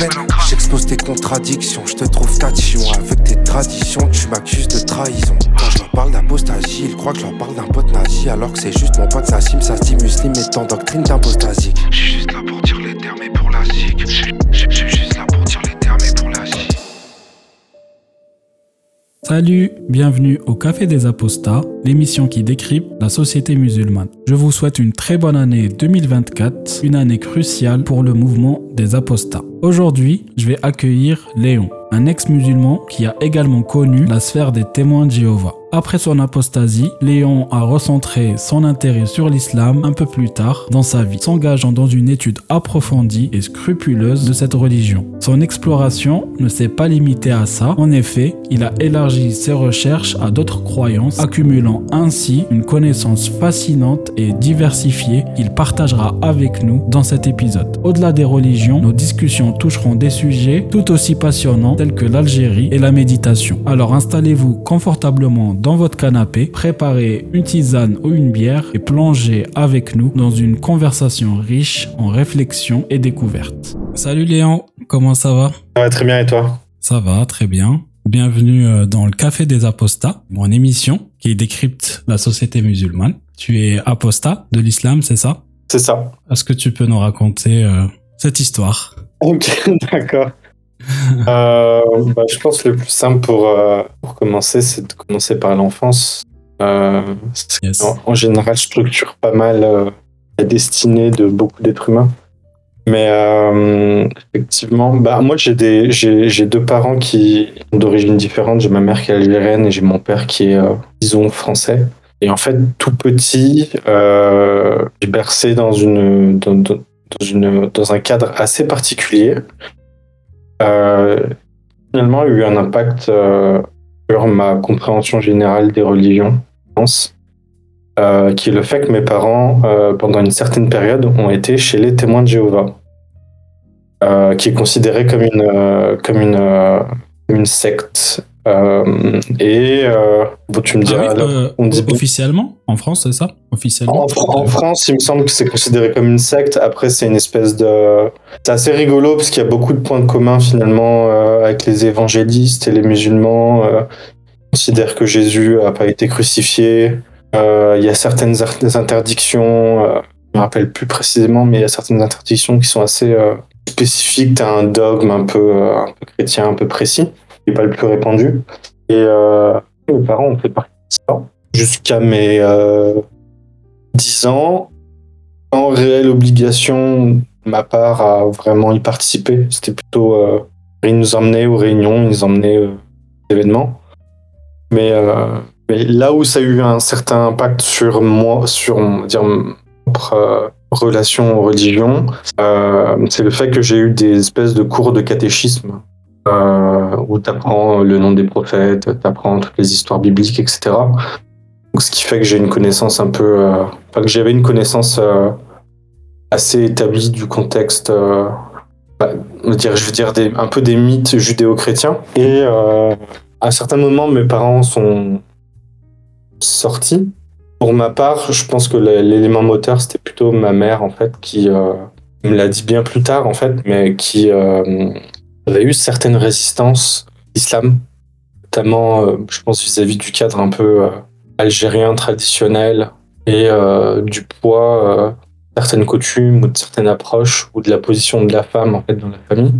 l'ibuprofène. J'expose tes contradictions, je te trouve tatillon. Avec tes traditions, tu m'accuses de trahison. Quand je leur parle d'apostasie, ils croient que je leur parle d'un pote nazi. Alors que c'est juste mon pote Sassim, ça se dit muslim et tant doctrine d'apostasie. J'suis juste là pour dire les termes et pour la zik. J'suis juste là pour dire les termes et pour la zik. Salut, bienvenue au Café des Apostats, l'émission qui décrypte la société musulmane. Je vous souhaite une très bonne année 2024, une année cruciale pour le mouvement des apostats. Aujourd'hui, je vais accueillir Léon, un ex-musulman qui a également connu la sphère des témoins de Jéhovah. Après son apostasie, Léon a recentré son intérêt sur l'islam un peu plus tard dans sa vie, s'engageant dans une étude approfondie et scrupuleuse de cette religion. Son exploration ne s'est pas limitée à ça. En effet, il a élargi ses recherches à d'autres croyances, accumulant ainsi une connaissance fascinante et diversifiée qu'il partagera avec nous dans cet épisode. Au-delà des religions, nos discussions toucheront des sujets tout aussi passionnants tels que l'Algérie et la méditation. Alors installez-vous confortablement dans votre canapé, préparez une tisane ou une bière et plongez avec nous dans une conversation riche en réflexion et découvertes. Salut Léon, comment ça va? Ça va très bien et toi? Ça va, très bien. Bienvenue euh, dans le Café des Apostats, mon émission qui décrypte la société musulmane. Tu es apostat de l'islam, c'est ça? C'est ça. Est-ce que tu peux nous raconter euh, cette histoire? Ok, d'accord. euh, bah, je pense que le plus simple pour, euh, pour commencer, c'est de commencer par l'enfance. Euh, Yes. en, en général, structure pas mal la destinée de beaucoup d'êtres humains. Mais effectivement, bah, moi j'ai des j'ai j'ai deux parents qui sont d'origine différente. J'ai ma mère qui est algérienne et j'ai mon père qui est disons français. Et en fait, tout petit, j'ai bercé dans une dans, dans- dans une dans un cadre assez particulier. Euh, finalement, a eu un impact euh, sur ma compréhension générale des religions, euh, qui est le fait que mes parents, euh, pendant une certaine période, ont été chez les témoins de Jéhovah, qui est considéré comme une, comme une, une secte. Euh, et euh, bon, tu me Ah diras, oui, euh, on dit officiellement En France, c'est ça? Officiellement? En, Fr- en France, il me semble que c'est considéré comme une secte. Après, c'est une espèce de. C'est assez rigolo parce qu'il y a beaucoup de points communs finalement euh, avec les évangélistes et les musulmans. qui considèrent que Jésus n'a pas été crucifié. Il y a certaines interdictions, je me rappelle plus précisément, mais il y a certaines interdictions qui sont assez spécifiques. Tu as un dogme un peu, un peu chrétien, un peu précis, pas le plus répandu. Et euh, mes parents ont fait partie de ça jusqu'à mes euh, 10 ans, sans réelle obligation de ma part à vraiment y participer. C'était plutôt. Euh, ils nous emmenaient aux réunions, ils nous emmenaient euh, aux événements. Mais, euh, là où ça a eu un certain impact sur moi, sur on dire, ma propre euh, relation aux religions, euh, c'est le fait que j'ai eu des espèces de cours de catéchisme euh, où tu apprends le nom des prophètes, tu apprends toutes les histoires bibliques, etc. Donc, ce qui fait que j'ai une connaissance un peu. euh, enfin, que j'avais une connaissance euh, assez établie du contexte. bah, je veux dire, je veux dire un peu des mythes judéo-chrétiens. Et euh, à certains moments, mes parents sont sortis. Pour ma part, je pense que l'é- l'élément moteur, c'était plutôt ma mère, en fait, qui me l'a dit bien plus tard, en fait, mais qui euh, avait eu certaines résistances à l'islam, notamment, euh, je pense, vis-à-vis du cadre un peu euh, algérien traditionnel et euh, du poids de certaines coutumes ou de certaines approches ou de la position de la femme, en fait, dans la famille.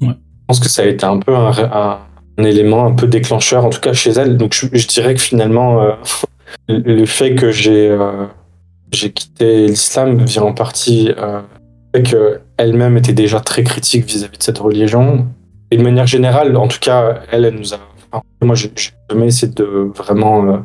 Ouais. Je pense que ça a été un peu un, un- un élément un peu déclencheur, en tout cas chez elle. Donc, je, je dirais que finalement, le fait que j'ai j'ai quitté l'islam vient en partie euh, fait qu'elle-même était déjà très critique vis-à-vis de cette religion. Et de manière générale, en tout cas, elle, elle nous a. enfin, moi, j'ai jamais essayé de vraiment euh,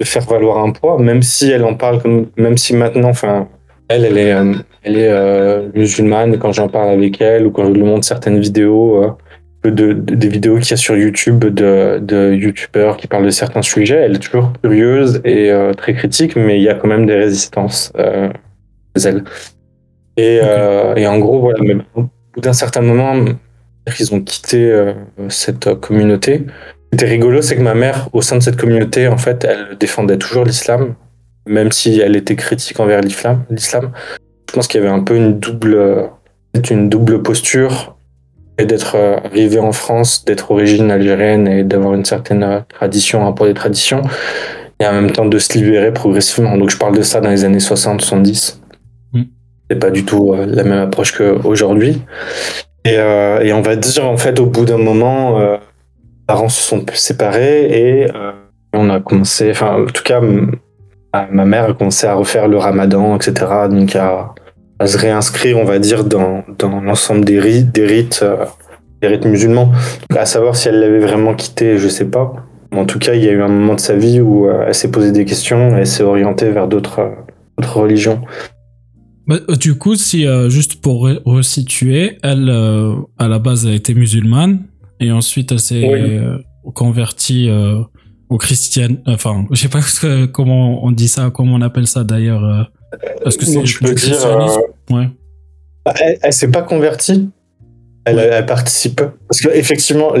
de faire valoir un poids, même si elle en parle, comme, même si maintenant, enfin, elle, elle est, euh, elle est euh, musulmane. Quand j'en parle avec elle ou quand je lui montre certaines vidéos, de, de- des vidéos qu'il y a sur YouTube de, de youtubeurs qui parlent de certains sujets, elle est toujours curieuse et très critique, mais il y a quand même des résistances chez elle. Et, euh, et en gros, voilà, mais au bout d'un certain moment, ils ont quitté cette communauté. Ce qui était rigolo, c'est que ma mère, au sein de cette communauté, en fait, elle défendait toujours l'islam, même si elle était critique envers l'islam. Je pense qu'il y avait un peu une double, une double posture et d'être arrivé en France, d'être origine algérienne et d'avoir une certaine tradition, un des traditions, et en même temps de se libérer progressivement. Donc je parle de ça dans les années 60-70. C'est pas du tout euh, la même approche qu'aujourd'hui. Et, euh, et on va dire, en fait, au bout d'un moment, euh, les parents se sont séparés et on a commencé, enfin, en tout cas, ma mère a commencé à refaire le ramadan, etc. Donc à, se réinscrire, on va dire, dans, l'ensemble des rites, musulmans. à savoir si elle l'avait vraiment quitté, je sais pas. En tout cas, il y a eu un moment de sa vie où elle s'est posé des questions et s'est orientée vers d'autres religions. Bah, euh, du coup, si juste pour resituer, elle à la base a été musulmane et ensuite elle s'est convertie au christian. Enfin, je sais pas comment on dit ça, comment on appelle ça d'ailleurs. Est-ce que c'est du christianisme ouais. Elle, elle s'est pas convertie, elle, participe. Parce qu'effectivement,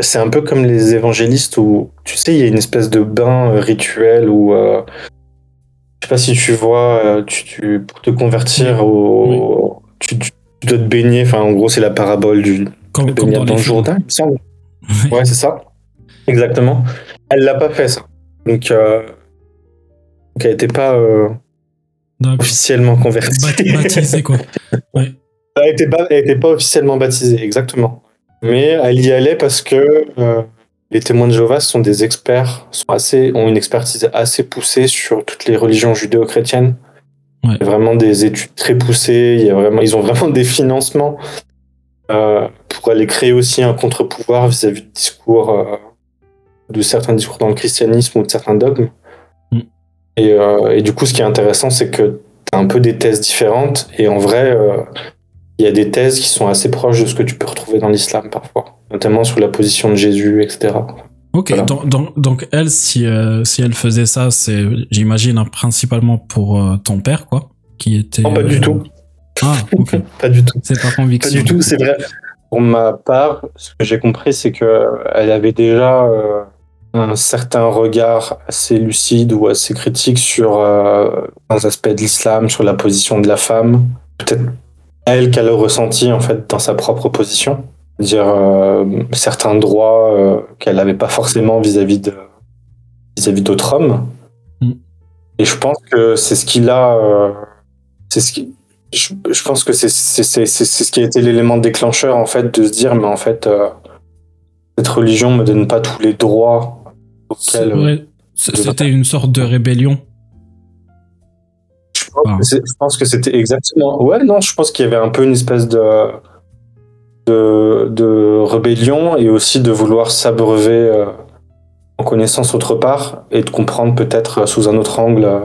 c'est un peu comme les évangélistes où, tu sais, il y a une espèce de bain euh, rituel où, euh, je sais pas si tu vois, euh, tu, pour te convertir, au, tu, dois te baigner. Enfin, en gros, c'est la parabole du comme, dans, le Jourdain, il me semble. ouais, c'est ça. Exactement. Elle l'a pas fait, ça. Donc, euh, donc elle n'était pas officiellement convertie. Baptisée, quoi. Ouais. Elle n'était pas, officiellement baptisée, exactement. Mais elle y allait parce que euh, les témoins de Jéhovah sont des experts, sont assez, ont une expertise assez poussée sur toutes les religions judéo-chrétiennes. Il y a vraiment des études très poussées, il y a vraiment, ils ont vraiment des financements euh, pour aller créer aussi un contre-pouvoir vis-à-vis de discours, euh, de certains discours dans le christianisme ou de certains dogmes. Mm. Et, et, du coup, ce qui est intéressant, c'est que tu as un peu des thèses différentes et en vrai, il y a des thèses qui sont assez proches de ce que tu peux retrouver dans l'islam parfois, notamment sur la position de Jésus, etc. Ok, donc, donc, elle, si, euh, si elle faisait ça, c'est, j'imagine, hein, principalement pour euh, ton père, quoi, qui était. Non, pas du tout. Ah, ok. pas du tout. C'est pas conviction. Pas du tout, c'est vrai. Pour ma part, ce que j'ai compris, c'est que elle avait déjà euh, un certain regard assez lucide ou assez critique sur un aspect de l'islam, sur la position de la femme. Peut-être elle qu'elle a ressenti en fait dans sa propre position, dire euh, certains droits euh, qu'elle n'avait pas forcément vis-à-vis de vis-à-vis d'autres hommes. Mm. Et je pense que c'est ce qu'il a, euh, c'est ce qui, je, pense que c'est c'est c'est ce qui a été l'élément déclencheur en fait de se dire mais en fait cette religion me donne pas tous les droits auxquels. C'était une sorte de rébellion je pense que c'était exactement. Ouais, non, je pense qu'il y avait un peu une espèce de, de, de rébellion et aussi de vouloir s'abreuver euh, en connaissance autre part et de comprendre peut-être sous un autre angle euh,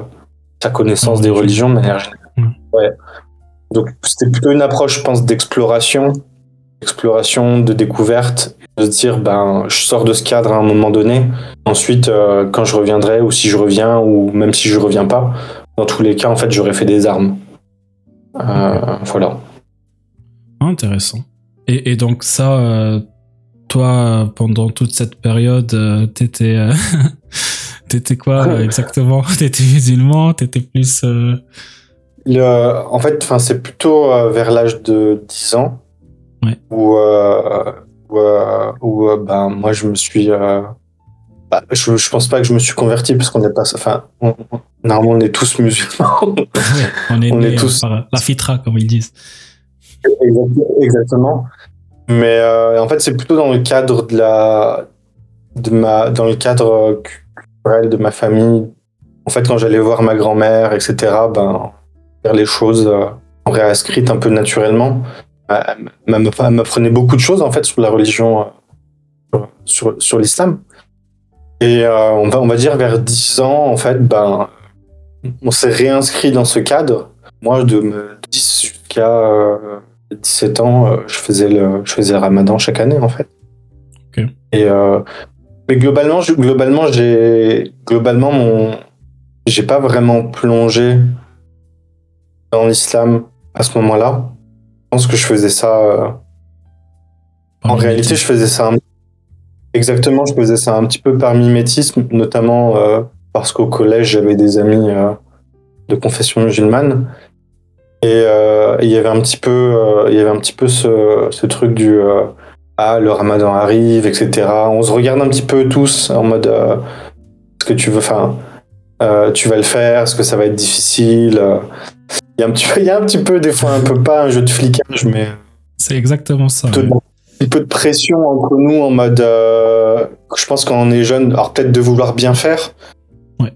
sa connaissance des religions de manière générale. Ouais. Donc c'était plutôt une approche, je pense, d'exploration, d'exploration, de découverte, de se dire ben je sors de ce cadre à un moment donné. Ensuite, euh, quand je reviendrai ou si je reviens ou même si je reviens pas, dans tous les cas, en fait, j'aurais fait des armes. Euh, voilà. Intéressant. Et, donc ça, euh, toi, pendant toute cette période, euh, t'étais, t'étais quoi exactement? T'étais musulman? T'étais plus Le, en fait, enfin, c'est plutôt vers l'âge de 10 ans ouais. où, où, où ben, moi je me suis bah, je, je pense pas que je me suis converti parce qu'on n'est pas. Enfin, normalement, on est tous musulmans. on est, on est tous. Par la fitra, comme ils disent. Exactement. Mais euh, en fait, c'est plutôt dans le cadre de la. De ma, dans le cadre culturel de ma famille. En fait, quand j'allais voir ma grand-mère, etc., ben, faire les choses euh, réinscrites un peu naturellement. Elle m'apprenait beaucoup de choses, en fait, sur la religion, euh, sur, sur l'islam. Et euh, on, va, on va dire vers 10 ans, en fait, ben, on s'est réinscrit dans ce cadre. Moi, de 10 jusqu'à 17 euh, ans, euh, je faisais, le, je faisais le ramadan chaque année, en fait. Et, mais globalement, globalement, j'ai, globalement, mon, j'ai pas vraiment plongé dans l'islam à ce moment-là. Je pense que je faisais ça En réalité, je faisais ça. Exactement, je faisais ça un petit peu par mimétisme, notamment parce qu'au collège, j'avais des amis de confession musulmane. Et il y avait un petit peu, il y avait un petit peu ce, ce truc du ah, le ramadan arrive, etc. On se regarde un petit peu tous en mode est-ce que tu veux, enfin, tu vas le faire, est-ce que ça va être difficile il y, a un petit peu, il y a un petit peu, des fois, un peu pas un jeu de flicage, mais. C'est exactement ça. Un peu de pression entre nous en mode. je pense quand on est jeune, alors peut-être de vouloir bien faire,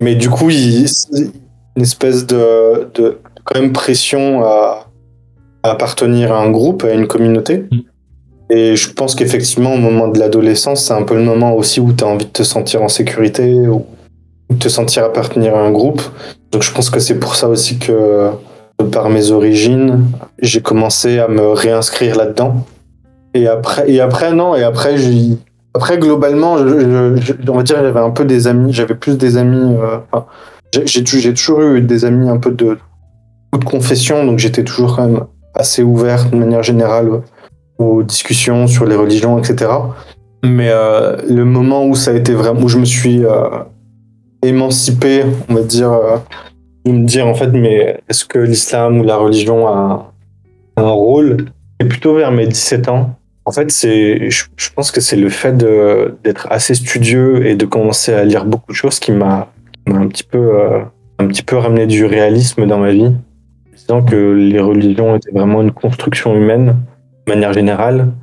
mais du coup, il, une espèce de, de, quand même pression à, appartenir à un groupe, à une communauté. Mm. Et je pense qu'effectivement, au moment de l'adolescence, c'est un peu le moment aussi où tu as envie de te sentir en sécurité ou de te sentir appartenir à un groupe. Donc je pense que c'est pour ça aussi que, par mes origines, j'ai commencé à me réinscrire là-dedans. Et après, et après, non, et après, après globalement, je, on va dire, j'avais un peu des amis, j'avais plus des amis. Euh, j'ai toujours eu des amis un peu de, de confession, donc j'étais toujours quand même assez ouvert de manière générale aux discussions sur les religions, etc. Mais euh, le moment où ça a été vraiment, où je me suis euh, émancipé, on va dire, euh, de me dire en fait, mais est-ce que l'islam ou la religion a un rôle C'est plutôt vers mes 17 ans. En fait, c'est, je, pense que c'est le fait d'être assez studieux et de commencer à lire beaucoup de choses qui m'a un petit peu, un petit peu ramené du réalisme dans ma vie, disant que les religions étaient vraiment une construction humaine manière générale.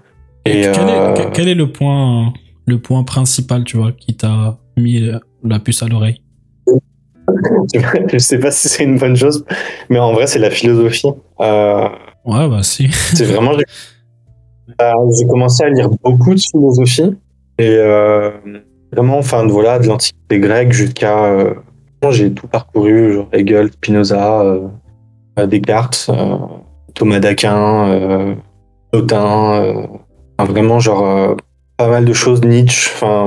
Et, euh, quel, est, le point, le point principal, tu vois, qui t'a mis la puce à l'oreille? Je sais pas si c'est une bonne chose, mais en vrai, c'est la philosophie. Euh, ouais, bah si. c'est vraiment. Euh, j'ai commencé à lire beaucoup de philosophie et vraiment, enfin, voilà, de l'Antiquité grecque jusqu'à. j'ai tout parcouru, genre Hegel, Spinoza, Descartes, Thomas d'Aquin. Autain, euh, vraiment genre euh, pas mal de choses, Nietzsche, enfin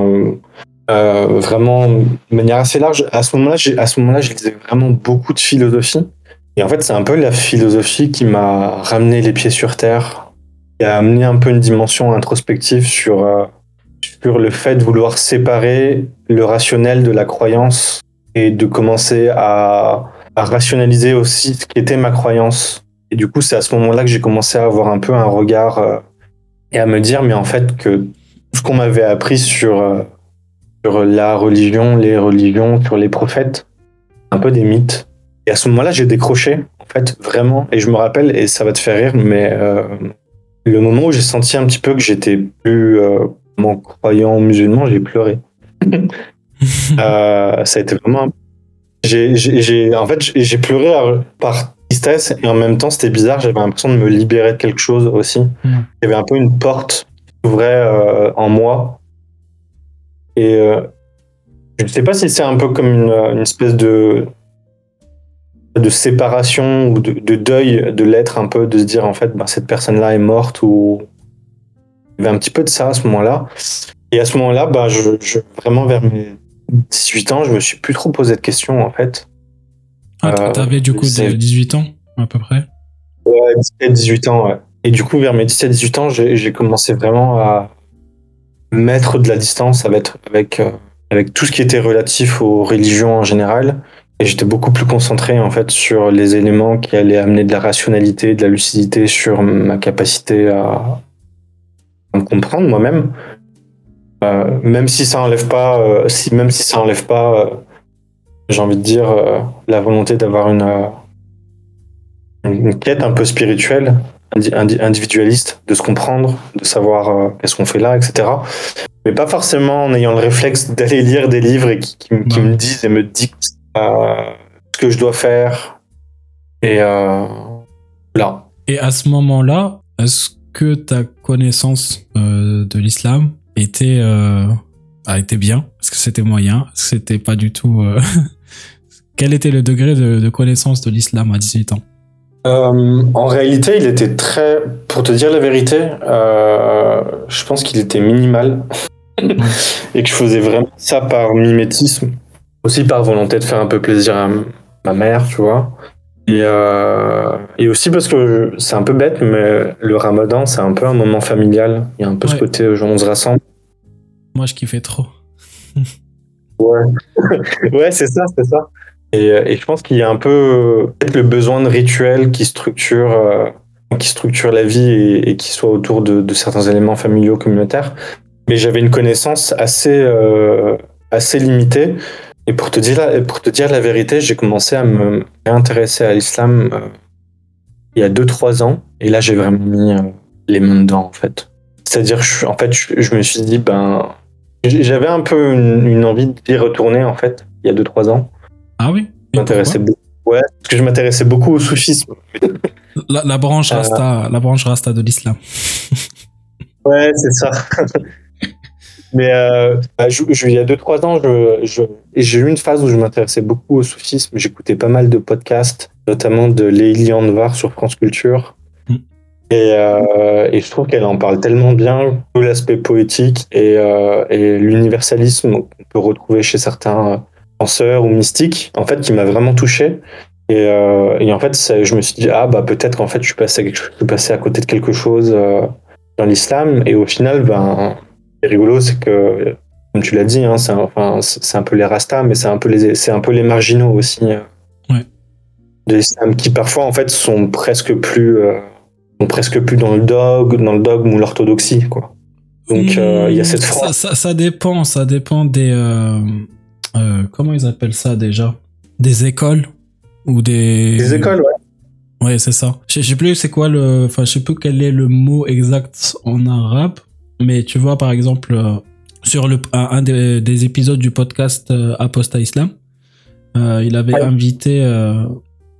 euh, vraiment de manière assez large. À ce moment-là, à ce moment-là, je lisais vraiment beaucoup de philosophie. Et en fait, c'est un peu la philosophie qui m'a ramené les pieds sur terre, qui a amené un peu une dimension introspective sur, sur le fait de vouloir séparer le rationnel de la croyance et de commencer à, à rationaliser aussi ce qui était ma croyance et du coup, c'est à ce moment-là que j'ai commencé à avoir un peu un regard euh, et à me dire, mais en fait, que tout ce qu'on m'avait appris sur, euh, sur la religion, les religions, sur les prophètes, un peu des mythes. Et à ce moment-là, j'ai décroché, en fait, vraiment. Et je me rappelle, et ça va te faire rire, mais euh, le moment où j'ai senti un petit peu que j'étais plus mon croyant musulman, j'ai pleuré. ça a été vraiment. J'ai, en fait, j'ai pleuré par tristesse et en même temps c'était bizarre, j'avais l'impression de me libérer de quelque chose aussi. Mm. Il y avait un peu une porte qui s'ouvrait euh, en moi. Et euh, je ne sais pas si c'est un peu comme une, espèce de, de séparation ou de, deuil de l'être un peu, de se dire en fait ben, cette personne-là est morte ou il y avait un petit peu de ça à ce moment-là. Et à ce moment-là, bah, je, je, vraiment vers mes 18 ans, je me suis plus trop posé de questions en fait. Ah, euh, t'avais du coup 18 ans, à peu près? Ouais, 17-18 ans, ouais. Et du coup, vers mes 17-18 ans, j'ai commencé vraiment à mettre de la distance avec, avec, euh, avec tout ce qui était relatif aux religions en général. Et j'étais beaucoup plus concentré en fait sur les éléments qui allaient amener de la rationalité, de la lucidité sur ma capacité à, me comprendre moi-même. Euh, même si ça enlève pas, si, même si ça enlève pas j'ai envie de dire, euh, la volonté d'avoir une, euh, une quête un peu spirituelle, individualiste, de se comprendre, de savoir euh, qu'est-ce qu'on fait là, etc. Mais pas forcément en ayant le réflexe d'aller lire des livres et qui, me disent et me dictent ce que je dois faire. Et là. Et à ce moment-là, est-ce que ta connaissance de l'islam était a été bien? Est-ce que c'était moyen? Est-ce que c'était pas du tout Quel était le degré de, connaissance de l'islam à 18 ans? Euh, en réalité, il était très. Pour te dire la vérité, euh, je pense qu'il était minimal. et que je faisais vraiment ça par mimétisme. Aussi par volonté de faire un peu plaisir à ma mère, tu vois. Et, euh, et aussi parce que c'est un peu bête, mais le ramadan, c'est un peu un moment familial. Il y a un peu ce côté où on se rassemble. Moi, je kiffais trop. Ouais, ouais c'est ça, c'est ça. Et, euh, et je pense qu'il y a un peu le besoin de rituels qui structure, euh, qui structure la vie et, qui soit autour de, certains éléments familiaux communautaires. Mais j'avais une connaissance assez, euh, assez limitée. Et pour te dire, la- pour te dire la vérité, j'ai commencé à me réintéresser à l'islam il y a 2-3 ans. Et là, j'ai vraiment mis les mains dedans, en fait. C'est-à-dire, en fait, je me suis dit, ben, j'avais un peu une, une envie d'y retourner, en fait, il y a 2-3 ans. Ah oui? Je m'intéressais beaucoup. Ouais, parce que je m'intéressais beaucoup au soufisme. la, la branche Euh. Rasta, la branche Rasta de l'islam. Ouais, c'est ça. Mais euh, bah, je- je- il y a 2-3 ans, j'ai eu une phase où je m'intéressais beaucoup au soufisme. J'écoutais pas mal de podcasts, notamment de Leili Anvar sur France Culture. Et, euh, et je trouve qu'elle en parle tellement bien, tout l'aspect poétique et, euh, et l'universalisme qu'on peut retrouver chez certains penseurs ou mystiques, en fait, qui m'a vraiment touché. Et, euh, et en fait, ça- je me suis dit, ah bah peut-être qu'en fait, je suis passé à, quelque chose- je suis passé à côté de quelque chose euh, dans l'islam. Et au final, ben, ce qui est rigolo, c'est que, comme tu l'as dit, hein, c'est un, enfin, c'est c'est un peu les rastas, mais c'est un peu les, c'est un peu les marginaux aussi euh, Ouais. de l'islam, qui parfois en fait sont presque plus, euh, sont presque plus dans le dogme, dans le dogme ou l'orthodoxie, quoi. Donc euh, il y a cette ça, phrase. ça, ça dépend, ça dépend des. euh, euh, comment ils appellent ça déjà? Des écoles ou des. Les écoles, ouais. Ouais, c'est ça. Je sais plus c'est quoi le. Enfin, je sais plus quel est le mot exact en arabe, mais tu vois, par exemple, euh, sur le, un, un des, des épisodes du podcast euh, Apostat Islam, euh, il avait Ouais. invité euh,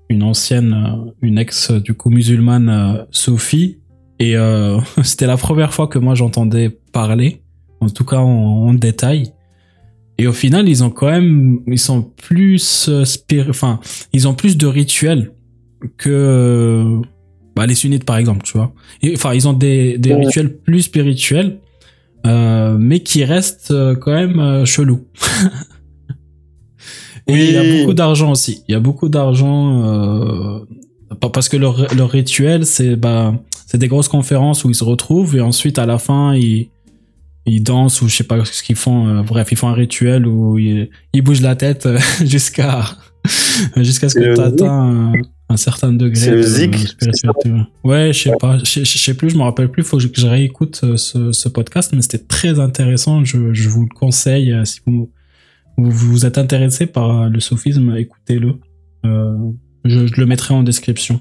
une ancienne, euh, une ex, euh, du coup, musulmane, euh, Sophie, et euh, c'était la première fois que moi j'entendais parler, en tout cas en, en détail. Et au final, ils ont quand même, ils sont plus enfin, ils ont plus de rituels que bah, les sunnites par exemple, tu vois. Enfin, ils ont des, des Ouais. rituels plus spirituels, euh, mais qui restent quand même euh, chelous. Et il y a beaucoup d'argent aussi. Il y a beaucoup d'argent euh, pa- parce que leur, leur rituel, c'est bah, c'est des grosses conférences où ils se retrouvent et ensuite à la fin ils ils dansent ou je sais pas ce qu'ils font. euh, bref, ils font un rituel où ils, ils bougent la tête euh, jusqu'à jusqu'à ce que tu atteins un, un certain degré C'est le de zik. Ouais, je sais pas, je, sais plus, je me rappelle plus. Faut que je, réécoute euh, ce, ce podcast, mais c'était très intéressant. Je, je vous le conseille si vous vous, vous êtes intéressé par le sophisme, écoutez-le. Euh, je, le mettrai en description.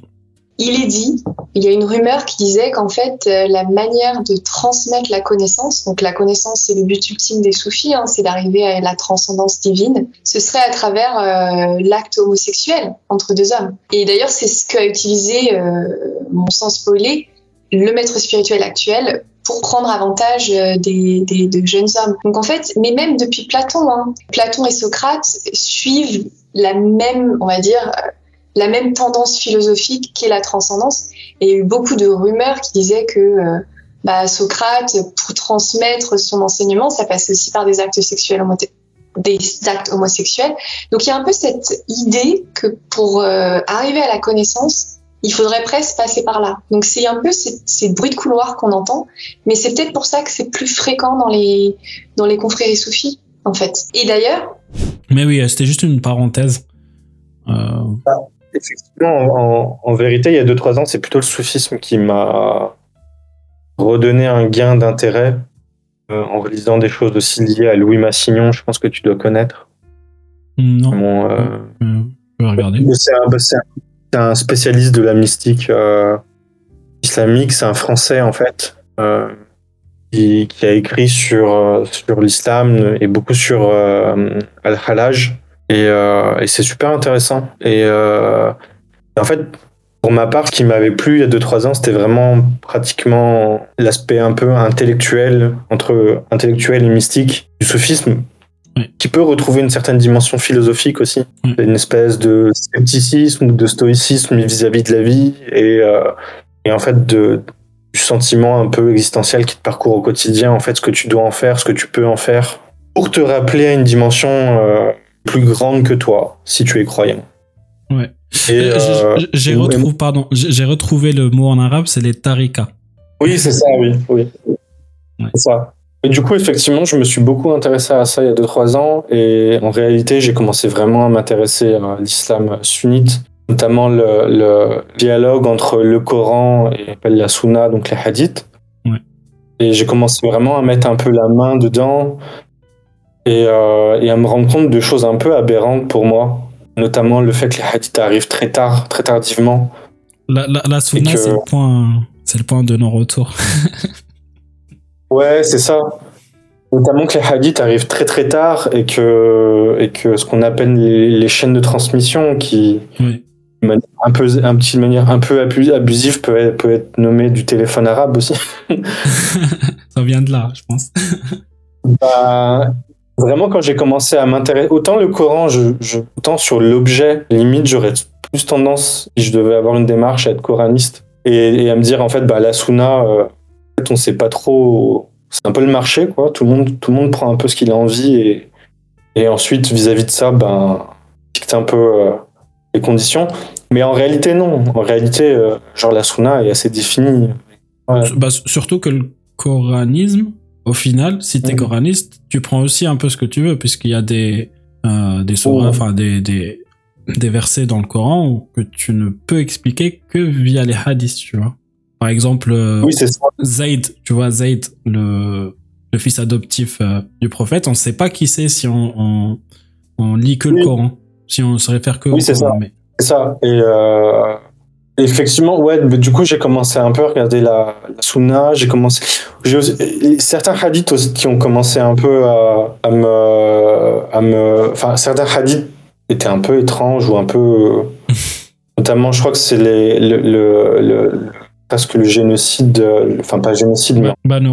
Il est dit, il y a une rumeur qui disait qu'en fait, euh, la manière de transmettre la connaissance, donc la connaissance, c'est le but ultime des soufis, hein, c'est d'arriver à la transcendance divine, ce serait à travers euh, l'acte homosexuel entre deux hommes. Et d'ailleurs, c'est ce qu'a utilisé, euh, mon sens spoilé, le maître spirituel actuel pour prendre avantage euh, des, des, de jeunes hommes. Donc en fait, mais même depuis Platon, hein, Platon et Socrate suivent la même, on va dire, la même tendance philosophique qu'est la transcendance. Et il y a eu beaucoup de rumeurs qui disaient que euh, bah, Socrate, pour transmettre son enseignement, ça passe aussi par des actes sexuels des actes homosexuels. Donc il y a un peu cette idée que pour euh, arriver à la connaissance, il faudrait presque passer par là. Donc c'est un peu ces, ces bruits de couloir qu'on entend, mais c'est peut-être pour ça que c'est plus fréquent dans les dans les confréries soufis en fait. Et d'ailleurs, Mais oui, euh, c'était juste une parenthèse. Euh, Effectivement, en, en vérité, il y a 2-3 ans, c'est plutôt le soufisme qui m'a redonné un gain d'intérêt euh, en relisant des choses aussi liées à Louis Massignon, je pense que tu dois connaître. non, Mon, euh, je vais regarder. c'est un, bah, c'est un- spécialiste de la mystique euh, islamique, c'est un Français en fait, euh, qui, a écrit sur, euh, sur l'islam et beaucoup sur Al-Halaj. Et, et c'est super intéressant. Et en fait, pour ma part, ce qui m'avait plu il y a 2-3 ans, c'était vraiment pratiquement l'aspect un peu intellectuel, entre intellectuel et mystique du soufisme, Oui. qui peut retrouver une certaine dimension philosophique aussi. Oui. Une espèce de scepticisme ou de stoïcisme vis-à-vis de la vie et, euh, et en fait de, du sentiment un peu existentiel qui te parcourt au quotidien, en fait, ce que tu dois en faire, ce que tu peux en faire, pour te rappeler à une dimension euh, plus grande que toi, si tu es croyant. Ouais. j'ai retrouvé, pardon, j'ai retrouvé le mot en arabe, c'est les tarikas. Oui, c'est ça, oui, oui. C'est ça. Et du coup, effectivement, je me suis beaucoup intéressé à ça il y a 2-3 ans. Et en réalité, j'ai commencé vraiment à m'intéresser à l'islam sunnite, notamment le, dialogue entre le Coran et la Sunna, donc les hadiths. Et j'ai commencé vraiment à mettre un peu la main dedans et, euh, et, à me rendre compte de choses un peu aberrantes pour moi, notamment le fait que les hadiths arrivent très tard, très tardivement. La, la, Sunna, c'est le point, c'est le point de non-retour. Ouais, c'est ça. Notamment que les hadiths arrivent très très tard et que, et que ce qu'on appelle les, chaînes de transmission qui, un peu, un petit manière un peu abusive, peut être, peut être nommé du téléphone arabe aussi. ça vient de là, je pense. Bah, vraiment, quand j'ai commencé à m'intéresser, autant le Coran, je, autant sur l'objet, limite, j'aurais plus tendance, si je devais avoir une démarche, à être coraniste et, à me dire, en fait, bah, la Sunna, euh, on sait pas trop. C'est un peu le marché, quoi. Tout le monde, tout le monde prend un peu ce qu'il a envie et, et ensuite, vis-à-vis de ça, ben, dicte un peu euh, les conditions. Mais en réalité, non. En réalité, euh, genre la Sunna est assez définie. Bah, surtout que le coranisme, au final, si tu es coraniste, tu prends aussi un peu ce que tu veux, puisqu'il y a des, euh, des, enfin, des, des, des versets dans le Coran que tu ne peux expliquer que via les hadiths, tu vois. Par exemple, euh, Zayd, tu vois, Zayd, le, le fils adoptif euh, du prophète, on ne sait pas qui c'est si on, on, lit que le Coran, si on se réfère que oui, Coran. Ça. C'est ça. Et euh, effectivement, ouais, du coup, j'ai commencé un peu à regarder la, la Sunna. J'ai commencé. certains hadiths aussi qui ont commencé un peu à, à me. À me enfin, certains hadiths étaient un peu étranges ou un peu. notamment, je crois que c'est les, le, le presque le génocide, euh, enfin pas génocide, mais. Banu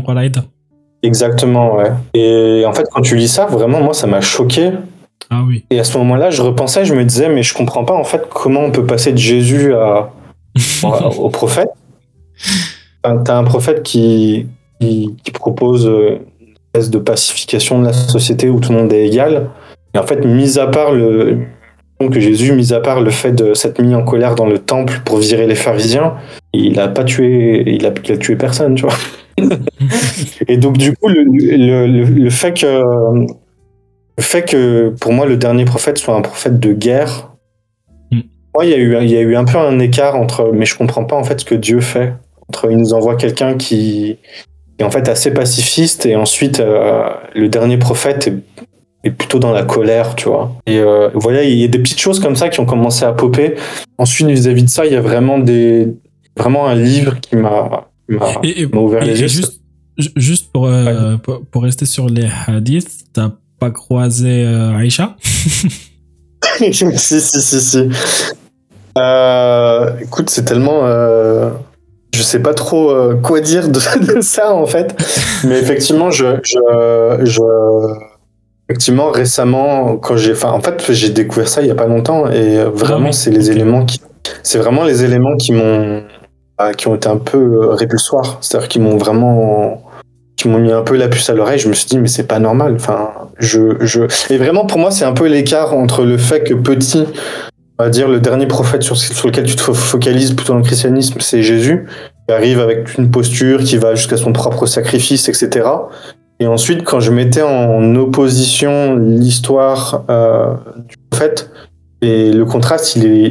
Exactement, ouais. Et en fait, quand tu lis ça, vraiment, moi, ça m'a choqué. Ah oui. Et à ce moment-là, je repensais, je me disais, mais je comprends pas en fait comment on peut passer de Jésus à, au prophète. T'as un prophète qui, qui, propose une espèce de pacification de la société où tout le monde est égal. Et en fait, mis à part le que Jésus, mis à part le fait de s'être mis en colère dans le temple pour virer les pharisiens, il a pas tué, il a, tué personne, tu vois. et donc du coup, le, le, le, fait que le fait que pour moi le dernier prophète soit un prophète de guerre, mm. moi il y a eu il y a eu un peu un écart entre, mais je comprends pas en fait ce que Dieu fait entre il nous envoie quelqu'un qui est en fait assez pacifiste et ensuite euh, le dernier prophète est, plutôt dans la colère, tu vois. Et euh, voilà, il y a des petites choses comme ça qui ont commencé à popper. Ensuite, vis-à-vis -vis de ça, il y a vraiment des, vraiment un livre qui m'a ouvert les yeux. Juste, juste pour, euh, pour, rester sur les hadiths, t'as pas croisé euh, Aïcha? Si, si, si, si. Euh, écoute, c'est tellement. je sais pas trop quoi dire de, ça en fait. Mais effectivement, je. je, je effectivement, récemment, quand j'ai. Enfin, en fait, j'ai découvert ça il y a pas longtemps et vraiment, ah c'est les éléments qui. C'est vraiment les éléments qui m'ont bah, qui ont été un peu euh, répulsoires. C'est-à-dire qu'ils m'ont vraiment qui m'ont mis un peu la puce à l'oreille. Je me suis dit, mais c'est pas normal. Enfin, je, je... Et vraiment, pour moi, c'est un peu l'écart entre le fait que petit, on va dire, le dernier prophète sur, sur lequel tu te focalises plutôt dans le christianisme, c'est Jésus, qui arrive avec une posture qui va jusqu'à son propre sacrifice, etc. Et ensuite, quand je mettais en opposition l'histoire euh, du prophète, et le contraste, il est,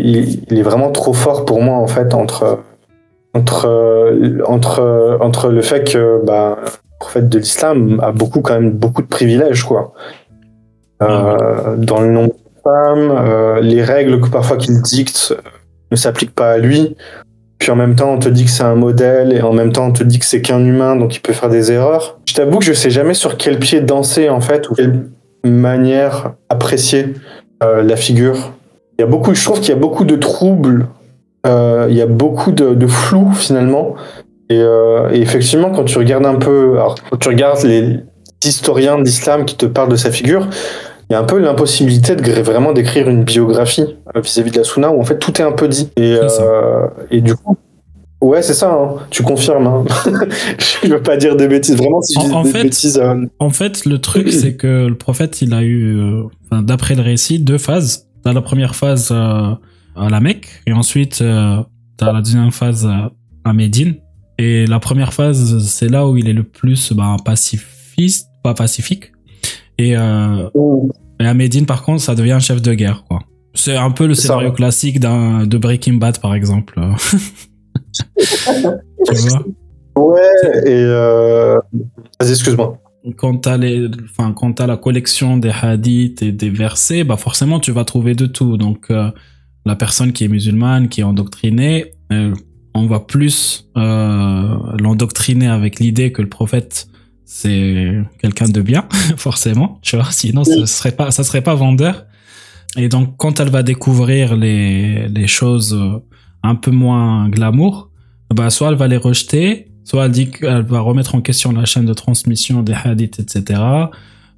il est vraiment trop fort pour moi, en fait, entre entre, euh, entre, euh, entre le fait que bah, le prophète de l'islam a beaucoup, quand même, beaucoup de privilèges, quoi. Euh, dans le nombre de femmes, les règles que parfois qu'il dicte ne s'appliquent pas à lui. Puis en même temps, on te dit que c'est un modèle et en même temps, on te dit que c'est qu'un humain, donc il peut faire des erreurs. Je t'avoue que je sais jamais sur quel pied danser, en fait, ou quelle manière apprécier la figure. Il y a beaucoup, je trouve qu'il y a beaucoup de troubles euh, il y a beaucoup de, flou finalement. Euh, et, effectivement, quand tu regardes un peu, quand tu regardes les historiens d'islam qui te parlent de sa figure, il y a un peu l'impossibilité de vraiment d'écrire une biographie euh, vis-à-vis de la Sunna où en fait tout est un peu dit. Et, et du coup, Ouais, c'est ça, hein. tu confirmes. Hein. je veux pas dire des bêtises, vraiment, si en, fait, bêtises. En fait, le truc, c'est que le prophète, il a eu, d'après le récit, deux phases. Dans la première phase, à la Mecque. Et ensuite, euh, tu as la deuxième phase euh, à Médine. Et la première phase, c'est là où il est le plus bah, pacifiste, pas pacifique. Et, euh, à Médine, par contre, ça devient un chef de guerre, quoi. C'est un peu le ça, scénario classique d'un de Breaking Bad, par exemple. tu vois Ouais, et. Euh... Vas-y, excuse-moi. quand t'as les, enfin, quand t'as la collection des hadiths et des versets, bah forcément tu vas trouver de tout. Donc euh, la personne qui est musulmane, qui est endoctrinée, euh, on va plus l'endoctriner avec l'idée que le prophète c'est quelqu'un de bien, forcément, tu vois. Sinon, ce serait pas, ça serait pas vendeur. Et donc, quand elle va découvrir les, les choses euh, un peu moins glamour, bah, soit elle va les rejeter, soit elle dit qu'elle va remettre en question la chaîne de transmission des hadiths, etc.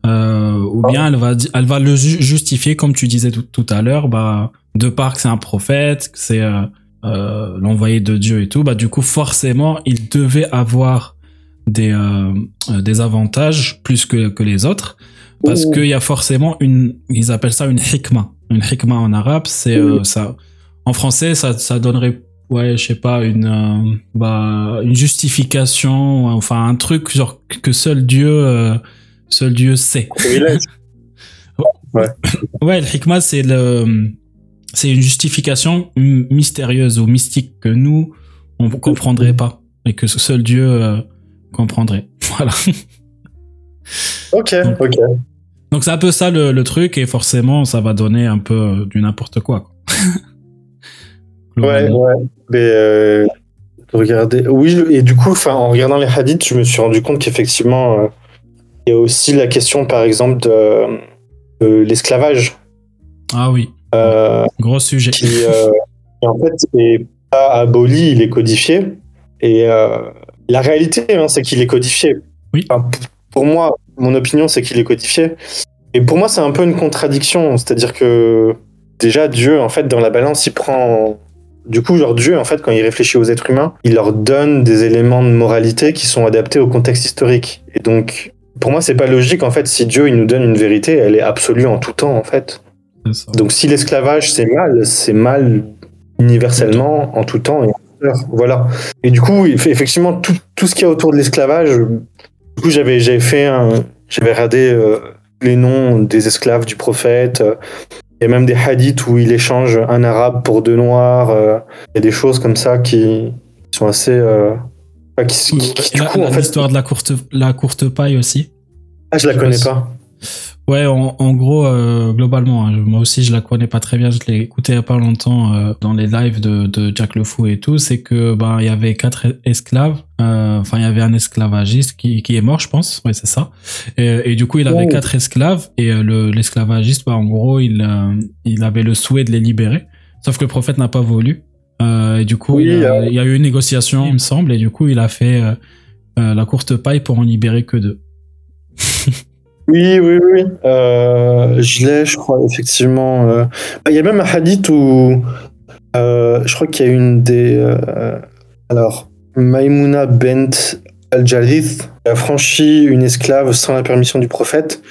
Euh, ou bien elle va, elle va le ju- justifier, comme tu disais tout, tout à l'heure, bah, de part que c'est un prophète, que c'est euh, euh, l'envoyé de Dieu et tout, bah, du coup, forcément, il devait avoir des, euh, euh, des avantages plus que, que les autres. Parce Ouh. qu'il y a forcément une, ils appellent ça une hikmah. Une hikmah en arabe, c'est euh, ça. En français, ça, ça donnerait, ouais, je sais pas, une, euh, bah, une justification, enfin un truc genre que seul Dieu, euh, seul Dieu sait. Privilège. Ouais, le hikmah, c'est le, c'est une justification mystérieuse ou mystique que nous, on comprendrait pas. Et que seul Dieu comprendrait. Voilà. Ok, ok. Donc c'est un peu ça le, le truc et forcément ça va donner un peu euh, du n'importe quoi. Ouais, ouais. Mais euh, regardez. Oui, et du coup, enfin, en regardant les hadiths, je me suis rendu compte qu'effectivement, euh, il y a aussi la question, par exemple, de, de l'esclavage, Ah oui, euh, gros sujet. qui, en fait est pas aboli, il est codifié. Et la réalité, hein, c'est qu'il est codifié. Oui. Enfin, pour moi, mon opinion, c'est qu'il est codifié. Et pour moi, c'est un peu une contradiction. C'est-à-dire que déjà, Dieu, en fait, dans la balance, il prend. Du coup, genre Dieu, en fait, quand il réfléchit aux êtres humains, il leur donne des éléments de moralité qui sont adaptés au contexte historique. Et donc, pour moi, c'est pas logique. En fait, si Dieu il nous donne une vérité, elle est absolue en tout temps, en fait. Donc si l'esclavage c'est mal, c'est mal universellement, en tout temps et. Voilà. Et du coup, eff- effectivement, tout, tout ce qu'il y a autour de l'esclavage, du coup, j'avais fait un. J'avais regardé euh, les noms des esclaves du prophète. euh, Il y a même des hadiths où il échange un arabe pour deux noirs. euh, Il y a des choses comme ça qui sont assez. euh, enfin, qui, qui- qui, Et du la- coup, en la- fait. L'histoire de la courte, la courte paille aussi. Ah, je la connais pas. Ouais, en, en gros, euh, globalement, hein, moi aussi je la connais pas très bien, je l'ai écouté il y a pas longtemps euh, dans les lives de, de Jack Le Fou et tout, c'est que ben il y avait quatre esclaves, euh, enfin il y avait un esclavagiste qui, qui est mort, je pense, ouais c'est ça, et, et du coup il avait Oh. quatre esclaves. Et euh, le l'esclavagiste, bah, en gros il euh, il avait le souhait de les libérer, sauf que le prophète n'a pas voulu, euh, et du coup Oui, il, a- il y a eu une négociation, il me semble, et du coup il a fait la courte paille pour en libérer que deux. Oui, oui, oui. Euh, je l'ai, je crois, effectivement. euh. Ah, Il y a même un hadith où euh, je crois qu'il y a une des. euh, alors, Maimouna bent al-Jarith a franchi une esclave sans la permission du prophète.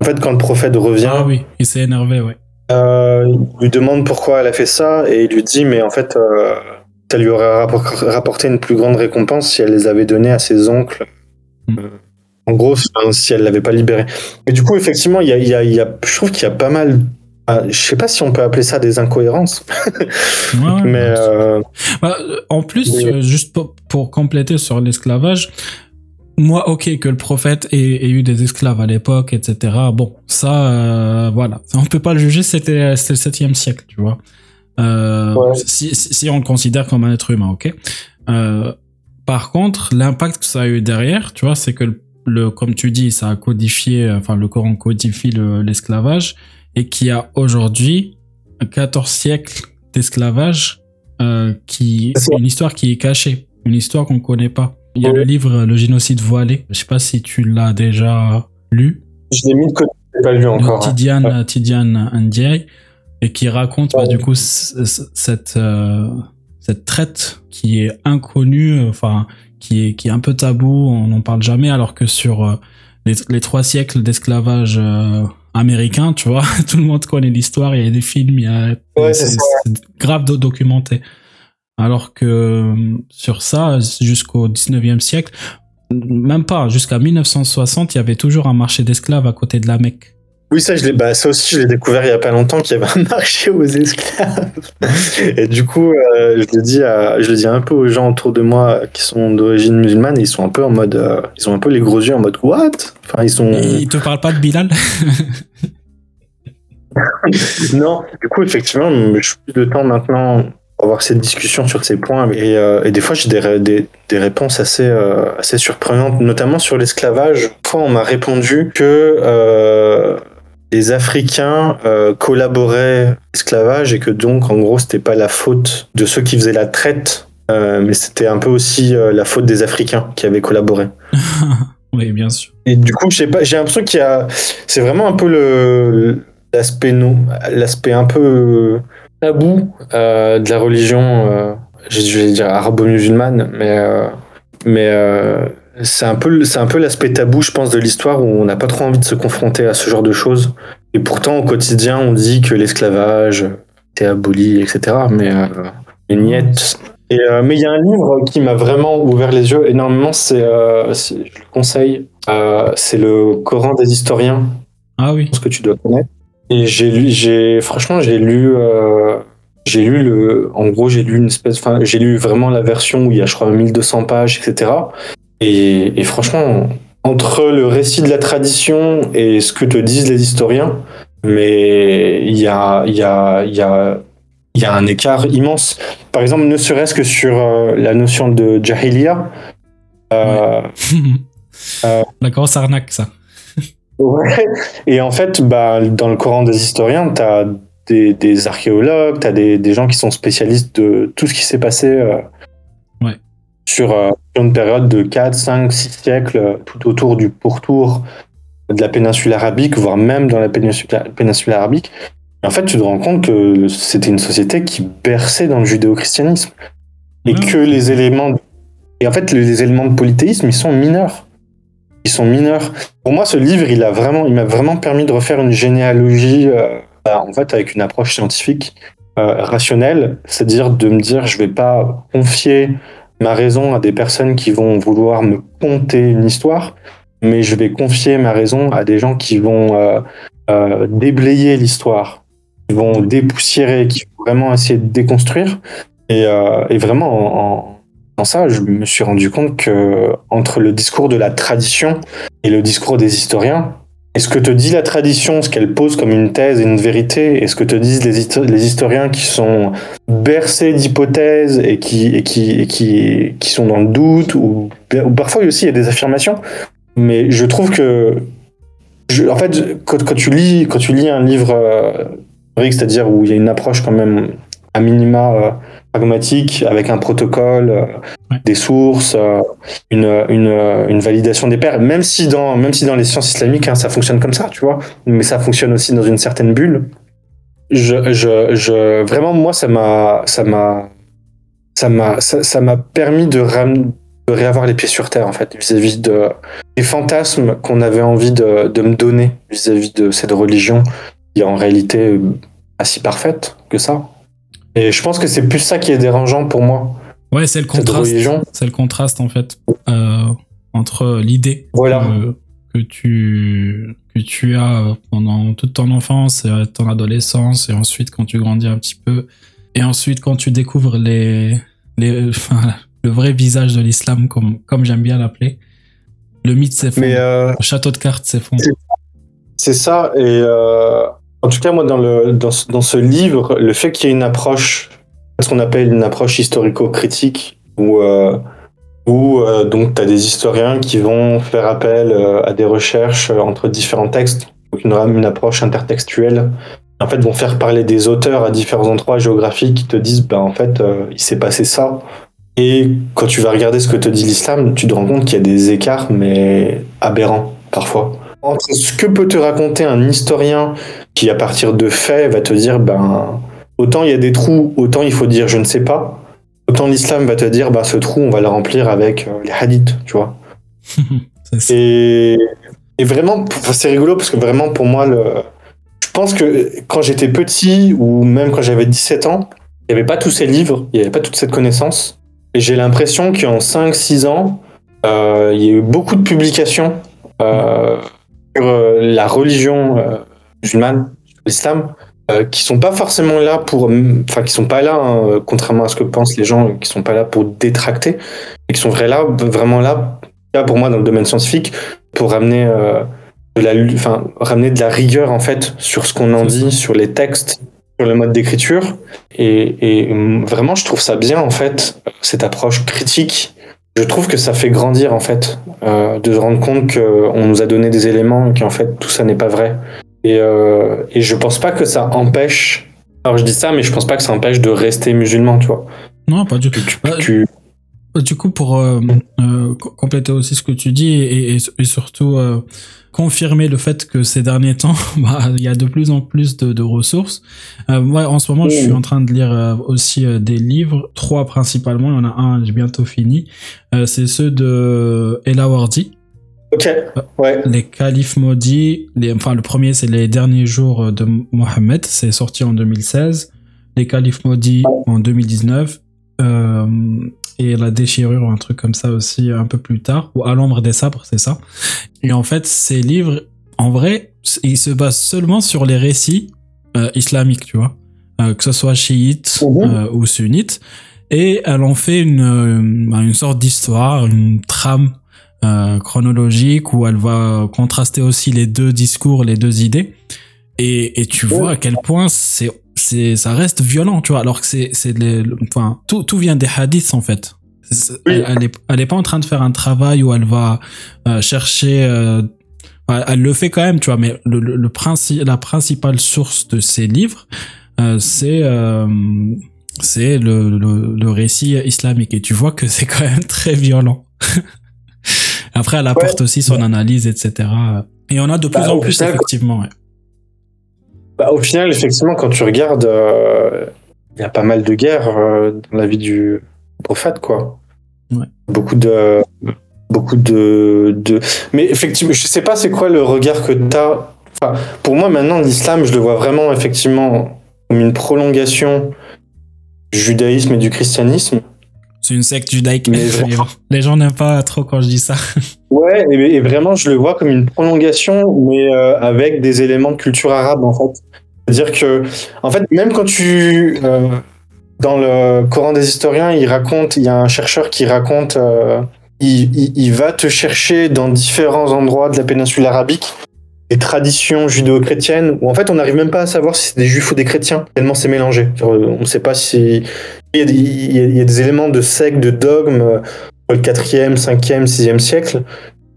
En fait, quand le prophète revient, Ah oui, il s'est énervé, ouais. il lui demande pourquoi elle a fait ça et il lui dit mais en fait ça lui aurait rappor- rapporté une plus grande récompense si elle les avait donnés à ses oncles. Mm. En gros, si elle l'avait pas libéré. Et du coup, effectivement, il y a, il y a- il y a- je trouve qu'il y a pas mal. ah, je sais pas si on peut appeler ça des incohérences, Ouais, mais euh, Bah, en plus, Oui. euh, juste pour, pour compléter sur l'esclavage, moi, ok, que le prophète ait, ait eu des esclaves à l'époque, etc. Bon, ça, euh, voilà, on peut pas le juger. C'était c'était le septième siècle, tu vois. Ouais. si, si, si on le considère comme un être humain, ok. Par contre, l'impact que ça a eu derrière, tu vois, c'est que le, le- comme tu dis, ça a codifié, enfin, le Coran codifie le- l'esclavage et qu'il y a aujourd'hui 14 siècles d'esclavage euh, qui une histoire qui est cachée, une histoire qu'on connaît pas. Il y a le livre Le génocide voilé. Je sais pas si tu l'as déjà lu. je l'ai mis de côté, je pas lu de encore. hein. Tidiane, Tidiane Ndiaye et qui raconte bah, du coup cette euh, cette traite qui est inconnue, enfin qui est qui est un peu tabou, on n'en parle jamais, alors que sur euh, les, trois siècles d'esclavage euh, américain, tu vois. Tout le monde connaît l'histoire, il y a des films, il y a c'est grave documenté. Alors que euh, sur ça, jusqu'au 19e siècle, même pas, jusqu'à 1960, il y avait toujours un marché d'esclaves à côté de la Mecque. Oui, ça, je bah, ça aussi, je l'ai découvert il y a pas longtemps qu'il y avait un marché aux esclaves. Et du coup, euh, je, le dis je le dis un peu aux gens autour de moi qui sont d'origine musulmane, et ils sont un peu en mode, euh, ils ont un peu les gros yeux en mode what? Enfin, ils sont. ils te parlent pas de Bilal? Non, du coup, effectivement, je suis plus de temps maintenant pour avoir cette discussion sur ces points, et, euh, et des fois, j'ai des, des, des, réponses assez, assez surprenantes, notamment sur l'esclavage. Fois, on m'a répondu que les Africains euh, collaboraient l'esclavage et que donc, en gros, c'était pas la faute de ceux qui faisaient la traite, euh, mais c'était un peu aussi euh, la faute des Africains qui avaient collaboré. oui, bien sûr. Et du coup, j'ai l'impression qu'il y a, c'est vraiment un peu le l'aspect non, l'aspect un peu tabou de la religion, je vais dire arabo-musulmane, mais mais c'est un peu, c'est un peu l'aspect tabou, je pense, de l'histoire où on n'a pas trop envie de se confronter à ce genre de choses. Et pourtant, au quotidien, on dit que l'esclavage était aboli, etc. Mais euh, niette. Et, euh, mais il y a un livre qui m'a vraiment ouvert les yeux énormément. C'est, euh, je le conseille. C'est le Coran des historiens. Ah oui. Ce que tu dois connaître. Et j'ai lu, j'ai, franchement, j'ai lu. j'ai lu le, en gros, j'ai lu une espèce, enfin, j'ai lu vraiment la version où il y a, je crois, 1200 pages, etc. Et, franchement, entre le récit de la tradition et ce que te disent les historiens, mais il y a, y, a, y, a, y a un écart immense. Par exemple, ne serait-ce que sur euh, la notion de jahiliya. Euh, euh, la grosse arnaque, ça. ouais. Et en fait, bah, dans le Coran des historiens, tu as des, des archéologues, tu as des, des, gens qui sont spécialistes de tout ce qui s'est passé euh, sur, une période de 4, 5, 6 siècles tout autour du pourtour de la péninsule arabique, voire même dans la péninsule, arabique. Et en fait, tu te rends compte que c'était une société qui berçait dans le judéo-christianisme. Et que les éléments. Et en fait, les éléments de polythéisme, ils sont mineurs. Ils sont mineurs. Pour moi, ce livre, il a vraiment, il m'a vraiment permis de refaire une généalogie, euh, en fait, avec une approche scientifique, euh, rationnelle, c'est-à-dire de me dire, je vais pas confier ma raison à des personnes qui vont vouloir me conter une histoire, mais je vais confier ma raison à des gens qui vont euh, euh, déblayer l'histoire, qui vont dépoussiérer, qui vont vraiment essayer de déconstruire. Et, euh, vraiment, en, en, ça, je me suis rendu compte que entre le discours de la tradition et le discours des historiens, est ce que te dit la tradition, ce qu'elle pose comme une thèse et une vérité, et ce que te disent les, historiens qui sont bercés d'hypothèses et, qui, et, et sont dans le doute, ou, parfois aussi il y a des affirmations, mais je trouve que, en fait, quand, quand, tu lis, quand tu lis un livre euh, c'est-à-dire où il y a une approche quand même à minima euh, pragmatique, avec un protocole, euh, des sources, euh, une, une, une, validation des pairs, même si dans, même si dans les sciences islamiques, hein, ça fonctionne comme ça, tu vois, mais ça fonctionne aussi dans une certaine bulle. Je, je, je vraiment, moi, ça m'a, ça m'a, ça m'a, ça m'a permis de, de réavoir les pieds sur terre, en fait, vis-à-vis de, des fantasmes qu'on avait envie de, de me donner vis-à-vis -vis de cette religion, qui est en réalité pas si parfaite que ça. Et je pense que c'est plus ça qui est dérangeant pour moi. Ouais, c'est le contraste. C'est le contraste en fait euh, entre l'idée que, tu que tu as pendant toute ton enfance et ton adolescence et ensuite quand tu grandis un petit peu et ensuite quand tu découvres les les enfin, le vrai visage de l'islam comme comme j'aime bien l'appeler. Le mythe s'effondre. Euh, le château de cartes s'effondre. C'est ça et euh, en tout cas, moi, dans, le, dans, dans ce livre, le fait qu'il y ait une approche, ce qu'on appelle une approche historico-critique, où, euh, où euh, tu as des historiens qui vont faire appel euh, à des recherches entre différents textes, donc une, une approche intertextuelle. En fait, vont faire parler des auteurs à différents endroits géographiques qui te disent, ben, en fait, il s'est passé ça. Et quand tu vas regarder ce que te dit l'islam, tu te rends compte qu'il y a des écarts, mais aberrants parfois entre ce que peut te raconter un historien qui, à partir de faits, va te dire, ben, autant il y a des trous, autant il faut dire je ne sais pas. Autant l'islam va te dire, ben, ce trou, on va le remplir avec euh, les hadiths, tu vois. et, Et vraiment, c'est rigolo parce que vraiment, pour moi, le... je pense que quand j'étais petit ou même quand j'avais 17 ans, il n'y avait pas tous ces livres, il n'y avait pas toute cette connaissance. Et j'ai l'impression qu'en 5-6 ans, euh, il y a eu beaucoup de publications euh, sur euh, la religion euh, musulmane, l'islam, euh, qui sont pas forcément là pour, enfin qui sont pas là, hein, contrairement à ce que pensent les gens, qui sont pas là pour détracter, et qui sont vrais là, vraiment là, là pour moi dans le domaine scientifique, pour ramener euh, de la, enfin ramener de la rigueur en fait sur ce qu'on en dit, sur les textes, sur le mode d'écriture, et, et vraiment je trouve ça bien en fait cette approche critique. Je trouve que ça fait grandir en fait, euh, de se rendre compte qu'on nous a donné des éléments et qu'en fait tout ça n'est pas vrai. Et, euh, et je pense pas que ça empêche. Alors je dis ça, mais je pense pas que ça empêche de rester musulman, tu vois. Non, pas du tout. Tu- Bah, tu- Du coup, pour euh, euh, co- compléter aussi ce que tu dis et, et, et surtout euh, confirmer le fait que ces derniers temps, bah, il y a de plus en plus de, de ressources. Euh, moi, en ce moment, je suis en train de lire euh, aussi des livres, trois principalement. Il y en a un, j'ai bientôt fini. Euh, c'est ceux de Ella Wardi, Ok, ouais. les califes maudits. Les, enfin, le premier, c'est les derniers jours de Mohammed. C'est sorti en 2016. Les califes maudits en 2019. Euh, et la déchirure, un truc comme ça aussi un peu plus tard. Ou à l'ombre des sabres, c'est ça. Et en fait, ces livres, en vrai, ils se basent seulement sur les récits euh, islamiques, tu vois. Euh, que ce soit chiite Mhm. euh, ou sunnite. Et elle en fait une, euh, bah, une sorte d'histoire, une trame euh, chronologique où elle va contraster aussi les deux discours, les deux idées. Et, et tu vois à quel point c'est c'est ça reste violent, tu vois, alors que c'est c'est enfin tout tout vient des hadiths en fait. Elle, elle est elle est pas en train de faire un travail où elle va euh, chercher euh, elle le fait quand même, tu vois, mais le, le, le princi- la principale source de ces livres, euh, c'est euh, c'est le, le, le récit islamique. Et tu vois que c'est quand même très violent. Après, elle apporte aussi son analyse, etc. Et on a de plus Bah, en plus, effectivement. ouais. Bah, au final, effectivement, quand tu regardes, euh, il y a pas mal de guerres euh, dans la vie du prophète, quoi. Ouais. Beaucoup de. Beaucoup de, de. Mais effectivement, je sais pas c'est quoi le regard que tu as. Enfin, pour moi, maintenant, l'islam, je le vois vraiment, effectivement, comme une prolongation du judaïsme et du christianisme. C'est une secte judaïque. Mais Mais vraiment. les gens n'aiment pas trop quand je dis ça. Ouais, et, et vraiment, je le vois comme une prolongation, mais euh, avec des éléments de culture arabe, en fait. C'est-à-dire que, en fait, même quand tu. euh, dans le Coran des historiens, il raconte, il y a un chercheur qui raconte, euh, il, va te chercher dans différents endroits de la péninsule arabique des traditions judéo-chrétiennes où en fait on n'arrive même pas à savoir si c'est des juifs ou des chrétiens, tellement c'est mélangé. On ne sait pas si. Il y, a des, il y a- il y a des éléments de sectes, de dogmes, euh, le 4e, 5e, 6e siècle,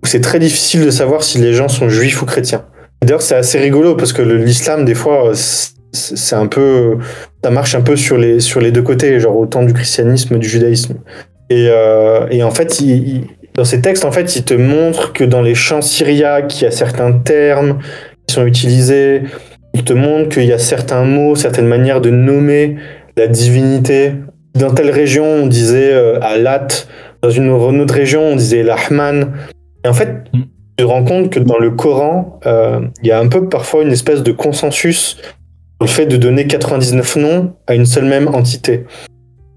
où c'est très difficile de savoir si les gens sont juifs ou chrétiens. D'ailleurs, c'est assez rigolo parce que l'islam, des fois, c'est c'est un peu. Ça marche un peu sur les, sur les deux côtés, genre autant du christianisme, du judaïsme. Et, euh, et en fait, dans ces textes, en fait, il te montre que dans les chants syriaques, il y a certains termes qui sont utilisés. Il te montre qu'il y a certains mots, certaines manières de nommer la divinité. Dans telle région, on disait euh, Alat. Dans une autre région, on disait Lahman. Et en fait, Mm. Te rends compte que dans le Coran, euh, il y a un peu parfois une espèce de consensus sur le fait de donner 99 noms à une seule même entité.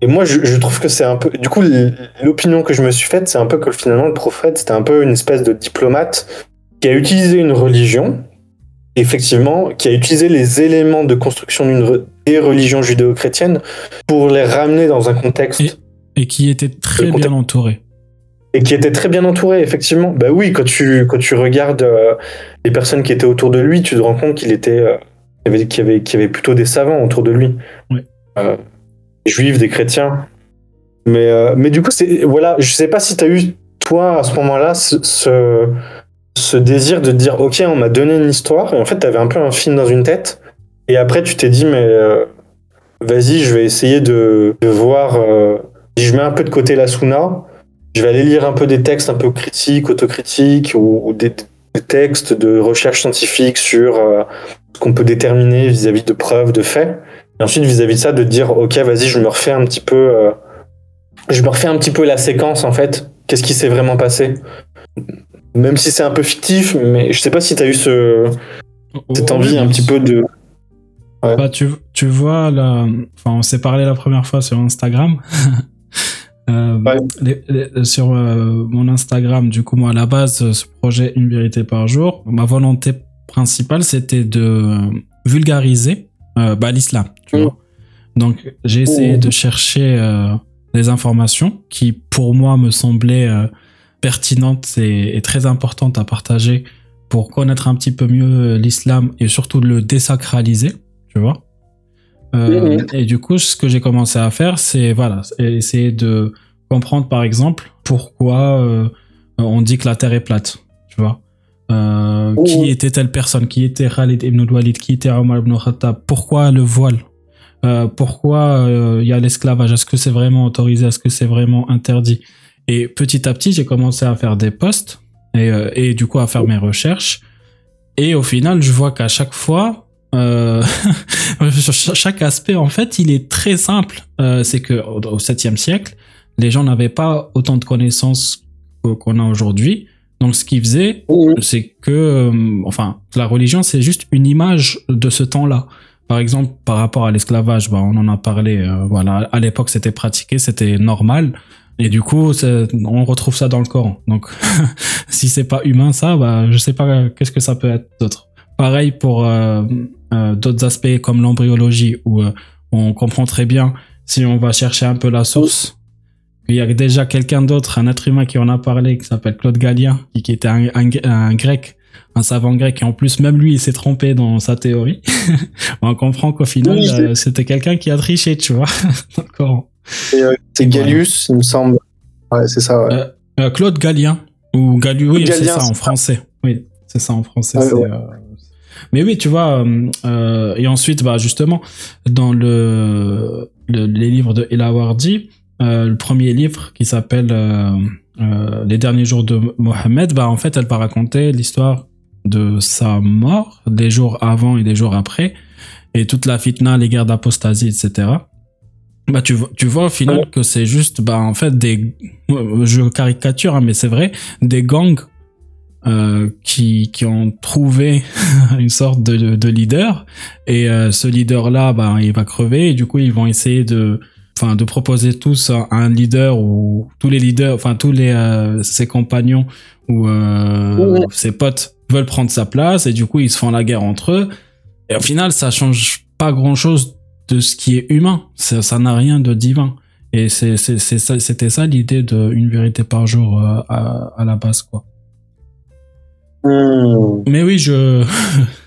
Et moi, je, je trouve que c'est un peu. Du coup, l'opinion que je me suis faite, c'est un peu que finalement, le prophète, c'était un peu une espèce de diplomate qui a utilisé une religion, effectivement, qui a utilisé les éléments de construction re- des religions judéo-chrétiennes pour les ramener dans un contexte. Et- Et qui était très bien entouré. Et qui était très bien entouré, effectivement. Bah oui, quand tu, quand tu regardes euh, les personnes qui étaient autour de lui, tu te rends compte qu'il était, euh, qu'il y avait, avait, plutôt des savants autour de lui. Oui. Euh, des juifs, des chrétiens. Mais, euh, mais du coup, c'est, voilà, je sais pas si tu as eu, toi, à ce moment-là, ce, ce, ce désir de te dire, OK, on m'a donné une histoire, et en fait, tu avais un peu un film dans une tête, et après, tu t'es dit, mais vas-y, je vais essayer de, de voir, si je mets un peu de côté la Sunna, je vais aller lire un peu des textes un peu critiques, autocritiques, ou, ou des, des textes de recherche scientifique sur euh, ce qu'on peut déterminer vis-à-vis de preuves, de faits. Et ensuite, vis-à-vis de ça, de dire, ok, vas-y, je me refais un petit peu, euh, je me refais un petit peu la séquence en fait. Qu'est-ce qui s'est vraiment passé? Même si c'est un peu fictif, mais je sais pas si tu as eu ce, cette envie un petit peu de. Bah, tu, tu vois, là, enfin, on s'est parlé la première fois sur Instagram. Euh, sur euh, mon Instagram, du coup, moi, à la base, ce projet Une vérité par jour, ma volonté principale, c'était de vulgariser euh, bah, l'islam, tu mm. vois. Donc, j'ai essayé mm. de chercher des informations qui, pour moi, me semblaient pertinentes et, et, très importantes à partager pour connaître un petit peu mieux l'islam et surtout le désacraliser, tu vois. Euh, mm-hmm. Et du coup, ce que j'ai commencé à faire, c'est voilà, essayer de comprendre par exemple pourquoi euh, on dit que la Terre est plate, tu vois. Euh, qui mm-hmm. était telle personne, qui était Khalid ibn Walid, qui était Omar ibn Khattab, pourquoi le voile, pourquoi il y a l'esclavage, est-ce que c'est vraiment autorisé, est-ce que c'est vraiment interdit? Et petit à petit, j'ai commencé à faire des posts et, et du coup à faire mes recherches. Et au final, je vois qu'à chaque fois, euh, chaque aspect, en fait, il est très simple. Euh, c'est que au 7e siècle, les gens n'avaient pas autant de connaissances qu'on a aujourd'hui. Donc, ce qu'ils faisaient, c'est que, euh, enfin, la religion, c'est juste une image de ce temps-là. Par exemple, par rapport à l'esclavage, bah, on en a parlé. Euh, voilà, à l'époque, c'était pratiqué, c'était normal. Et du coup, on retrouve ça dans le Coran. Donc, si c'est pas humain, ça, bah, je sais pas qu'est-ce que ça peut être d'autre. Pareil pour euh, euh, d'autres aspects comme l'embryologie où euh, on comprend très bien si on va chercher un peu la source. Il y a déjà quelqu'un d'autre, un être humain qui en a parlé, qui s'appelle Claude Galien, qui, était un, grec, un savant grec, et en plus même lui il s'est trompé dans sa théorie. on comprend qu'au final euh, c'était quelqu'un qui a triché, tu vois, C'est Gallius, il me semble. Ouais, c'est ça. Ouais. Claude Galien ou Gallius, oui, c'est ça en français. Oui, c'est ça en français. Mais oui, tu vois, euh, euh, et ensuite, bah justement, dans le, les livres de Elawardi, euh, le premier livre qui s'appelle euh, euh, Les derniers jours de Mohammed, bah en fait, elle va raconter l'histoire de sa mort, des jours avant et des jours après, et toute la fitna, les guerres d'apostasie, etc. Bah tu tu vois au final que c'est juste, bah en fait des, je caricature, hein, mais c'est vrai, des gangs euh, qui, qui ont trouvé une sorte de, de leader. Et euh, ce leader là bah, il va crever. Et du coup ils vont essayer de enfin de proposer tous un leader ou tous les leaders enfin tous les euh, ses compagnons ou ses potes veulent prendre sa place. Et du coup ils se font la guerre entre eux. Et au final ça change pas grand chose de ce qui est humain. Ça n'a rien de divin. Et c'est c'était ça l'idée de une vérité par jour à, à la base quoi Hmm. Mais oui, je.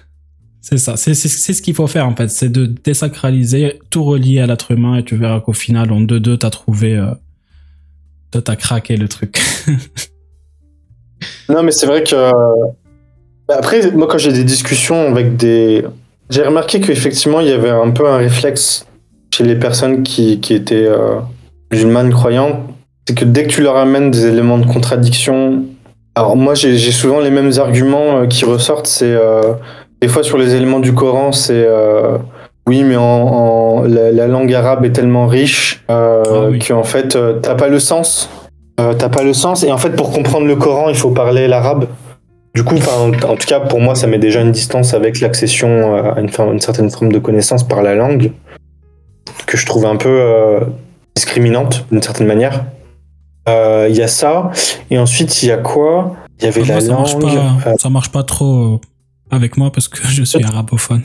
c'est ça, c'est ce qu'il faut faire en fait, c'est de désacraliser, tout relier à l'être humain et tu verras qu'au final, en 2-2, t'as trouvé. Euh, t'as craqué le truc. non, mais c'est vrai que. Bah, après, moi, quand j'ai des discussions avec des. J'ai remarqué qu'effectivement, il y avait un peu un réflexe chez les personnes qui, qui étaient euh, musulmanes croyantes. C'est que dès que tu leur amènes des éléments de contradiction alors moi j'ai souvent les mêmes arguments euh, qui ressortent. C'est euh, des fois sur les éléments du Coran, c'est euh, oui, mais en, la, langue arabe est tellement riche euh, ah qu'en fait t'as pas le sens. t'as pas le sens. Et en fait pour comprendre le Coran, il faut parler l'arabe. Du coup, en, en tout cas pour moi, ça met déjà une distance avec l'accession à une, une, certaine forme de connaissance par la langue que je trouve un peu discriminante d'une certaine manière. Euh, il y a ça. Et ensuite, il y a quoi? Il y avait la ça langue. Marche pas, euh, Ça marche pas trop euh, avec moi parce que je suis arabophone.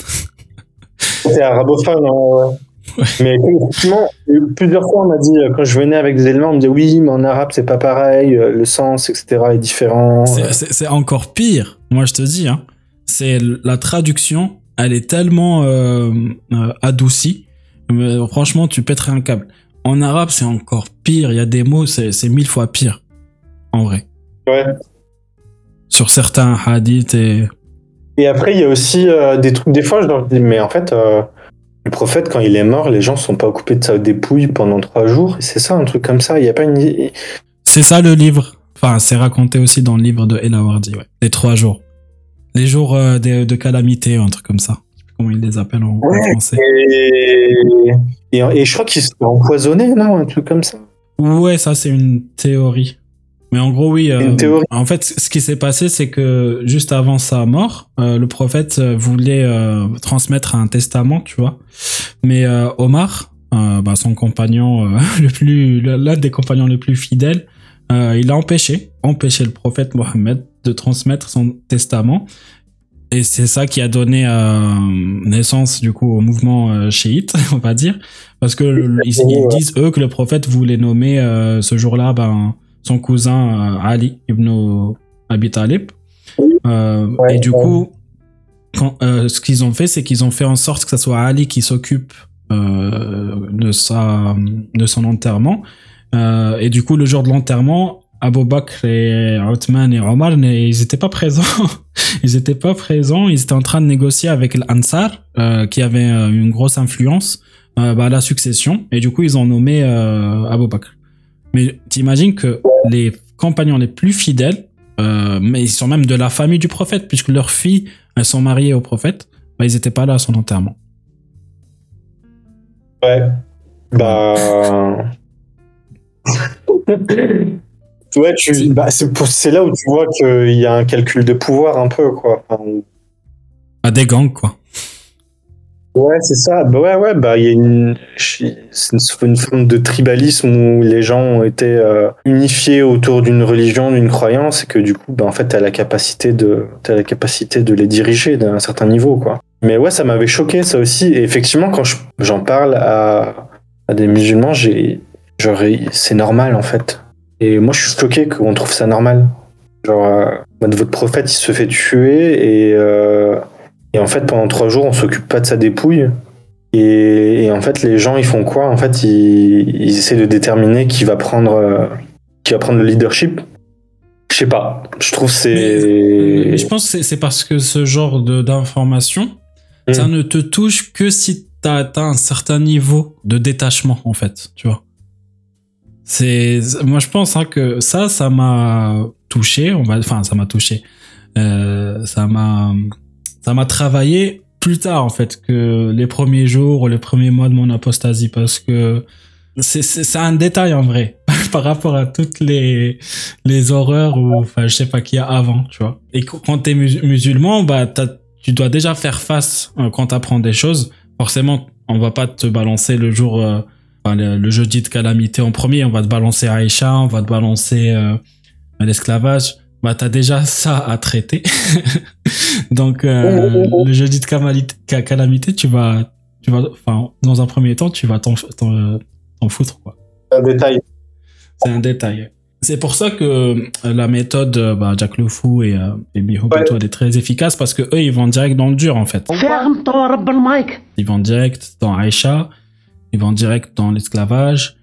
C'est arabophone, hein, Mais effectivement, plusieurs fois, on m'a dit, quand je venais avec des éléments, on me disait oui, mais en arabe, c'est pas pareil, le sens, etc., est différent. C'est encore pire, moi je te dis. Hein. C'est la traduction, elle est tellement euh, adoucie. franchement, tu pèterais un câble. En arabe, c'est encore pire. Il y a des mots, c'est mille fois pire. En vrai. Ouais. Sur certains hadiths et. Et après, il y a aussi euh, des trucs. Des fois, je leur dis, mais en fait, euh, le prophète, quand il est mort, les gens sont pas occupés de sa dépouille pendant trois jours. C'est ça, un truc comme ça. Il n'y a pas une. C'est ça le livre. Enfin, c'est raconté aussi dans le livre de Elawardi, ouais. Les trois jours. Les jours euh, de, de calamité, un truc comme ça comment ils les appellent en, français. Et, je crois qu'ils sont empoisonnés, non Un truc comme ça. Ouais, ça c'est une théorie. Mais en gros, oui. euh, Une théorie. en fait, ce qui s'est passé, c'est que juste avant sa mort, euh, le prophète euh, voulait euh, transmettre un testament, tu vois. Mais Omar, bah, son compagnon le plus, l'un des compagnons les plus fidèles, il a empêché, empêché le prophète Mohammed de transmettre son testament. Et c'est ça qui a donné euh, naissance du coup au mouvement euh, chiite, on va dire, parce que le- ils, ils disent eux que le prophète voulait nommer euh, ce jour-là ben, son cousin euh, Ali ibn Abi Talib. Ouais, et du ouais. coup, quand, ce qu'ils ont fait, c'est qu'ils ont fait en sorte que ce soit Ali qui s'occupe de sa de son enterrement. Et du coup, le jour de l'enterrement, Abu Bakr et Othman et Omar, ils étaient pas présents. ils étaient pas présents. Ils étaient en train de négocier avec l'Ansar, euh, qui avait euh, une grosse influence euh, bah, à la succession. Et du coup, ils ont nommé euh, Abu Bakr. Mais t'imagines que les compagnons les plus fidèles, euh, mais ils sont même de la famille du prophète, puisque leurs filles, elles sont mariées au prophète, bah, ils étaient pas là à son enterrement. Ouais. Bah. ouais, tu... bah, c'est là où tu vois qu'il y a un calcul de pouvoir un peu, quoi. Enfin, À des gangs, quoi. Ouais, c'est ça. Bah ouais, ouais, bah il y a une, c'est une, forme de tribalisme où les gens ont été euh, unifiés autour d'une religion, d'une croyance, et que du coup, bah en fait, t'as la capacité de, t'as la capacité de les diriger d'un certain niveau, quoi. Mais ouais, ça m'avait choqué ça aussi. Et effectivement, quand je- j'en parle à, à des musulmans, j'ai, c'est normal en fait. Et moi, je suis choqué qu'on trouve ça normal. Genre, euh, votre prophète, il se fait tuer et euh, et en fait, pendant trois jours, on s'occupe pas de sa dépouille. Et, et en fait, les gens, ils font quoi? En fait, ils, ils essaient de déterminer qui va prendre, euh, qui va prendre le leadership. Je sais pas. Je trouve c'est. je pense que c'est- parce que ce genre d'information, ça ne te touche que si tu as atteint un certain niveau de détachement, en fait, tu vois. C'est, moi, je pense hein, que ça, ça m'a touché, on va, enfin, ça m'a touché. Euh, ça m'a, ça m'a travaillé plus tard, en fait, que les premiers jours ou les premiers mois de mon apostasie, parce que c'est, un détail, en vrai, par rapport à toutes les, les horreurs ou, enfin, je sais pas qu'il y a avant, tu vois. Et qu- quand t'es mus- musulman, bah, tu dois déjà faire face euh, quand t'apprends des choses. Forcément, on va pas te balancer le jour, euh, le, jeudi de calamité en premier, on va te balancer Aïcha, on va te balancer euh, l'esclavage. Bah, t'as déjà ça à traiter. Donc, euh, le jeudi de calamité, tu vas, tu vas, enfin, dans un premier temps, tu vas t'en, foutre, quoi. Un détail. C'est un détail. C'est pour ça que euh, la méthode bah, Jack Le Fou et, euh, et ouais. elle est très efficace parce que eux ils vont direct dans le dur en fait. Ferme ton Ils vont direct dans Aïcha, ils vont direct dans l'esclavage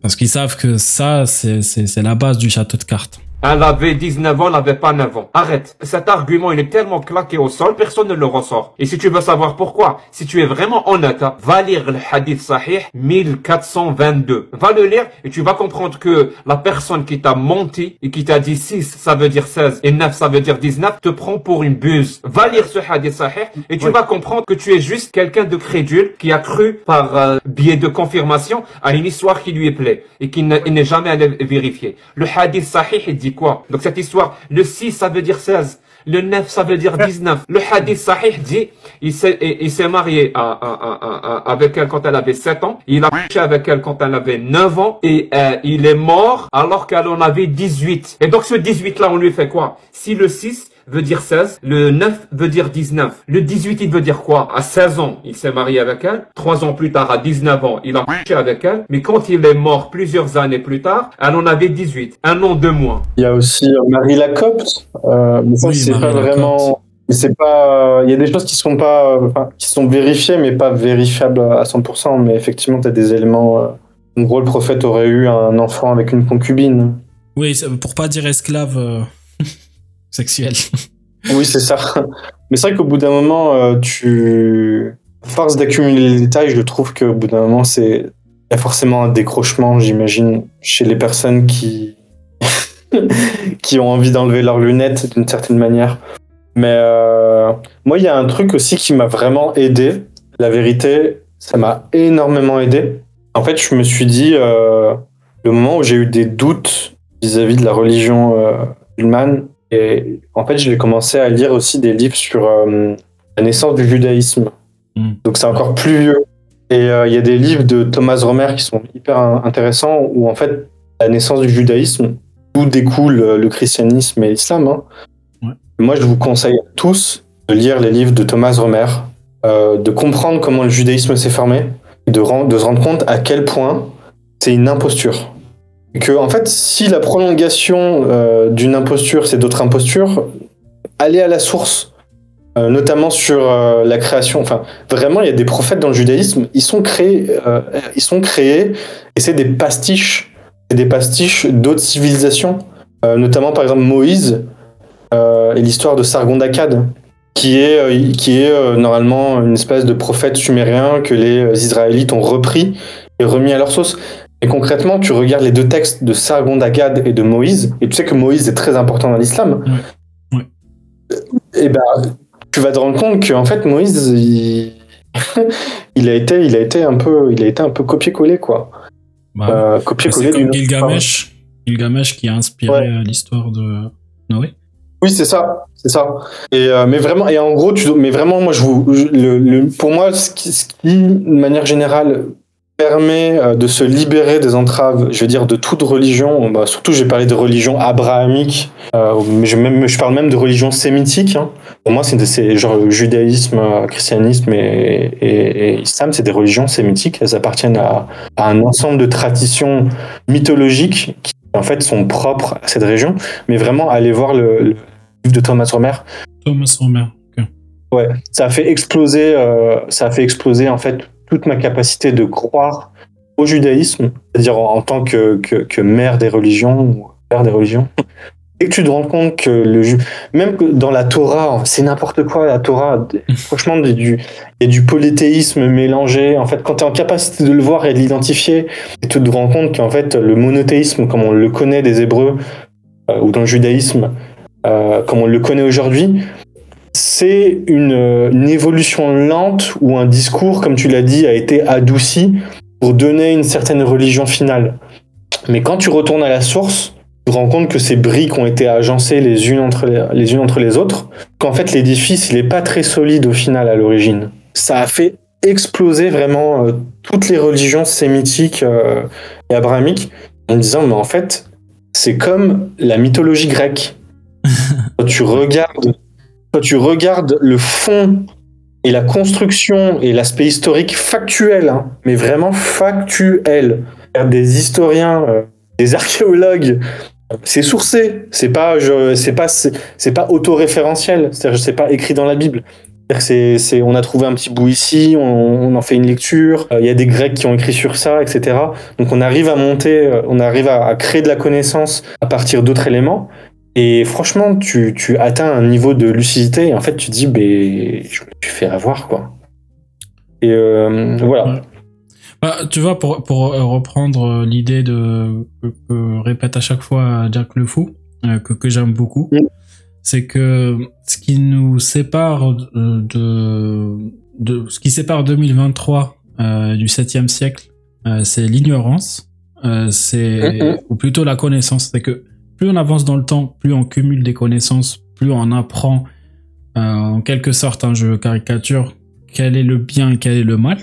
parce qu'ils savent que ça c'est la base du château de cartes. Elle avait 19 ans, elle n'avait pas 9 ans. Arrête. Cet argument, il est tellement claqué au sol, personne ne le ressort. Et si tu veux savoir pourquoi, si tu es vraiment honnête, hein, va lire le hadith sahih 1422. Va le lire et tu vas comprendre que la personne qui t'a menti et qui t'a dit 6, ça veut dire 16 et 9, ça veut dire 19, te prend pour une buse. Va lire ce hadith sahih et tu vas comprendre que tu es juste quelqu'un de crédule qui a cru par euh, biais de confirmation à une histoire qui lui plaît et qui n'est jamais allé vérifier. Le hadith sahih, il dit quoi Donc cette histoire, le 6, ça veut dire 16. Le 9, ça veut dire 19. Le hadith sahih dit, il s'est, marié à, à- à- avec elle quand elle avait 7 ans. Il a couché avec elle quand elle avait 9 ans. Et euh, il est mort alors qu'elle en avait 18. Et donc ce 18-là, on lui fait quoi? Si le 6 veut dire 16, le 9 veut dire 19. Le 18, il veut dire quoi? À 16 ans, il s'est marié avec elle. Trois ans plus tard, à 19 ans, il a couché avec elle. Mais quand il est mort plusieurs années plus tard, elle en avait 18. Un an, deux mois. Il y a aussi euh, Marie Lacopte. Euh, mais ça, Oui, c'est pas vraiment. C'est pas. Il y a des choses qui sont pas, euh, enfin, qui sont vérifiées, mais pas vérifiables à 100%. Mais effectivement, tu as des éléments. euh, En gros, le prophète aurait eu un enfant avec une concubine. Oui, c'est- pour pas dire esclave Oui, c'est ça. Mais c'est vrai qu'au bout d'un moment, euh, tu. Force d'accumuler les détails, je trouve qu'au bout d'un moment, c'est. Il y a forcément un décrochement, j'imagine, chez les personnes qui. qui ont envie d'enlever leurs lunettes d'une certaine manière. Mais euh, moi, il y a un truc aussi qui m'a vraiment aidé. La vérité, ça m'a énormément aidé. En fait, je me suis dit, euh, le moment où j'ai eu des doutes vis-à-vis de la religion euh, musulmane. Et en fait, j'ai commencé à lire aussi des livres sur euh, la naissance du judaïsme. Mm. Donc c'est encore plus vieux. Et euh, il y a des livres de Thomas Romer qui sont hyper in- intéressants où en fait la naissance du judaïsme, d'où découle euh, le christianisme et l'islam. hein. Ouais. Moi, je vous conseille à tous de lire les livres de Thomas Romer, euh, de comprendre comment le judaïsme s'est formé, de, de se rendre compte à quel point c'est une imposture. Que, en fait, si la prolongation euh, d'une imposture, c'est d'autres impostures, allez à la source, euh, notamment sur euh, la création. Enfin, vraiment, il y a des prophètes dans le judaïsme, ils sont créés, ils sont créés et c'est des pastiches, c'est des pastiches d'autres civilisations, notamment par exemple Moïse et l'histoire de Sargon d'Akkad, qui est, qui est normalement une espèce de prophète sumérien que les Israélites ont repris et remis à leur sauce. Et concrètement, tu regardes les deux textes de Sargon d'Akkad et de Moïse, et tu sais que Moïse est très important dans l'islam. Ouais. Et ben, tu vas te rendre compte qu'en fait Moïse, il... il a été, il a été un peu, il a été un peu copié-collé quoi. Bah, Euh, copié-collé comme Gilgamesh, Gilgamesh qui a inspiré Ouais. euh, l'histoire de Noé. Oui, c'est ça, c'est ça. Et euh, mais vraiment, et en gros, tu, mais vraiment, moi, je vous, je- le, le- pour moi, ce qui, ce qui, de manière générale, permet euh, de se libérer des entraves, je veux dire, de toute religion. Bah, surtout, j'ai parlé de religion abrahamique, euh, mais je, même, je parle même de religion sémitique. hein. Pour moi, c'est genre judaïsme, euh, christianisme et, et, et islam, c'est des religions sémitiques. Elles appartiennent à, à un ensemble de traditions mythologiques qui, en fait, sont propres à cette région. Mais vraiment, allez voir le, le livre de Thomas Romer. Thomas Romer. Ouais, ça a fait exploser, euh, ça a fait exploser en fait toute ma capacité de croire au judaïsme, c'est-à-dire en, en tant que, que, que mère des religions ou père des religions. Et que tu te rends compte que le ju- même que dans la Torah, c'est n'importe quoi la Torah. Franchement, il y a du, il y a du polythéisme mélangé. En fait, quand tu es en capacité de le voir et de l'identifier, tu te rends compte qu'en fait, le monothéisme, comme on le connaît des Hébreux euh, ou dans le judaïsme, euh, comme on le connaît aujourd'hui, c'est une, une évolution lente où un discours, comme tu l'as dit, a été adouci pour donner une certaine religion finale. Mais quand tu retournes à la source, tu te rends compte que ces briques ont été agencées les unes entre les, les unes entre les autres, qu'en fait l'édifice il est pas très solide au final à l'origine. Ça a fait exploser vraiment euh, toutes les religions sémitiques euh, et abrahamiques en disant mais en fait c'est comme la mythologie grecque. Quand tu regardes quand tu regardes le fond et la construction et l'aspect historique factuel, hein, mais vraiment factuel, des historiens, euh, des archéologues, c'est sourcé, c'est pas, c'est pas, c'est, pas autoréférentiel, c'est-à-dire c'est pas écrit dans la Bible. C'est, on a trouvé un petit bout ici, on, en fait une lecture, euh, il y a des Grecs qui ont écrit sur ça, etc. Donc on arrive à monter, euh, on arrive à créer de la connaissance à partir d'autres éléments. Et franchement, tu, tu atteins un niveau de lucidité et en fait, tu te dis, ben, je me suis fait avoir, quoi. Et euh, voilà. Ouais. Bah, tu vois, pour, pour euh, reprendre euh, l'idée de que, que répète à chaque fois Jack le Fou, euh, que, que j'aime beaucoup, c'est que ce qui nous sépare de, de, ce qui sépare 2023 euh, du 7e siècle, euh, c'est l'ignorance, euh, c'est Mhm. ou plutôt la connaissance. C'est que plus on avance dans le temps, plus on cumule des connaissances, plus on apprend euh, en quelque sorte un jeu caricature quel est le bien et quel est le mal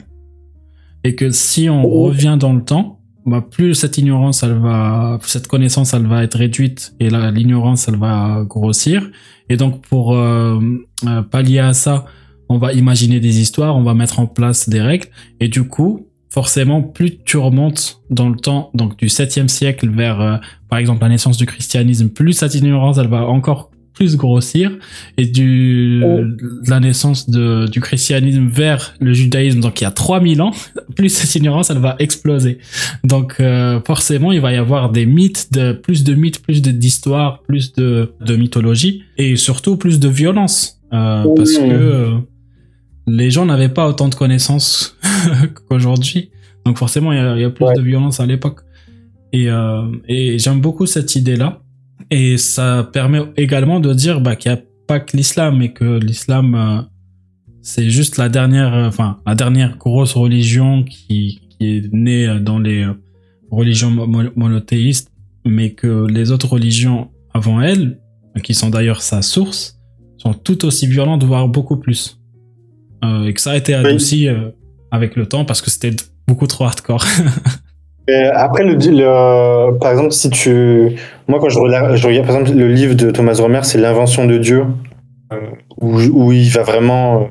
et que si on Oh. revient dans le temps, bah plus cette ignorance, elle va, cette connaissance, elle va être réduite et l'ignorance, elle va grossir. Et donc, pour euh, euh, pallier à ça, on va imaginer des histoires, on va mettre en place des règles. Et du coup, forcément, plus tu remontes dans le temps, donc du 7e siècle vers, euh, par exemple, la naissance du christianisme, plus cette ignorance, elle va encore plus grossir et du Oh. la naissance de, du christianisme vers le judaïsme donc il y a 3000 ans plus cette ignorance elle va exploser donc euh, forcément il va y avoir des mythes de plus de mythes plus d'histoires plus de, de mythologie et surtout plus de violence euh, parce que euh, les gens n'avaient pas autant de connaissances qu'aujourd'hui donc forcément il y a, il y a plus Ouais. de violence à l'époque et, euh, et j'aime beaucoup cette idée là et ça permet également de dire bah, qu'il n'y a pas que l'islam, mais que l'islam, euh, c'est juste la dernière, euh, enfin, la dernière grosse religion qui, qui est née dans les euh, religions mo- mo- monothéistes mais que les autres religions avant elle, qui sont d'ailleurs sa source, sont tout aussi violentes, voire beaucoup plus. Euh, et que ça a été adouci euh, avec le temps parce que c'était beaucoup trop hardcore. Et après, le, le- par exemple, si tu. Moi, quand je regarde, je regarde par exemple le livre de Thomas Romer, c'est L'invention de Dieu, euh, où, où il va vraiment euh,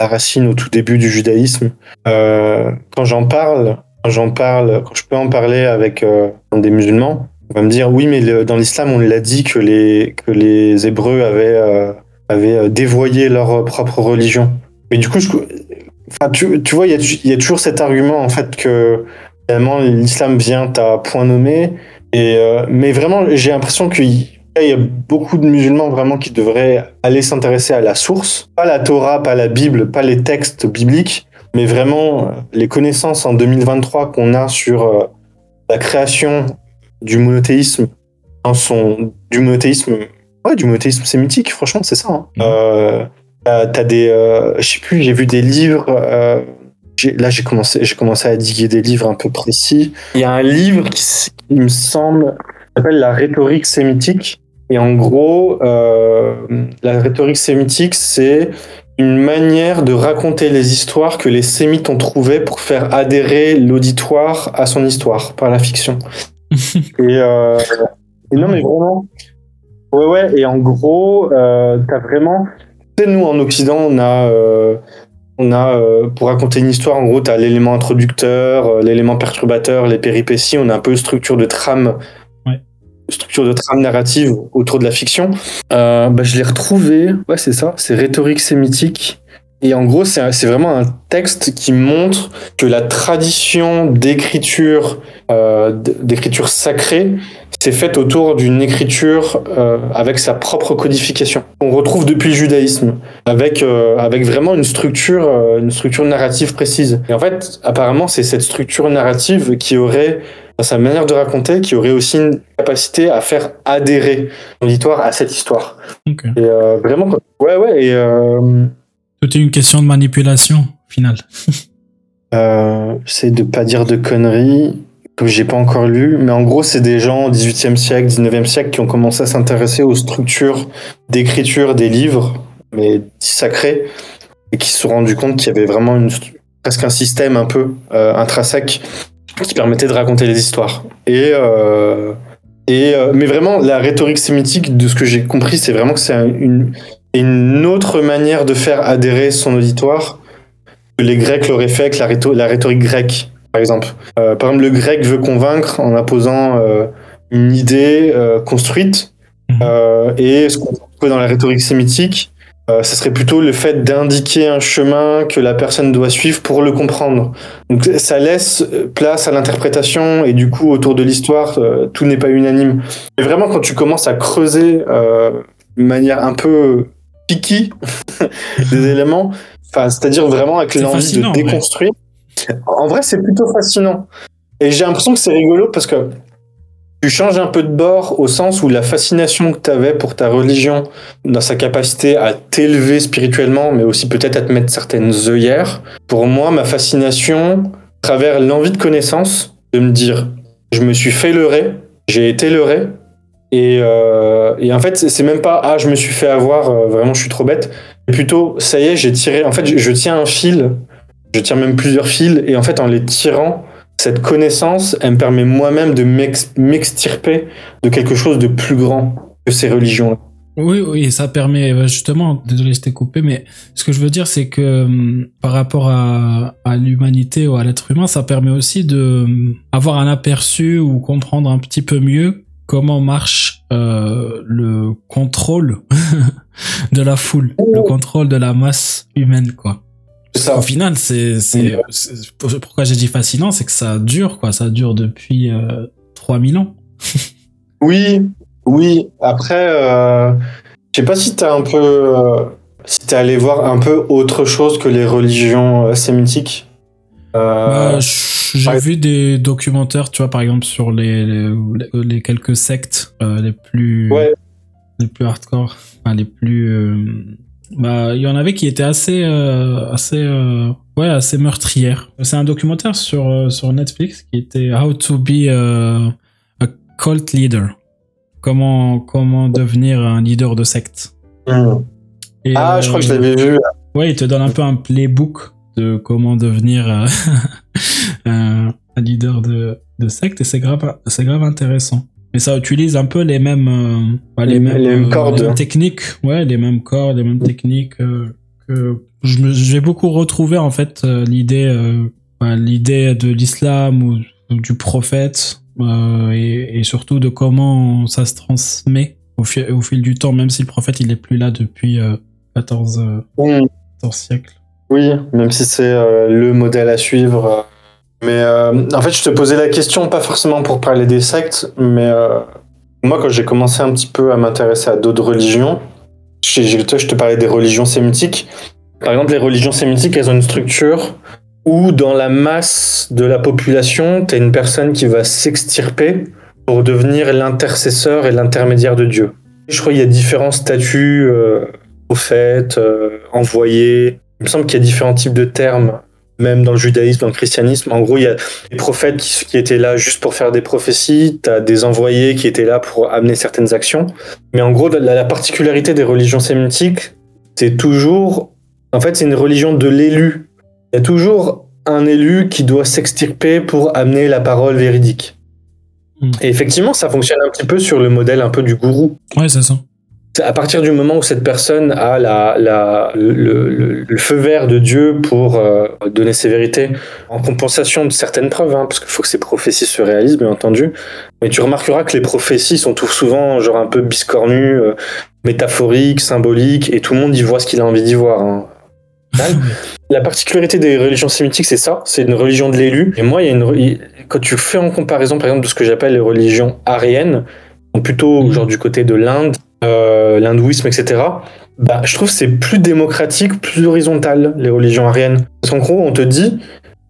à la racine au tout début du judaïsme. Euh, quand j'en parle, quand j'en parle, quand je peux en parler avec euh, des musulmans, on va me dire oui, mais le- dans l'islam, on l'a dit que les, que les Hébreux avaient, euh, avaient euh, dévoyé leur propre religion. Mais du coup, je, enfin, tu, tu vois, il y a, il y a toujours cet argument en fait que Finalement, l'islam vient à point nommé. Et, euh, mais vraiment, j'ai l'impression qu'il y a beaucoup de musulmans vraiment qui devraient aller s'intéresser à la source. Pas la Torah, pas la Bible, pas les textes bibliques, mais vraiment euh, les connaissances en 2023 qu'on a sur euh, la création du monothéisme, dans son, du monothéisme, ouais, du monothéisme sémitique, franchement, c'est ça. hein. Euh, t'as t'as des, euh, je sais plus, j'ai vu des livres. euh, là, j'ai commencé, j'ai commencé à diguer des livres un peu précis. Il y a un livre qui, il me semble, s'appelle La rhétorique sémitique. Et en gros, euh, la rhétorique sémitique, c'est une manière de raconter les histoires que les sémites ont trouvées pour faire adhérer l'auditoire à son histoire par la fiction. et, euh, et non, mais vraiment. Ouais, ouais. Et en gros, euh, t'as vraiment. Nous en Occident, on a. euh, on a, euh, pour raconter une histoire, en gros, tu as l'élément introducteur, euh, l'élément perturbateur, les péripéties. On a un peu une structure de trame, Ouais. structure de trame narrative autour de la fiction. Euh, bah, je l'ai retrouvé. Ouais, c'est ça. C'est rhétorique sémitique. Et en gros, c'est vraiment un texte qui montre que la tradition d'écriture, d'écriture sacrée, s'est faite autour d'une écriture euh, avec sa propre codification. On retrouve depuis le judaïsme avec euh, avec vraiment une structure euh, une structure narrative précise. Et en fait, apparemment, c'est cette structure narrative qui aurait dans sa manière de raconter, qui aurait aussi une capacité à faire adhérer l'auditoire à cette histoire. Ok. Et euh, vraiment, ouais, ouais. Et Tout est une question de manipulation, au final. euh, j'essaie de pas dire de conneries que j'ai pas encore lu, mais en gros, c'est des gens au 18e siècle, 19e siècle qui ont commencé à s'intéresser aux structures d'écriture des livres, mais sacrés, et qui se sont rendus compte qu'il y avait vraiment presque un système un peu euh, intrinsèque qui permettait de raconter les histoires. Et, euh, et euh, mais vraiment, la rhétorique sémitique, de ce que j'ai compris, c'est vraiment que c'est un- une, une autre manière de faire adhérer son auditoire que les Grecs l'auraient fait avec la rhétorique grecque, par exemple. Euh, par exemple, le grec veut convaincre en imposant euh, une idée euh, construite, Mhm. euh, et ce qu'on trouve dans la rhétorique sémitique, euh, ce serait plutôt le fait d'indiquer un chemin que la personne doit suivre pour le comprendre. Donc ça laisse euh, place à l'interprétation, et du coup, autour de l'histoire, euh, tout n'est pas unanime. Mais vraiment, quand tu commences à creuser euh, de manière un peu picky des éléments, enfin, c'est-à-dire vraiment avec l'envie de ouais. En vrai, c'est plutôt fascinant. Et j'ai l'impression que c'est rigolo parce que tu changes un peu de bord au sens où la fascination que tu avais pour ta religion, dans sa capacité à t'élever spirituellement, mais aussi peut-être à te mettre certaines œillères, pour moi, ma fascination, à travers l'envie de connaissance, de me dire, je me suis fait leurrer, j'ai été leurré, et, euh, et en fait, c'est même pas, ah, je me suis fait avoir, euh, vraiment, je suis trop bête, mais plutôt, ça y est, j'ai tiré, en fait, je tiens un fil, je tiens même plusieurs fils, et en fait, en les tirant, cette connaissance, elle me permet moi-même de m'ex- m'extirper de quelque chose de plus grand que ces religions-là. Oui, oui, ça permet euh, justement, désolé, je t'ai coupé, mais ce que je veux dire, c'est que hum, par rapport à, l'humanité ou à l'être humain, ça permet aussi de hum, avoir un aperçu ou comprendre un petit peu mieux comment marche euh, le contrôle de la foule, le contrôle de la masse humaine, quoi. Ça. Au final, c'est, pourquoi j'ai dit fascinant, c'est que ça dure, quoi. Ça dure depuis euh, 3000 ans. Oui, oui. Après, euh, je sais pas si t'as un peu, euh, si t'es allé voir un peu autre chose que les religions euh, sémitiques. Euh, Bah, j'ai ouais. vu des documentaires, tu vois, par exemple, sur les, les, les quelques sectes les plus Ouais. les plus hardcore, enfin, les plus. Bah, il y en avait qui étaient assez, euh, assez, euh, ouais, assez meurtrières. C'est un documentaire sur euh, sur Netflix qui était How to be euh, a cult leader. Comment, comment devenir un leader de secte. Hmm. Et, Ah, je crois que je l'avais vu. Ouais, il te donne un peu un playbook de comment devenir un, un leader de, de secte et c'est grave, c'est grave intéressant. Mais ça utilise un peu les mêmes, euh, bah, les, Les- mêmes, les mêmes euh, cordes. les mêmes techniques, ouais, les mêmes cordes, les mêmes techniques euh, que je me- j'ai beaucoup retrouvé en fait l'idée, bah, l'idée de l'islam ou, ou du prophète et, et surtout de comment ça se transmet au, fi- au fil du temps, même si le prophète il est plus là depuis euh, 14, euh, Hmm. 14 siècles. Oui, même si c'est le modèle à suivre. Mais euh, en fait, je te posais la question, pas forcément pour parler des sectes, mais euh, moi, quand j'ai commencé un petit peu à m'intéresser à d'autres religions, je te parlais des religions sémitiques. Par exemple, les religions sémitiques, elles ont une structure où, dans la masse de la population, tu as une personne qui va s'extirper pour devenir l'intercesseur et l'intermédiaire de Dieu. Je crois qu'il y a différents statuts, euh, prophètes, euh, envoyés, il me semble qu'il y a différents types de termes, même dans le judaïsme, dans le christianisme. En gros, il y a des prophètes qui, étaient là juste pour faire des prophéties, tu as des envoyés qui étaient là pour amener certaines actions. Mais en gros, la, la particularité des religions sémitiques, c'est toujours. En fait, c'est une religion de l'élu. Il y a toujours un élu qui doit s'extirper pour amener la parole véridique. Mm. Et effectivement, ça fonctionne un petit peu sur le modèle un peu du gourou. Ouais, c'est ça. C'est à partir du moment où cette personne a la, la, le, le- le feu vert de Dieu pour euh, donner ses vérités, en compensation de certaines preuves, hein, parce qu'il faut que ces prophéties se réalisent, bien entendu. Mais tu remarqueras que les prophéties sont tout souvent genre un peu biscornues, euh, métaphoriques, symboliques, et tout le monde y voit ce qu'il a envie d'y voir. hein. La particularité des religions sémitiques, c'est ça, c'est une religion de l'élu. Et moi, il y a une, quand tu fais en comparaison, par exemple, de ce que j'appelle les religions ariennes, plutôt Mhm. genre du côté de l'Inde, euh, l'hindouisme, etc. Bah, je trouve c'est plus démocratique, plus horizontal, les religions ariennes. Parce qu'en gros, on te dit,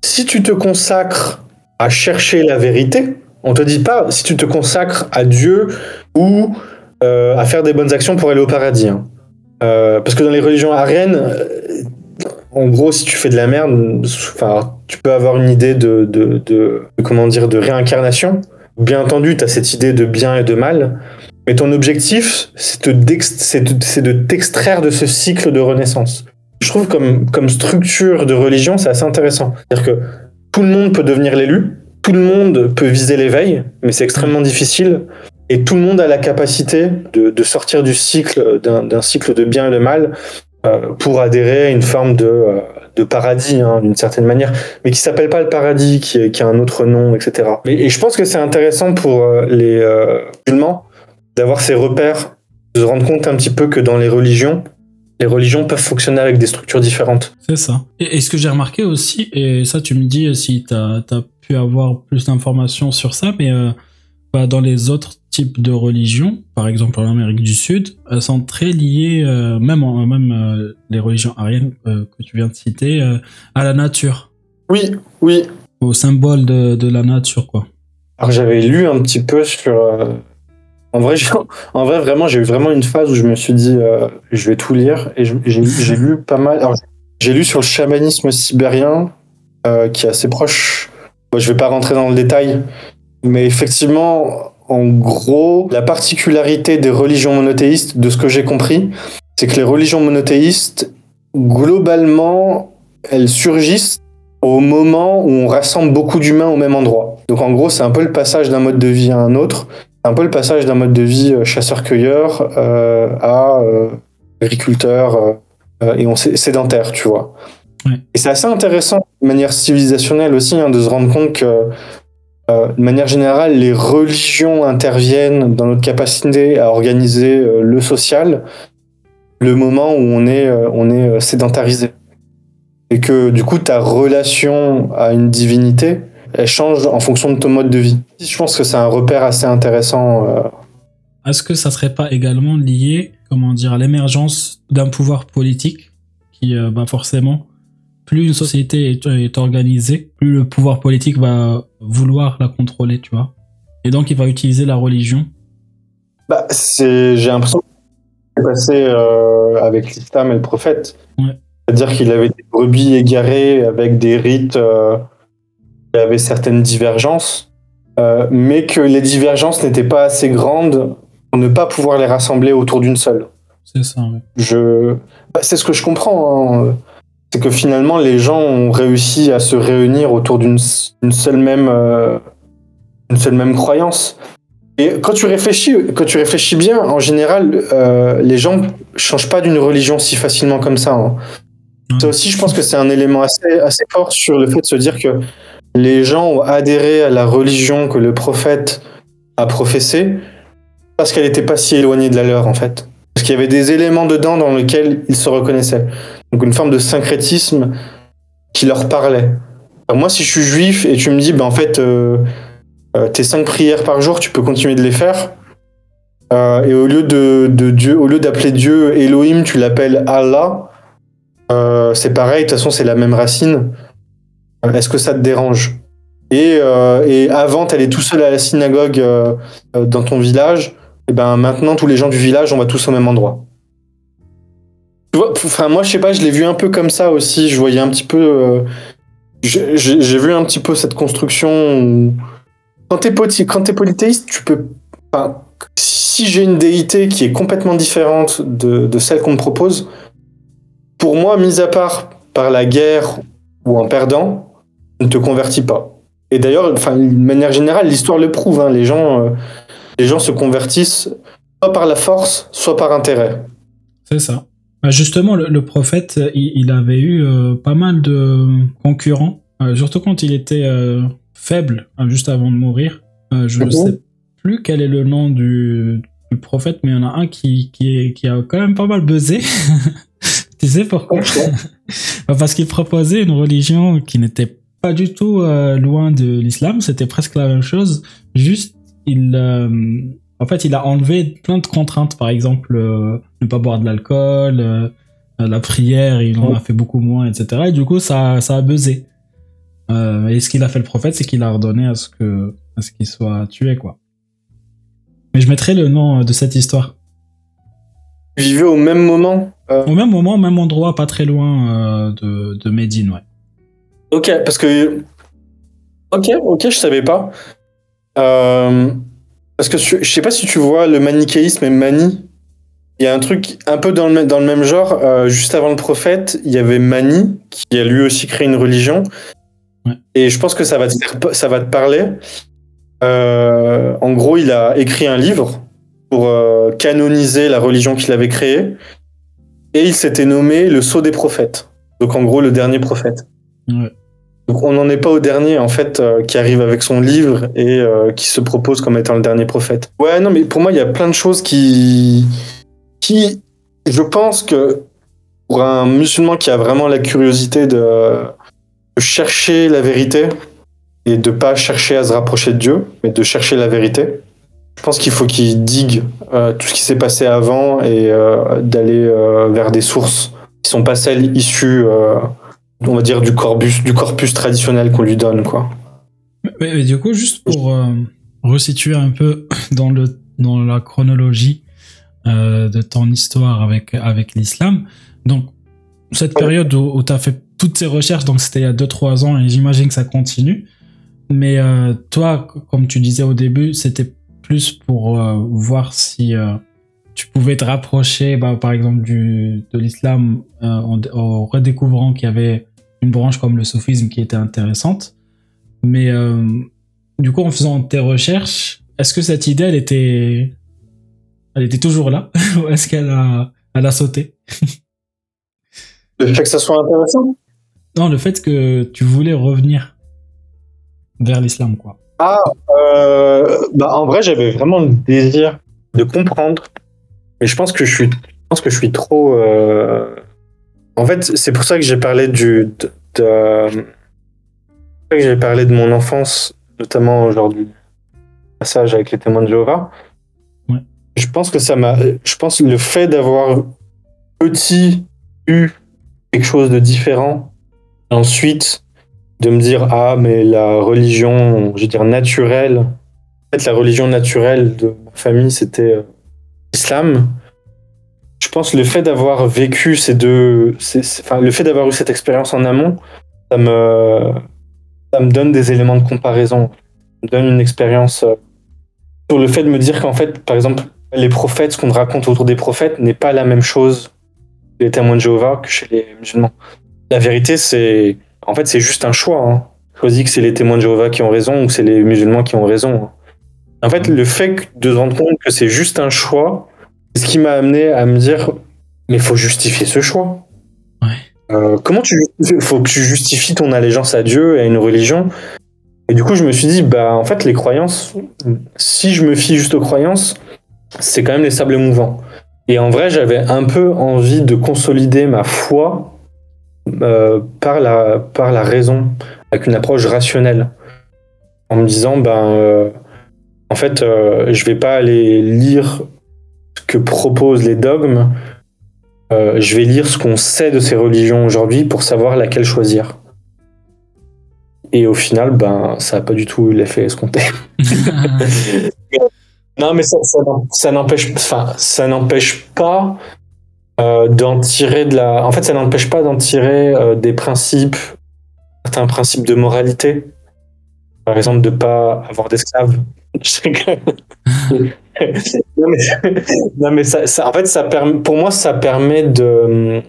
si tu te consacres à chercher la vérité, on te dit pas si tu te consacres à Dieu ou euh, à faire des bonnes actions pour aller au paradis. hein. Euh, parce que dans les religions ariennes, en gros, si tu fais de la merde, tu peux avoir une idée de- de- comment dire, de réincarnation. Bien entendu, tu as cette idée de bien et de mal, mais ton objectif, c'est de t'extraire de ce cycle de renaissance. Je trouve comme, comme structure de religion, c'est assez intéressant. C'est-à-dire que tout le monde peut devenir l'élu, tout le monde peut viser l'éveil, mais c'est extrêmement difficile. Et tout le monde a la capacité de, sortir du cycle, d'un cycle de bien et de mal, euh, pour adhérer à une forme de, euh, paradis, hein, d'une certaine manière, mais qui s'appelle pas le paradis, qui, a un autre nom, etc. Et, je pense que c'est intéressant pour euh, les musulmans d'avoir ces repères, de se rendre compte un petit peu que dans les religions, les religions peuvent fonctionner avec des structures différentes. C'est ça. Et, et ce que j'ai remarqué aussi, et ça tu me dis si tu as, pu avoir plus d'informations sur ça, mais euh, bah, dans les autres types de religions, par exemple en Amérique du Sud, elles sont très liées, euh, même, en- même euh, les religions ariennes que tu viens de citer, à la nature, Oui, oui. au symbole de, de la nature, quoi. Alors j'avais lu un petit peu sur. En vrai, vraiment, j'ai eu vraiment une phase où je me suis dit, euh, je vais tout lire, et j'ai lu pas mal. J'ai lu sur le chamanisme sibérien, euh, qui est assez proche. Bon, je vais pas rentrer dans le détail, mais effectivement, en gros, la particularité des religions monothéistes, de ce que j'ai compris, c'est que les religions monothéistes, globalement, elles surgissent au moment où on rassemble beaucoup d'humains au même endroit. Donc en gros, c'est un peu le passage d'un mode de vie à un autre. C'est un peu le passage d'un mode de vie euh, chasseur-cueilleur euh, à euh, agriculteur et on sé- sédentaire, tu vois. Ouais. Et c'est assez intéressant de manière civilisationnelle aussi hein, de se rendre compte que de manière générale, les religions interviennent dans notre capacité à organiser le social le moment où on est, on est sédentarisé et que du coup ta relation à une divinité elle change en fonction de ton mode de vie. Je pense que c'est un repère assez intéressant. euh. Est-ce que ça serait pas également lié, comment dire, à l'émergence d'un pouvoir politique qui, euh, bah forcément, plus une société est, est organisée, plus le pouvoir politique va vouloir la contrôler, tu vois? Et donc il va utiliser la religion? Bah, c'est, j'ai l'impression que c'est passé euh, avec l'islam et le prophète. Ouais. C'est-à-dire qu'il avait des brebis égarées avec des rites, euh, il y avait certaines divergences. euh, mais que les divergences n'étaient pas assez grandes pour ne pas pouvoir les rassembler autour d'une seule. C'est ça, oui. Je, bah, c'est ce que je comprends. hein. C'est que finalement, les gens ont réussi à se réunir autour d'une une seule même, euh, une seule même croyance. Et quand tu réfléchis, quand tu réfléchis bien, en général, euh, les gens changent pas d'une religion si facilement comme ça. hein. Ça aussi, je pense que c'est un élément assez, assez fort sur le fait de se dire que les gens ont adhéré à la religion que le prophète a professée parce qu'elle n'était pas si éloignée de la leur, en fait. Parce qu'il y avait des éléments dedans dans lesquels ils se reconnaissaient. Donc une forme de syncrétisme qui leur parlait. Moi, si je suis juif et tu me dis, ben, en fait, euh, euh, tes cinq prières par jour, tu peux continuer de les faire. Euh, et au lieu de, de Dieu, au lieu d'appeler Dieu Elohim, tu l'appelles Allah. C'est pareil, de toute façon, c'est la même racine. Est-ce que ça te dérange? Et, euh, et avant, t'allais tout seul à la synagogue euh, euh, dans ton village. Et ben maintenant, tous les gens du village, on va tous au même endroit. Tu Enfin, moi, je sais pas, je l'ai vu un peu comme ça aussi. Je voyais un petit peu. j'ai vu un petit peu cette construction. quand t'es polythéiste, tu peux. enfin, si j'ai une déité qui est complètement différente de, de celle qu'on me propose, pour moi, mis à part par la guerre ou en perdant, ne te convertis pas. Et d'ailleurs, enfin, de manière générale, l'histoire le prouve. hein, les gens, euh, les gens se convertissent soit par la force, soit par intérêt. C'est ça. Bah, Justement, le, le prophète, il, il avait eu euh, pas mal de concurrents, euh, surtout quand il était faible, hein, juste avant de mourir. Je ne Mhm. sais plus quel est le nom du, du prophète, mais il y en a un qui, qui, est, qui a quand même pas mal buzzé. tu sais pourquoi? Bah, Parce qu'il proposait une religion qui n'était pas du tout euh, loin de l'islam, c'était presque la même chose, juste il... euh, en fait, il a enlevé plein de contraintes, par exemple, euh, ne pas boire de l'alcool, euh, la prière, il en a fait beaucoup moins, etc. Et du coup, ça, ça a buzzé. Euh, et ce qu'il a fait le prophète, c'est qu'il a ordonné à ce que, à ce qu'il soit tué, quoi. Mais je mettrai le nom euh, de cette histoire. Vivaient au même moment. euh, Au même moment, au même endroit, pas très loin euh, de, de Médine, ouais. Ok, parce que. Ok, ok, je savais pas. Euh, Parce que je sais pas si tu vois le manichéisme et Mani. Il y a un truc un peu dans le, même- dans le même genre. euh, juste avant le prophète, il y avait Mani, qui a lui aussi créé une religion. Ouais. Et je pense que ça va te, faire- ça va te parler. Euh, en gros, il a écrit un livre pour euh, canoniser la religion qu'il avait créée. Et il s'était nommé le sceau des prophètes. Donc en gros, le dernier prophète. Donc on n'en est pas au dernier en fait euh, qui arrive avec son livre et euh, qui se propose comme étant le dernier prophète. Ouais non mais pour moi il y a plein de choses qui qui je pense que pour un musulman qui a vraiment la curiosité de, chercher la vérité et de pas chercher à se rapprocher de Dieu mais de chercher la vérité. Je pense qu'il faut qu'il digue euh, tout ce qui s'est passé avant et d'aller vers des sources qui sont pas celles issues on va dire du corpus du corpus traditionnel qu'on lui donne quoi. Mais, du coup, juste pour euh, resituer un peu dans, le, dans la chronologie euh, de ton histoire avec, avec l'islam, donc cette période où, tu as fait toutes ces recherches, donc c'était il y a 2-3 ans et j'imagine que ça continue, mais euh, toi, comme tu disais au début, c'était plus pour voir si tu pouvais te rapprocher, bah, par exemple, du, de l'islam euh, en, en redécouvrant qu'il y avait une branche comme le soufisme qui était intéressante. Mais euh, du coup, en faisant tes recherches, est-ce que cette idée, elle était, elle était toujours là? Ou est-ce qu'elle a, elle a sauté? Le fait que ça soit intéressant? Non, le fait que tu voulais revenir vers l'islam, quoi. Euh, bah en vrai j'avais vraiment le désir de comprendre, mais je pense que je suis, je pense que je suis trop. euh, En fait c'est pour ça que j'ai parlé du de, j'ai parlé de mon enfance, notamment du passage avec les témoins de Jéhovah. Ouais. Je pense que ça m'a, je pense le fait d'avoir petit eu quelque chose de différent, ensuite de me dire ah mais la religion je veux dire naturelle en fait la religion naturelle de ma famille c'était euh, l'islam je pense le fait d'avoir vécu ces deux enfin le fait d'avoir eu cette expérience en amont ça me ça donne des éléments de comparaison me donne une expérience euh, sur le fait de me dire qu'en fait, par exemple, les prophètes, ce qu'on raconte autour des prophètes n'est pas la même chose chez les témoins de Jéhovah que chez les musulmans. La vérité, c'est en fait, c'est juste un choix. Hein. Que c'est les témoins de Jéhovah qui ont raison ou c'est les musulmans qui ont raison. hein. En fait, le fait de se rendre compte que c'est juste un choix, c'est ce qui m'a amené à me dire, mais faut justifier ce choix. Ouais. Euh, comment tu faut que tu justifies ton allégeance à Dieu et à une religion? Et du coup je me suis dit bah en fait les croyances si je me fie juste aux croyances c'est quand même les sables mouvants et en vrai j'avais un peu envie de consolider ma foi euh, par la par la raison avec une approche rationnelle en me disant ben euh, en fait euh, je vais pas aller lire ce que proposent les dogmes euh, je vais lire ce qu'on sait de ces religions aujourd'hui pour savoir laquelle choisir. Et au final, ben, ça n'a pas du tout eu l'effet escompté. non, mais ça, ça, ça n'empêche, enfin, ça n'empêche pas euh, d'en tirer de la. En fait, ça n'empêche pas d'en tirer euh, des principes, certains principes de moralité. Par exemple, de pas avoir d'esclaves. Non, mais, non, mais ça, ça- en fait, ça permet, pour moi, ça permet de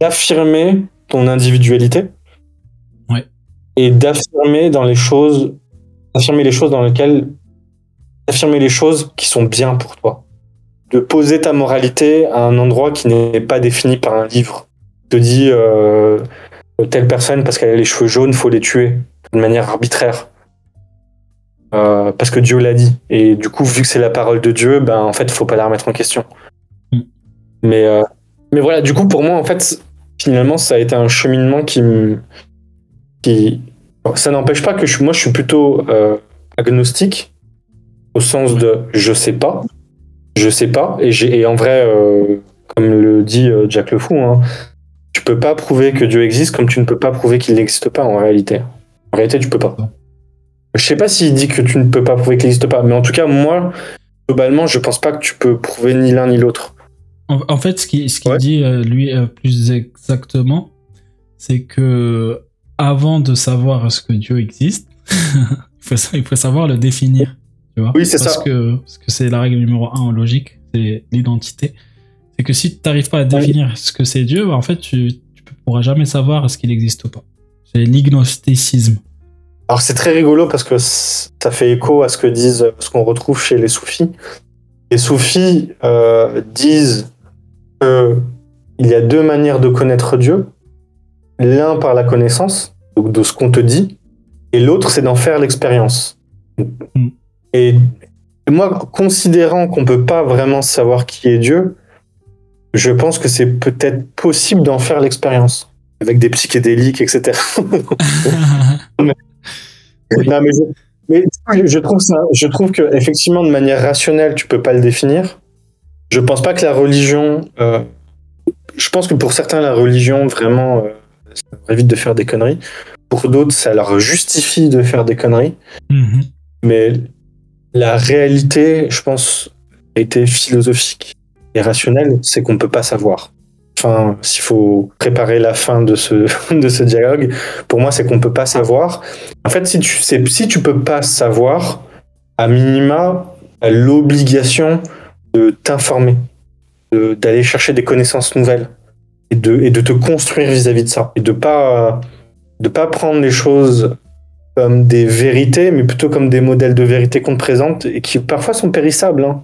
d'affirmer ton individualité. Ouais. Et d'affirmer dans les choses, d'affirmer les choses dans lesquelles, d'affirmer les choses qui sont bien pour toi. De poser ta moralité à un endroit qui n'est pas défini par un livre. Te dit euh, telle personne parce qu'elle a les cheveux jaunes, faut les tuer de manière arbitraire. Euh, parce que Dieu l'a dit. Et du coup, vu que c'est la parole de Dieu, ben en fait, faut pas la remettre en question. Mm. Mais euh, mais voilà, du coup, pour moi, en fait, finalement, ça a été un cheminement qui me qui ça n'empêche pas que je, moi, je suis plutôt euh, agnostique au sens de je sais pas, je sais pas, et j'ai et en vrai, comme le dit Jack le fou, hein, tu peux pas prouver que Dieu existe comme tu ne peux pas prouver qu'il n'existe pas en réalité. En réalité, tu peux pas. Je sais pas s'il dit que tu ne peux pas prouver qu'il n'existe pas, mais en tout cas, moi, globalement, je pense pas que tu peux prouver ni l'un ni l'autre. En, en fait, ce qu'il ce qu'il Ouais. dit, euh, lui, euh, plus exactement, c'est que avant de savoir ce que Dieu existe, il, faut, sa- il faut savoir le définir. Tu vois Oui, c'est ça. Que, parce que c'est la règle numéro un en logique, c'est l'identité. C'est que si tu n'arrives pas à définir ce que c'est Dieu, bah, en fait, tu ne pourras jamais savoir ce qu'il existe ou pas. C'est l'ignosticisme. Alors c'est très rigolo parce que ça fait écho à ce que disent, ce qu'on retrouve chez les soufis. Les soufis euh, disent que il y a deux manières de connaître Dieu. L'un par la connaissance, donc de ce qu'on te dit, et l'autre c'est d'en faire l'expérience. Mm. Et moi, considérant qu'on peut pas vraiment savoir qui est Dieu, je pense que c'est peut-être possible d'en faire l'expérience avec des psychédéliques, etc. Non, mais je, mais je trouve ça, je trouve que effectivement de manière rationnelle, tu peux pas le définir. Je pense pas que la religion. euh, je pense que pour certains, la religion vraiment, euh, ça leur évite de faire des conneries. Pour d'autres, ça leur justifie de faire des conneries. Mhm. Mais la réalité, je pense, a été philosophique et rationnelle, c'est qu'on ne peut pas savoir. S'il faut préparer la fin de ce, dialogue, pour moi, c'est qu'on ne peut pas savoir. En fait, si tu sais, si tu peux pas savoir, à minima, l'obligation de t'informer, d'aller chercher des connaissances nouvelles et de, te construire vis-à-vis de ça. Et de pas, de pas prendre les choses comme des vérités, mais plutôt comme des modèles de vérité qu'on te présente et qui parfois sont périssables. hein.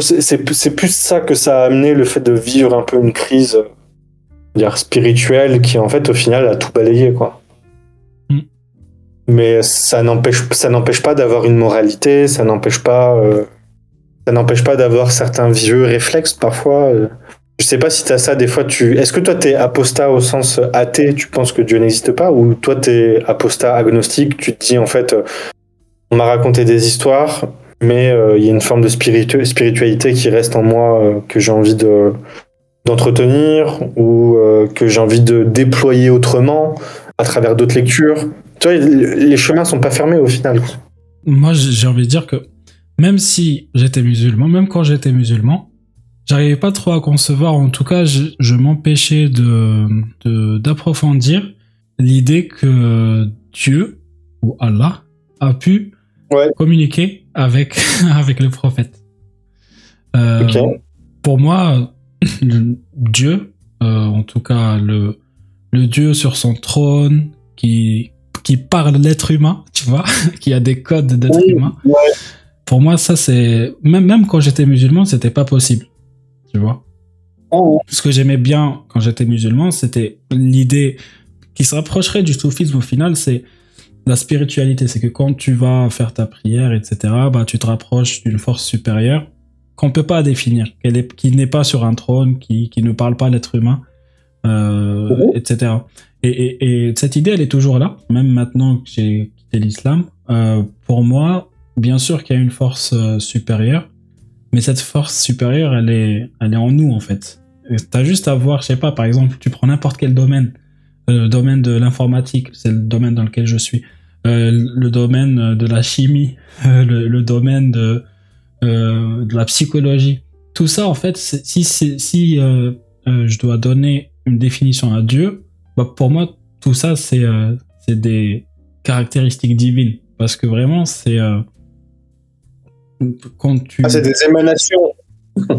C'est- plus ça que ça a amené le fait de vivre un peu une crise dire spirituelle qui en fait au final a tout balayé quoi. Mm. Mais ça n'empêche ça n'empêche pas d'avoir une moralité, ça n'empêche pas euh, ça n'empêche pas d'avoir certains vieux réflexes parfois. euh. Je sais pas si tu as ça des fois tu est-ce que toi tu es apostat au sens athée, tu penses que Dieu n'existe pas ou toi tu es apostat agnostique, tu te dis en fait euh, on m'a raconté des histoires mais euh, il y a une forme de spiritu- spiritualité qui reste en moi euh, que j'ai envie de d'entretenir ou euh, que j'ai envie de déployer autrement à travers d'autres lectures. Tu vois, les chemins sont pas fermés au final. Moi, j'ai envie de dire que même si j'étais musulman, même quand j'étais musulman, j'arrivais pas trop à concevoir, en tout cas, je, je m'empêchais de de- d'approfondir l'idée que Dieu ou Allah a pu Ouais. communiquer avec, avec le prophète. Euh. Pour moi, Dieu, euh, en tout cas le, le Dieu sur son trône qui, qui parle l'être humain, tu vois, qui a des codes d'être Oui, humain. ouais. Pour moi, ça c'est même même quand j'étais musulman, c'était pas possible, tu vois. Oh. Ce que j'aimais bien quand j'étais musulman, c'était l'idée qui se rapprocherait du soufisme au final, c'est la spiritualité. C'est que quand tu vas faire ta prière, etc., bah, tu te rapproches d'une force supérieure qu'on peut pas définir, qu'elle est, qui n'est pas sur un trône, qui, qui ne parle pas l'être humain, euh, Mhm. etc. Et, et, et cette idée, elle est toujours là, même maintenant que j'ai quitté l'islam. Euh, pour moi, bien sûr qu'il y a une force euh, supérieure, mais cette force supérieure, elle est, elle est en nous, en fait. Et T'as juste à voir, je sais pas, par exemple, tu prends n'importe quel domaine, le domaine de l'informatique, c'est le domaine dans lequel je suis, le domaine euh, de la chimie, euh, le, le domaine de, euh, de la psychologie. Tout ça, en fait, si, euh, euh, je dois donner une définition à Dieu, bah, pour moi, tout ça, c'est euh, des caractéristiques divines. Parce que vraiment, c'est... euh, quand tu... Ah, c'est des émanations.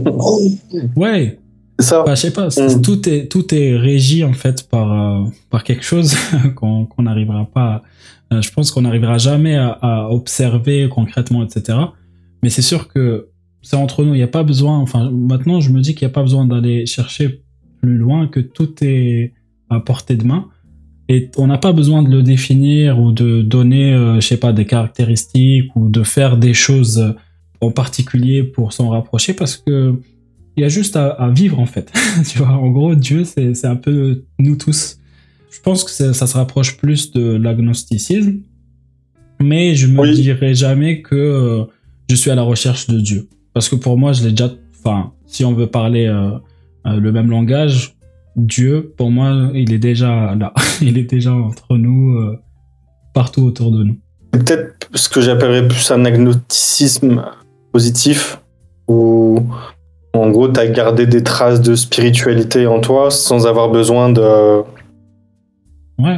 Ouais, ça. bah, je sais pas, Mm. tout, est, tout est régi en fait par, euh, par quelque chose qu'on qu'on n'arrivera pas. Euh, je pense qu'on n'arrivera jamais à, observer concrètement, etc. Mais c'est sûr que c'est entre nous. Il n'y a pas besoin. Enfin, maintenant, je me dis qu'il n'y a pas besoin d'aller chercher plus loin, que tout est à portée de main. Et on n'a pas besoin de le définir ou de donner, euh, je sais pas, des caractéristiques ou de faire des choses en particulier pour s'en rapprocher parce que il y a juste à, à vivre en fait. tu vois, en gros, Dieu, c'est un peu nous tous. Je pense que ça, ça se rapproche plus de l'agnosticisme, mais je me Oui. dirais jamais que euh, je suis à la recherche de Dieu. Parce que pour moi, je l'ai déjà. Enfin, si on veut parler euh, euh, le même langage, Dieu, pour moi, il est déjà là. il est déjà entre nous, euh, partout autour de nous. C'est peut-être ce que j'appellerais plus un agnosticisme positif, où en gros, tu as gardé des traces de spiritualité en toi sans avoir besoin de. Ouais.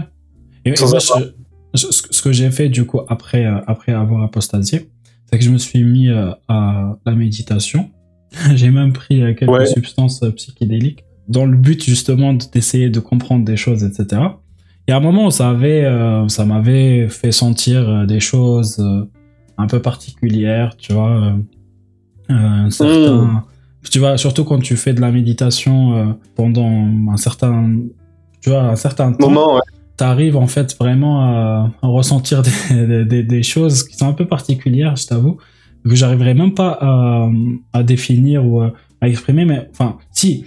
Et, et moi, je- je- ce que j'ai fait du coup après, euh, après avoir apostasié, c'est que je me suis mis euh, à la méditation. j'ai même pris euh, quelques Ouais. substances psychédéliques dans le but justement de- d'essayer de comprendre des choses, etc. Et à un moment, ça avait, ça m'avait fait sentir des choses un peu particulières, tu vois. un certain, tu vois, surtout quand tu fais de la méditation pendant un certain, tu vois, un certain temps Moment, ouais. t'arrives en fait vraiment à, à ressentir des, des, des choses qui sont un peu particulières, je t'avoue, que j'arriverai même pas à, à définir ou à, à exprimer, mais enfin, si,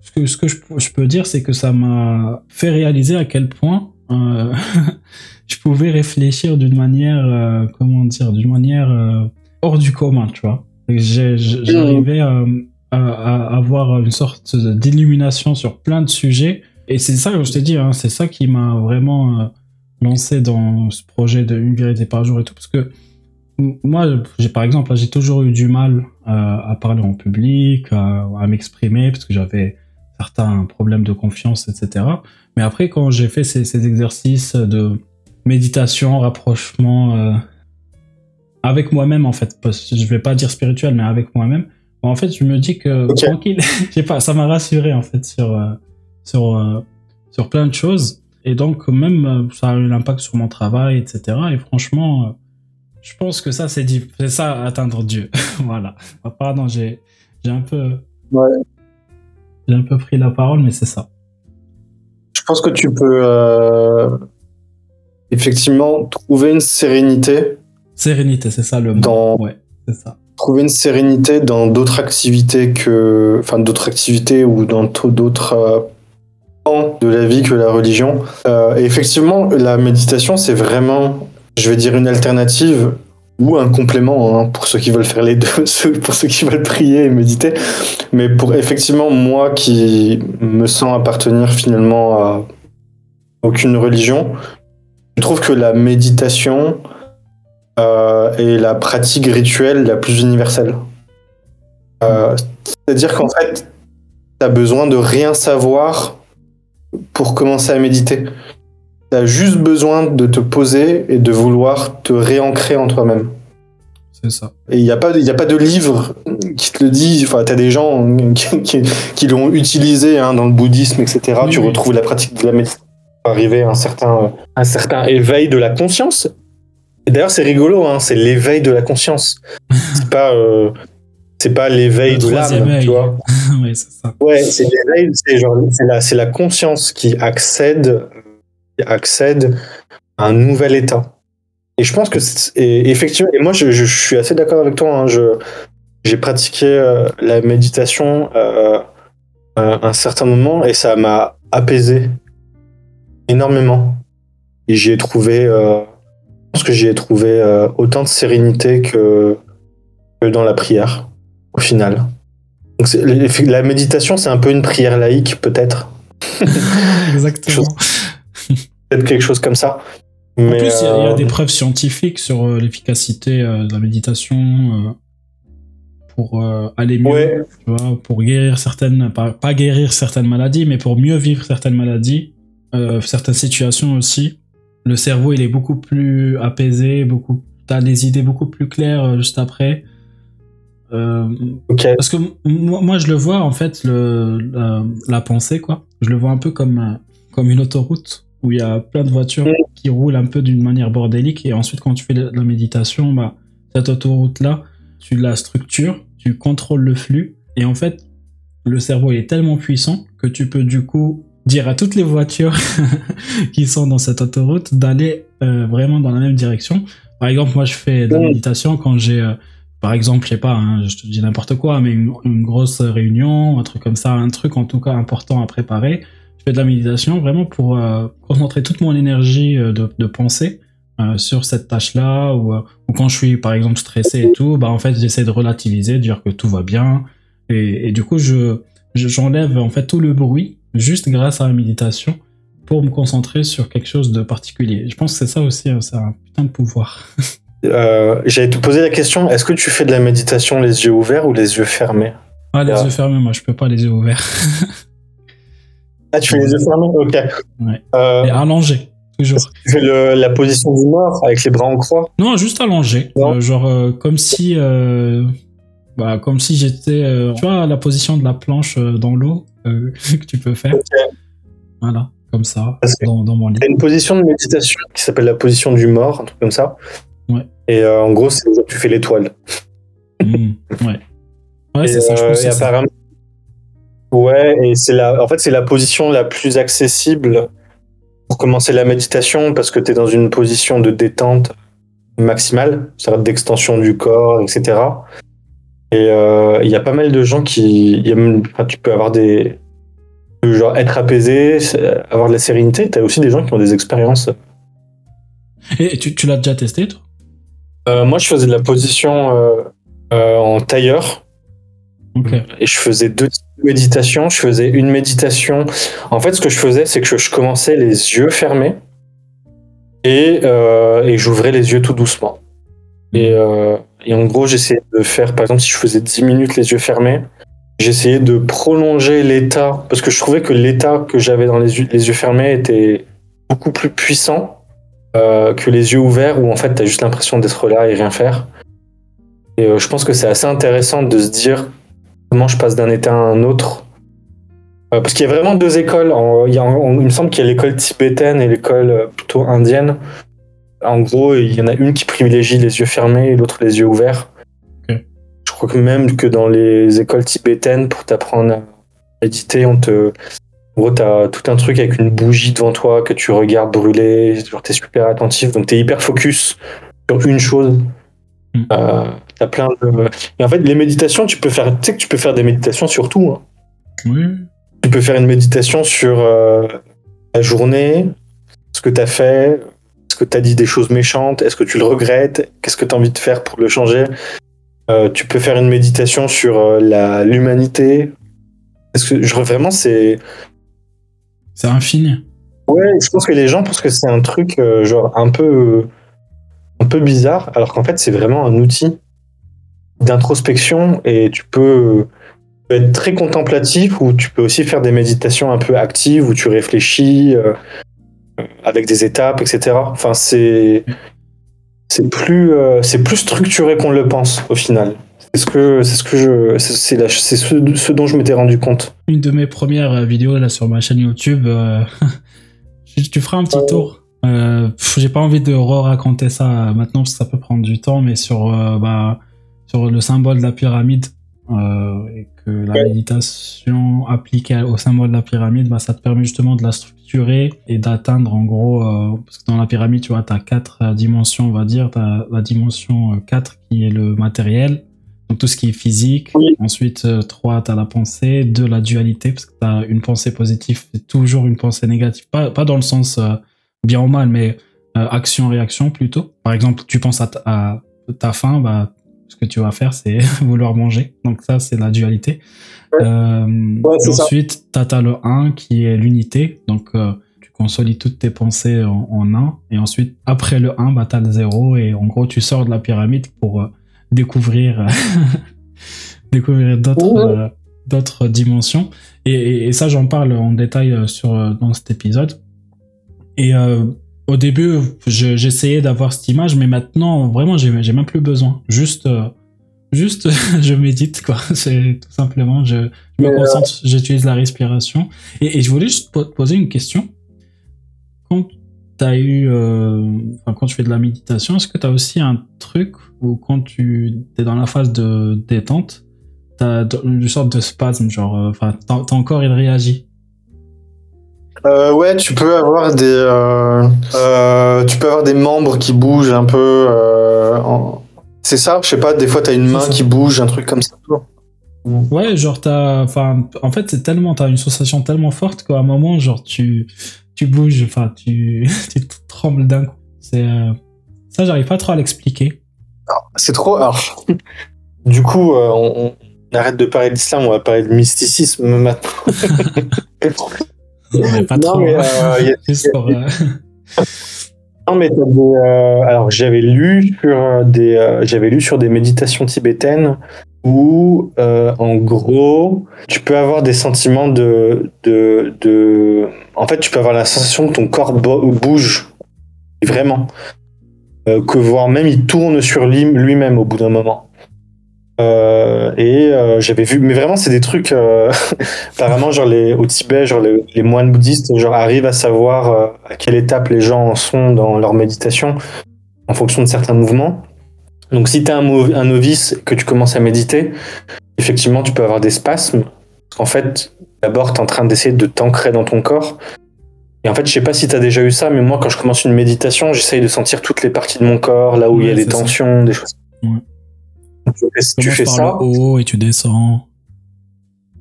ce que, ce que je, je peux dire, c'est que ça m'a fait réaliser à quel point euh, je pouvais réfléchir d'une manière, euh, comment dire, d'une manière euh, hors du commun, tu vois. J'ai- J'arrivais à, à, à avoir une sorte d'illumination sur plein de sujets. Et c'est ça, je t'ai dit, hein, c'est ça qui m'a vraiment euh, lancé dans ce projet de une vérité par jour et tout. Parce que moi, j'ai par exemple, j'ai toujours eu du mal euh, à parler en public, à, à m'exprimer, parce que j'avais certains problèmes de confiance, etc. Mais après, quand j'ai fait ces, ces exercices de méditation, rapprochement euh, avec moi-même, en fait, parce que je vais pas dire spirituel, mais avec moi-même, en fait, je me dis que tranquille, je sais pas, ça m'a rassuré en fait sur euh, sur euh, sur plein de choses. Et donc même euh, ça a eu l'impact sur mon travail, etc. Et franchement, euh, je pense que ça c'est ça atteindre Dieu. voilà. Ah, Pardon, j'ai un peu Ouais. j'ai un peu pris la parole, mais c'est ça. Je pense que tu peux euh, effectivement trouver une sérénité, Sérénité, c'est ça le mot. Dans- Ouais, c'est ça. trouver une sérénité dans d'autres activités que, enfin d'autres activités ou dans d'autres la vie que la religion. Euh, et effectivement, la méditation, c'est vraiment, je vais dire, une alternative ou un complément hein, pour ceux qui veulent faire les deux, pour ceux qui veulent prier et méditer. Mais pour effectivement moi qui me sens appartenir finalement à aucune religion, je trouve que la méditation euh, est la pratique rituelle la plus universelle. Euh, C'est-à-dire qu'en fait, tu as besoin de rien savoir pour commencer à méditer. T'as juste besoin de te poser et de vouloir te réancrer en toi-même. C'est ça. Et il n'y a, pas- y a pas de livre qui te le dit. Enfin, tu as des gens qui, qui- qui l'ont utilisé hein, dans le bouddhisme, etc. Oui, tu oui. retrouves la pratique de la méditation pour arriver à un certain, un certain éveil de la conscience. D'ailleurs, c'est rigolo, hein, c'est l'éveil de la conscience. c'est pas, euh, c'est pas l'éveil de l'âme, tu vois. oui, c'est ça. Ouais, c'est l'éveil, c'est genre, c'est la, c'est la conscience qui accède, qui accède à un nouvel état. Et je pense que, et effectivement, et moi, je, je suis assez d'accord avec toi. hein, je, j'ai pratiqué euh, la méditation euh, à un certain moment et ça m'a apaisé énormément. Et j'y ai trouvé, euh, je pense que j'y ai trouvé euh, autant de sérénité que, que dans la prière, au final. Donc la méditation, c'est un peu une prière laïque, peut-être. Exactement. Peut-être quelque chose comme ça. En Mais, plus, il y a- il y, a euh, des preuves scientifiques sur euh, l'efficacité euh, de la méditation pour aller mieux, Ouais, tu vois, pour guérir certaines, pas, pas guérir certaines maladies, mais pour mieux vivre certaines maladies, certaines situations aussi. Le cerveau, il est beaucoup plus apaisé, beaucoup, t'as des idées beaucoup plus claires juste après. Euh, parce que moi, moi, je le vois, en fait, le, la, la pensée, quoi. Je le vois un peu comme, euh, comme une autoroute où il y a plein de voitures Mm. qui roulent un peu d'une manière bordélique. Et ensuite, quand tu fais la, la méditation, bah, cette autoroute-là, tu la structures, tu contrôles le flux. Et en fait, le cerveau il est tellement puissant que tu peux du coup dire à toutes les voitures qui sont dans cette autoroute d'aller euh, vraiment dans la même direction. Par exemple, moi, je fais de la Mm. méditation quand j'ai, euh, par exemple, je sais pas, hein, je te dis n'importe quoi, mais une, grosse réunion, un truc comme ça, un truc en tout cas important à préparer. Je fais de la méditation vraiment pour euh, concentrer toute mon énergie euh, de, pensée euh, sur cette tâche-là, ou, quand je suis par exemple stressé et tout, bah en fait j'essaie de relativiser, de dire que tout va bien, et, du coup je je- j'enlève en fait tout le bruit juste grâce à la méditation pour me concentrer sur quelque chose de particulier. Je pense que c'est ça aussi, hein, c'est un putain de pouvoir. Euh, J'allais te poser la question est-ce que tu fais de la méditation les yeux ouverts ou les yeux fermés? Ah les Ah. yeux fermés, moi je peux pas les yeux ouverts. Ah, tu fais les yeux fermés? Ok. Ouais. Euh, Et allongés, toujours. tu fais le- la position du mort avec les bras en croix? Non, juste allongé. Non. Euh, genre comme si, bah, comme si j'étais, tu vois, la position de la planche dans l'eau que tu peux faire. Voilà, comme ça, dans mon lit. Il y a une position de méditation qui s'appelle la position du mort, un truc comme ça. Et euh, en gros, c'est tu fais l'étoile. Mm, ouais. Ouais, c'est ça. Je euh, pense et ça. Ouais, et c'est la, en fait, c'est la position la plus accessible pour commencer la méditation parce que tu es dans une position de détente maximale, c'est-à-dire d'extension du corps, etc. Et euh, il y a pas mal de gens qui, il y a même- enfin, tu peux avoir des, genre être apaisé, avoir de la sérénité. Tu as aussi des gens qui ont des expériences. Et tu, tu l'as déjà testé, toi? Euh, moi, je faisais de la position euh, euh, en tailleur. Et je faisais deux méditations. Je faisais une méditation. En fait, ce que je faisais, c'est que je, commençais les yeux fermés et, et j'ouvrais les yeux tout doucement. Et, et en gros, j'essayais de faire, par exemple, si je faisais 10 minutes les yeux fermés, j'essayais de prolonger l'état parce que je trouvais que l'état que j'avais dans les yeux, les yeux fermés était beaucoup plus puissant euh, que les yeux ouverts où en fait, tu as juste l'impression d'être là et rien faire. Et euh, je pense que c'est assez intéressant de se dire comment je passe d'un état à un autre. Euh, parce qu'il y a vraiment deux écoles. En- il, y a- en- il me semble qu'il y a l'école tibétaine et l'école plutôt indienne. En gros, il y en a une qui privilégie les yeux fermés et l'autre les yeux ouverts. Je crois que même que dans les écoles tibétaines, pour t'apprendre à méditer, on te. En gros, t'as tout un truc avec une bougie devant toi que tu regardes brûler. Genre, t'es super attentif, donc t'es hyper focus sur une chose. Mm. Euh, t'as plein de. Et en fait, les méditations, tu peux faire. Tu sais que tu peux faire des méditations sur tout. hein. Oui. Tu peux faire une méditation sur euh, la journée, ce que tu as fait, est-ce que tu as dit des choses méchantes, est-ce que tu le regrettes, qu'est-ce que tu as envie de faire pour le changer. Euh, tu peux faire une méditation sur euh, la- l'humanité. Est-ce que je, vraiment c'est C'est infini. ouais, je pense que les gens pensent que c'est un truc euh, genre un peu bizarre alors qu'en fait c'est vraiment un outil d'introspection et tu peux peux être très contemplatif ou tu peux aussi faire des méditations un peu actives où tu réfléchis. euh, avec des étapes, etc. Enfin, c'est plus euh, c'est plus structuré qu'on le pense au final. C'est ce que c'est ce que je c'est ce, ce dont je m'étais rendu compte. Une de mes premières euh, vidéos là sur ma chaîne YouTube, euh, tu feras un petit tour. Euh, J'ai pas envie de raconter ça euh, maintenant parce que ça peut prendre du temps, mais sur euh, bah, sur le symbole de la pyramide euh, et que la Ouais. méditation appliquée au symbole de la pyramide, bah, ça te permet justement de la structurer et d'atteindre en gros euh, parce que dans la pyramide, tu vois, t'as quatre euh, dimensions, on va dire, t'as la dimension euh, 4 qui est le matériel, donc tout ce qui est physique. Oui. Ensuite, euh, 3, tu as la pensée. 2, la dualité, parce que tu as une pensée positive et toujours une pensée négative. Pas, pas dans le sens euh, bien ou mal, mais euh, action-réaction plutôt. Par exemple, tu penses à ta, à ta faim, bah, ce que tu vas faire, c'est vouloir manger. Donc ça, c'est la dualité. Ouais. Euh, Ouais, c'est ensuite, tu as, le 1 qui est l'unité. Donc, tu consolides toutes tes pensées en, en 1. Et ensuite, après le 1, bah, tu as le 0. Et en gros, tu sors de la pyramide pour découvrir, découvrir d'autres Ouais. euh, d'autres dimensions. Et, et- et ça, j'en parle en détail euh, sur, euh, dans cet épisode. Et euh, au début, je- j'essayais d'avoir cette image, mais maintenant, vraiment, j'ai j'ai même plus besoin. Juste, euh, juste, je médite, quoi. C'est tout simplement, je, je me euh, concentre, j'utilise la respiration. Et, et je voulais juste po- poser une question. Quand t'as eu, euh, quand tu fais de la méditation, est-ce que tu as aussi un truc où quand tu es dans la phase de détente, t'as une sorte de spasme, genre, euh, enfin, ton, corps il réagit. Euh, ouais, tu peux avoir des euh, euh, tu peux avoir des membres qui bougent un peu. en- C'est ça, je sais pas. Des fois, t'as une main qui bouge, un truc comme ça. Ouais, genre t'as, enfin, en fait c'est tellement, t'as une sensation tellement forte qu'à un moment, genre tu, tu bouges, enfin tu, tu trembles d'un coup. C'est, ça j'arrive pas trop à l'expliquer. C'est trop. Alors, du coup, euh, on, on arrête de parler d'islam, on va parler de mysticisme maintenant. Pas Non, trop. mais, hein. euh, euh, Non, mais des, euh, alors j'avais lu sur des, euh, j'avais lu sur des méditations tibétaines où, euh, en gros, tu peux avoir des sentiments de, de, de, en fait, tu peux avoir la sensation que ton corps bo- bouge vraiment, que voire même il tourne sur lui- lui-même au bout d'un moment. Euh, et euh, j'avais vu, mais vraiment c'est des trucs, euh, apparemment genre les, au Tibet, genre les, moines bouddhistes, genre arrivent à savoir euh, à quelle étape les gens en sont dans leur méditation en fonction de certains mouvements. Donc si tu es un, un novice que tu commences à méditer, effectivement tu peux avoir des spasmes. Qu'en fait, d'abord tu es en train d'essayer de t'ancrer dans ton corps. Et en fait, je sais pas si tu as déjà eu ça, mais moi quand je commence une méditation, j'essaye de sentir toutes les parties de mon corps, là où il y a des ça. tensions, des choses. Ouais. Tu fais, tu fais par ça. le haut et tu descends.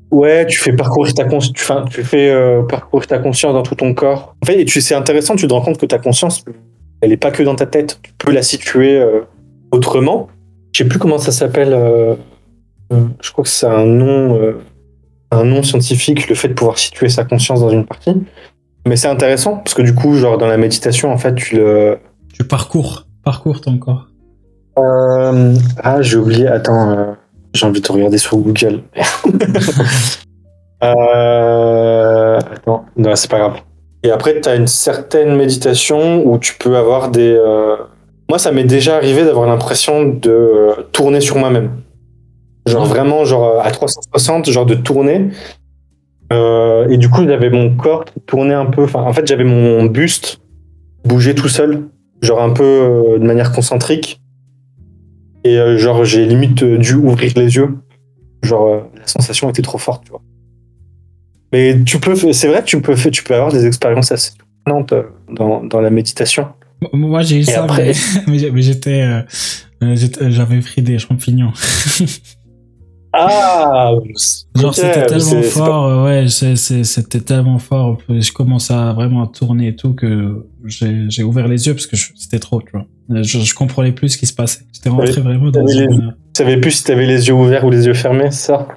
Ouais, tu fais parcourir ta conscience, tu, fais- tu fais euh, parcourir ta conscience dans tout ton corps. En fait, et tu c'est intéressant, tu te rends compte que ta conscience, elle est pas que dans ta tête. Tu peux la situer euh, autrement. Je sais plus comment ça s'appelle. euh, je crois que c'est un nom, un nom scientifique, le fait de pouvoir situer sa conscience dans une partie. Mais c'est intéressant parce que du coup, genre dans la méditation, en fait, tu le. Tu parcours, parcours ton corps. Euh, Ah, j'ai oublié. Attends, euh, j'ai envie de te regarder sur Google. Euh, Attends, non, c'est pas grave. Et après, tu as une certaine méditation où tu peux avoir des. euh, Moi, ça m'est déjà arrivé d'avoir l'impression de tourner sur moi-même. Genre Ouais. vraiment, genre à 360, genre de tourner. Euh, et du coup, j'avais mon corps qui tournait un peu. Enfin, en fait, j'avais mon buste bouger tout seul, genre un peu euh, de manière concentrique. Et euh, genre, j'ai limite dû ouvrir les yeux. Genre, la sensation était trop forte, tu vois. Mais tu peux, c'est vrai tu peux, tu peux avoir des expériences assez surprenantes dans, dans la méditation. Moi j'ai eu ça, après- mais, j'étais- j'avais pris des champignons. Ah Genre c'était tellement fort, ouais, c'est- c'est- c'était tellement fort. Je commençais à vraiment à tourner et tout que j'ai j'ai ouvert les yeux parce que je- c'était trop, tu vois. Je, je comprenais plus ce qui se passait. J'étais rentré vraiment dans une... Tu savais plus si t'avais les yeux ouverts ou les yeux fermés, ça?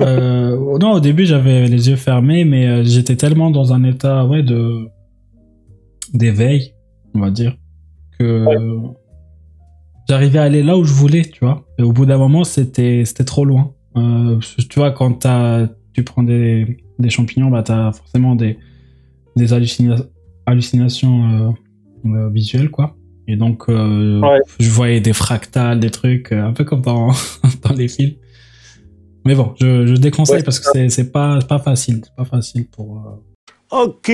Euh, non, au début j'avais les yeux fermés, mais euh, j'étais tellement dans un état, ouais, de d'éveil, on va dire, que j'arrivais à aller là où je voulais, tu vois. Et au bout d'un moment, c'était c'était trop loin. Euh, tu vois, quand tu prends des, des champignons, bah t'as forcément des, des hallucina- hallucinations euh, visuelles, quoi. Et donc, euh, Ouais. je voyais des fractales, des trucs, euh, un peu comme dans, dans les films. Mais bon, je, je déconseille Ouais. parce que c'est- c'est pas, c'est pas facile. C'est pas facile pour. Ok,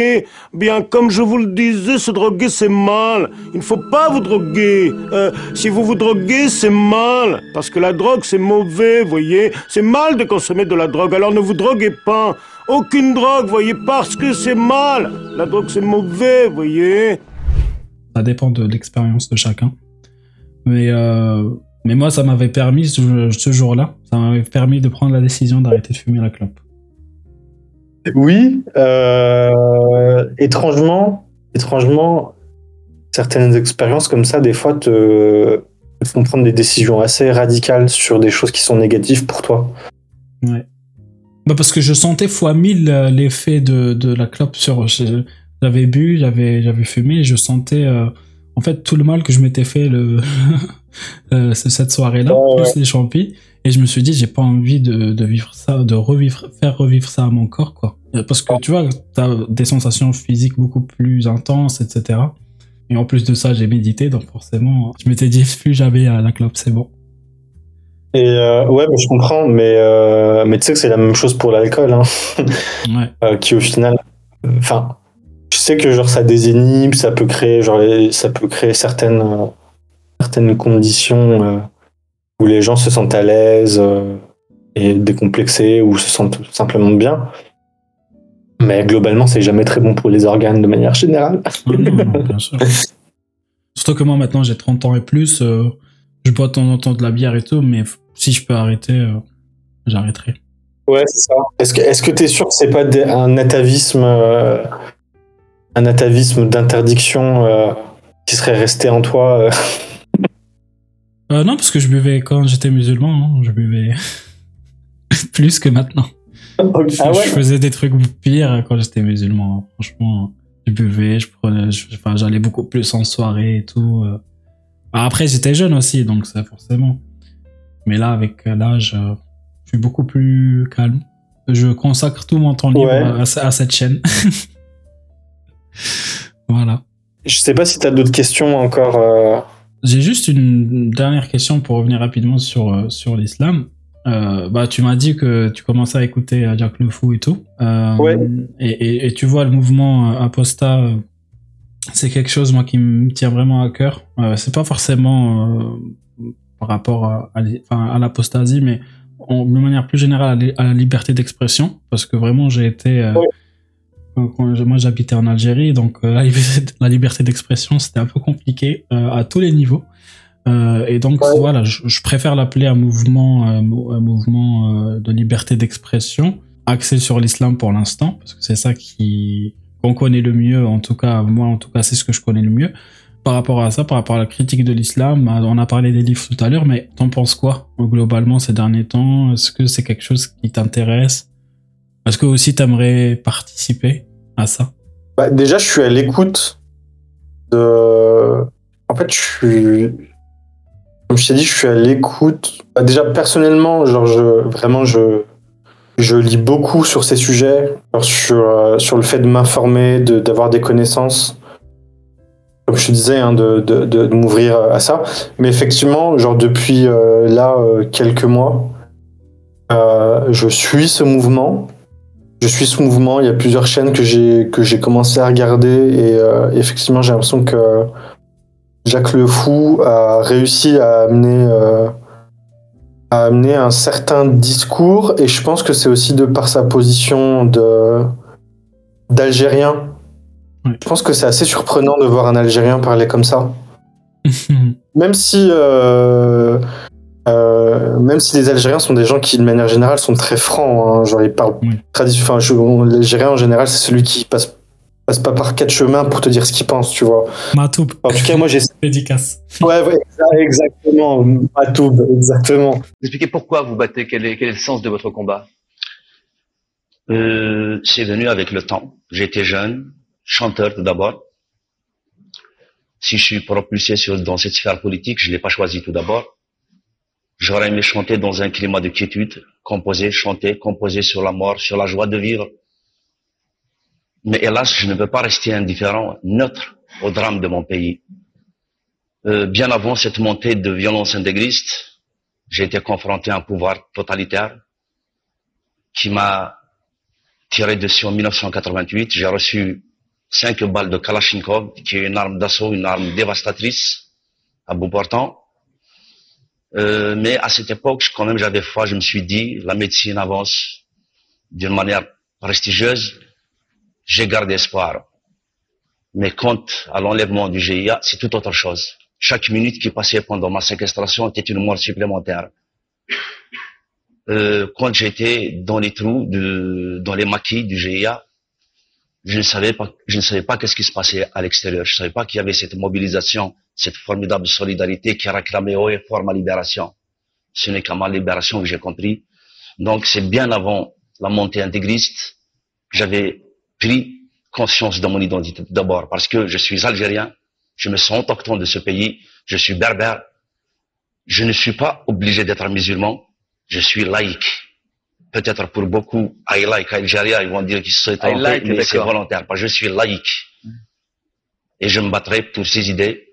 bien comme je vous le disais, se droguer c'est mal. Il ne faut pas vous droguer. Euh, si vous vous droguez, c'est mal. Parce que la drogue c'est mauvais, voyez. C'est mal de consommer de la drogue, alors ne vous droguez pas. Aucune drogue, voyez, parce que c'est mal. La drogue c'est mauvais, voyez. Ça dépend de l'expérience de chacun. Mais, euh, mais moi, ça m'avait permis, ce jour-là, ça m'avait permis de prendre la décision d'arrêter de fumer la clope. Oui, euh, étrangement, étrangement, certaines expériences comme ça, des fois, te, te font prendre des décisions assez radicales sur des choses qui sont négatives pour toi. Ouais. Bah parce que je sentais fois mille euh, l'effet de, de la clope sur. je- J'avais bu, j'avais j'avais fumé, je sentais euh, en fait tout le mal que je m'étais fait le euh, cette soirée-là, Ouais, plus les champis, et je me suis dit j'ai pas envie de, de vivre ça, de revivre, faire revivre ça à mon corps quoi. Euh, Parce que tu vois, t'as des sensations physiques beaucoup plus intenses, etc. Et en plus de ça, j'ai médité, donc forcément, je m'étais dit plus jamais à la clope, c'est bon. Et euh, ouais, je comprends, mais, euh, mais tu sais que c'est la même chose pour l'alcool, hein, Ouais. euh, qui au final, enfin, je sais que genre ça désinhibe, ça peut créer, genre, ça peut créer certaines, certaines conditions où les gens se sentent à l'aise et décomplexés ou se sentent tout simplement bien. Mais globalement, c'est jamais très bon pour les organes de manière générale. Non, non, bien sûr. Surtout que moi maintenant j'ai 30 ans et plus, euh, je bois de temps en temps de la bière et tout, mais si je peux arrêter, euh, j'arrêterai. Ouais, c'est ça. Est-ce que est-ce que t'es sûr que c'est pas des- un atavisme, euh, un atavisme d'interdiction euh, qui serait resté en toi euh? Euh, non, parce que je buvais quand j'étais musulman, hein, je buvais plus que maintenant. Je, Ah ouais. je faisais des trucs pires quand j'étais musulman. hein. Franchement, je buvais, je prenais, j'allais beaucoup plus en soirée et tout. euh. Bah, Après, j'étais jeune aussi, donc ça forcément. Mais là, avec l'âge, euh, je suis beaucoup plus calme. Je consacre tout mon temps libre Ouais. à, à cette chaîne. voilà. Je sais pas si t'as d'autres questions encore. euh, J'ai juste une dernière question pour revenir rapidement sur, sur l'islam. Euh, bah, tu m'as dit que tu commençais à écouter euh, Jack Le Fou et tout. Euh, Ouais. et, et, et tu vois, le mouvement apostat, euh, c'est quelque chose, moi, qui me tient vraiment à cœur. Euh, c'est pas forcément par rapport à, l'apostasie, mais de manière plus générale à, la liberté d'expression. Parce que vraiment, j'ai été. Ouais. quand- je- moi, j'habitais en Algérie, donc la liberté, d'expression, c'était un peu compliqué à tous les niveaux. Euh, et donc Ouais. voilà, je, je préfère l'appeler un mouvement, euh, un mouvement euh, de liberté d'expression axé sur l'islam pour l'instant, parce que c'est ça qui qu'on connaît le mieux. En tout cas, moi, en tout cas, c'est ce que je connais le mieux. Par rapport à ça, par rapport à la critique de l'islam, on a parlé des livres tout à l'heure, mais t'en penses quoi globalement ces derniers temps? Est-ce que c'est quelque chose qui t'intéresse? Est-ce que aussi t'aimerais participer à ça? Bah, déjà, je suis à l'écoute de. En fait, je suis. Comme je t'ai dit, je suis à l'écoute. Bah, déjà, personnellement, genre, je... vraiment, je. Je lis beaucoup sur ces sujets, sur, euh, sur le fait de m'informer, d'avoir des connaissances. Comme je te disais, hein, de, de, de, m'ouvrir à ça. Mais effectivement, genre depuis euh, là euh, quelques mois, je suis ce mouvement. Je suis ce mouvement. Il y a plusieurs chaînes que j'ai que j'ai commencé à regarder et effectivement, j'ai l'impression que Jacques Le Fou a réussi à amener euh, à amener un certain discours et je pense que c'est aussi de par sa position de d'Algérien. Je pense que c'est assez surprenant de voir un Algérien parler comme ça. Même si euh, euh, même si les Algériens sont des gens qui de manière générale sont très francs, hein, genre ils parlent Oui. l'Algérien en général c'est celui qui passe passe pas par quatre chemins pour te dire ce qu'il pense, tu vois. Matoub, En tout cas, moi j'ai dédicace. ouais, ouais exa- exactement, Matoub, exactement. Expliquez pourquoi vous battez, quel est, quel est le sens de votre combat? Euh, c'est venu avec le temps. J'étais jeune, chanteur tout d'abord. Si je suis propulsé sur, dans cette sphère politique, je l'ai pas choisi tout d'abord. J'aurais aimé chanter dans un climat de quiétude, composer, chanter, composer sur la mort, sur la joie de vivre. Mais hélas, je ne peux pas rester indifférent, neutre au drame de mon pays. Euh, bien avant cette montée de violence intégriste, j'ai été confronté à un pouvoir totalitaire qui m'a tiré dessus en 1988. J'ai reçu cinq balles de Kalachnikov, qui est une arme d'assaut, une arme dévastatrice à bout portant. Euh, mais à cette époque, quand même, j'avais foi. Je me suis dit, la médecine avance d'une manière prestigieuse. J'ai gardé espoir. Mais quant à l'enlèvement du GIA, c'est tout autre chose. Chaque minute qui passait pendant ma séquestration était une mort supplémentaire. Euh, quand j'étais dans les trous, de, dans les maquis du GIA, je ne savais pas, je ne savais pas qu'est-ce qui se passait à l'extérieur. Je ne savais pas qu'il y avait cette mobilisation, cette formidable solidarité qui réclamait haut et fort ma libération. Ce n'est qu'à ma libération que j'ai compris. Donc c'est bien avant la montée intégriste, j'avais pris conscience de mon identité d'abord parce que je suis algérien, je me sens autochtone de ce pays, je suis berbère, je ne suis pas obligé d'être musulman, je suis laïque. Peut-être pour beaucoup, I like Algérie, ils vont dire qu'ils sont like, mais c'est volontaire, parce que je suis laïque. Et je me battrai pour ces idées.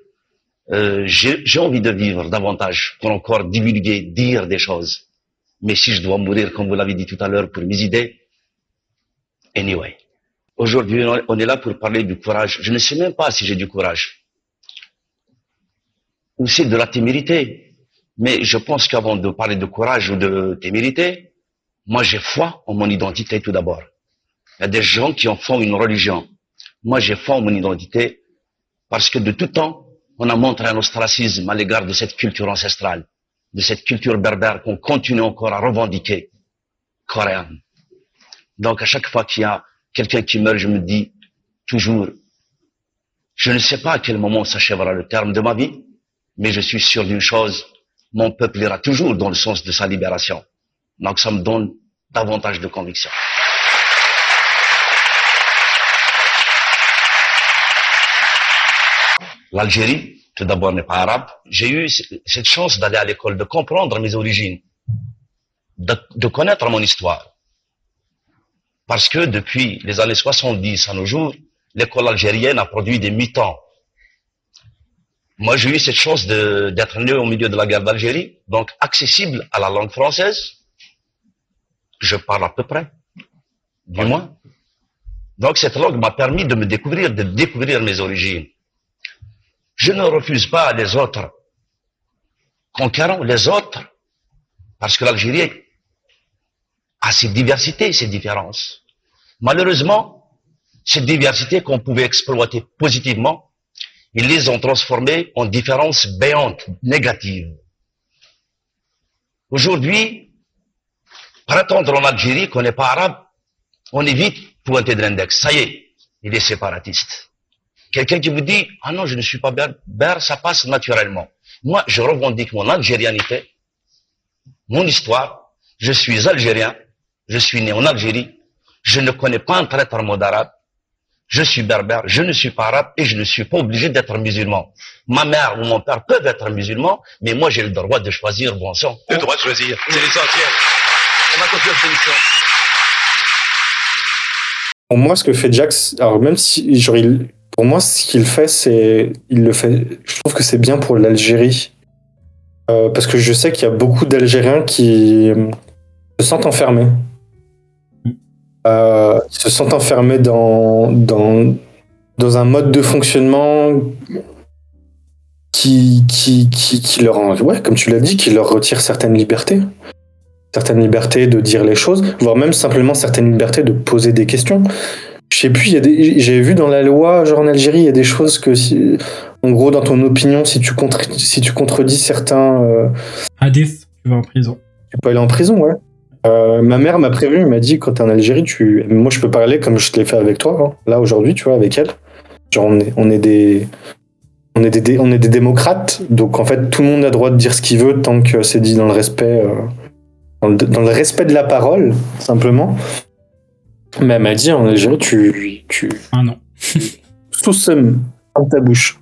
Euh, j'ai envie de vivre davantage pour encore divulguer, dire des choses. Mais si je dois mourir, comme vous l'avez dit tout à l'heure, pour mes idées, anyway. Aujourd'hui, on est là pour parler du courage. Je ne sais même pas si j'ai du courage. Ou c'est de la témérité. Mais je pense qu'avant de parler de courage ou de témérité, moi j'ai foi en mon identité tout d'abord. Il y a des gens qui en font une religion. Moi j'ai foi en mon identité parce que de tout temps, on a montré un ostracisme à l'égard de cette culture ancestrale, de cette culture berbère qu'on continue encore à revendiquer, coréenne. Donc à chaque fois qu'il y a quelqu'un qui meurt, je me dis toujours, je ne sais pas à quel moment s'achèvera le terme de ma vie, mais je suis sûr d'une chose, mon peuple ira toujours dans le sens de sa libération. Donc ça me donne davantage de conviction. L'Algérie, tout d'abord, n'est pas arabe. J'ai eu cette chance d'aller à l'école, de comprendre mes origines, de, de connaître mon histoire. Parce que depuis les années 70 à nos jours, l'école algérienne a produit des mutants. Moi, j'ai eu cette chance d'être né au milieu de la guerre d'Algérie, donc accessible à la langue française. Je parle à peu près, du moins. Donc cette langue m'a permis de me découvrir, de découvrir mes origines. Je ne refuse pas les autres conquérants, les autres, parce que l'Algérie à cette diversité, ces différences. Malheureusement, cette diversité qu'on pouvait exploiter positivement, ils les ont transformées en différences béantes, négatives. Aujourd'hui, prétendre en Algérie qu'on n'est pas arabe, on évite pointer de l'index. Ça y est, il est séparatiste. Quelqu'un qui vous dit, ah non, je ne suis pas berbère, ça passe naturellement. Moi, je revendique mon algérianité, mon histoire, je suis algérien, je suis né en Algérie. Je ne connais pas un traître mot d'arabe. Je suis berbère, je ne suis pas arabe et je ne suis pas obligé d'être musulman. Ma mère ou mon père peuvent être musulmans, mais moi j'ai le droit de choisir bon sang. Le droit de choisir, c'est l'essentiel. On va continuer. Pour moi, ce que fait Jax, alors même si, genre, il, pour moi, ce qu'il fait, c'est, il le fait. Je trouve que c'est bien pour l'Algérie, euh, parce que je sais qu'il y a beaucoup d'Algériens qui euh, se sentent enfermés euh, se sentent enfermés dans, dans, dans un mode de fonctionnement qui, qui, qui, qui leur, ouais, comme tu l'as dit, qui leur retire certaines libertés. Certaines libertés de dire les choses, voire même simplement certaines libertés de poser des questions. Je sais plus, j'ai vu dans la loi, genre en Algérie, il y a des choses que, si, en gros, dans ton opinion, si tu, contre, si tu contredis certains. Euh, Hadith, tu vas en prison. Tu peux aller en prison, ouais. Euh, ma mère m'a prévenu, elle m'a dit quand t'es en Algérie, tu... moi je peux parler comme je l'ai fait avec toi, hein. là aujourd'hui, tu vois, avec elle. Genre on est, on est des. On est des, on est des démocrates, donc en fait tout le monde a le droit de dire ce qu'il veut tant que c'est dit dans le respect, euh, dans, le, respect de la parole, simplement. Mais elle m'a dit en Algérie, tu. tu ah non. Sousem dans ta bouche.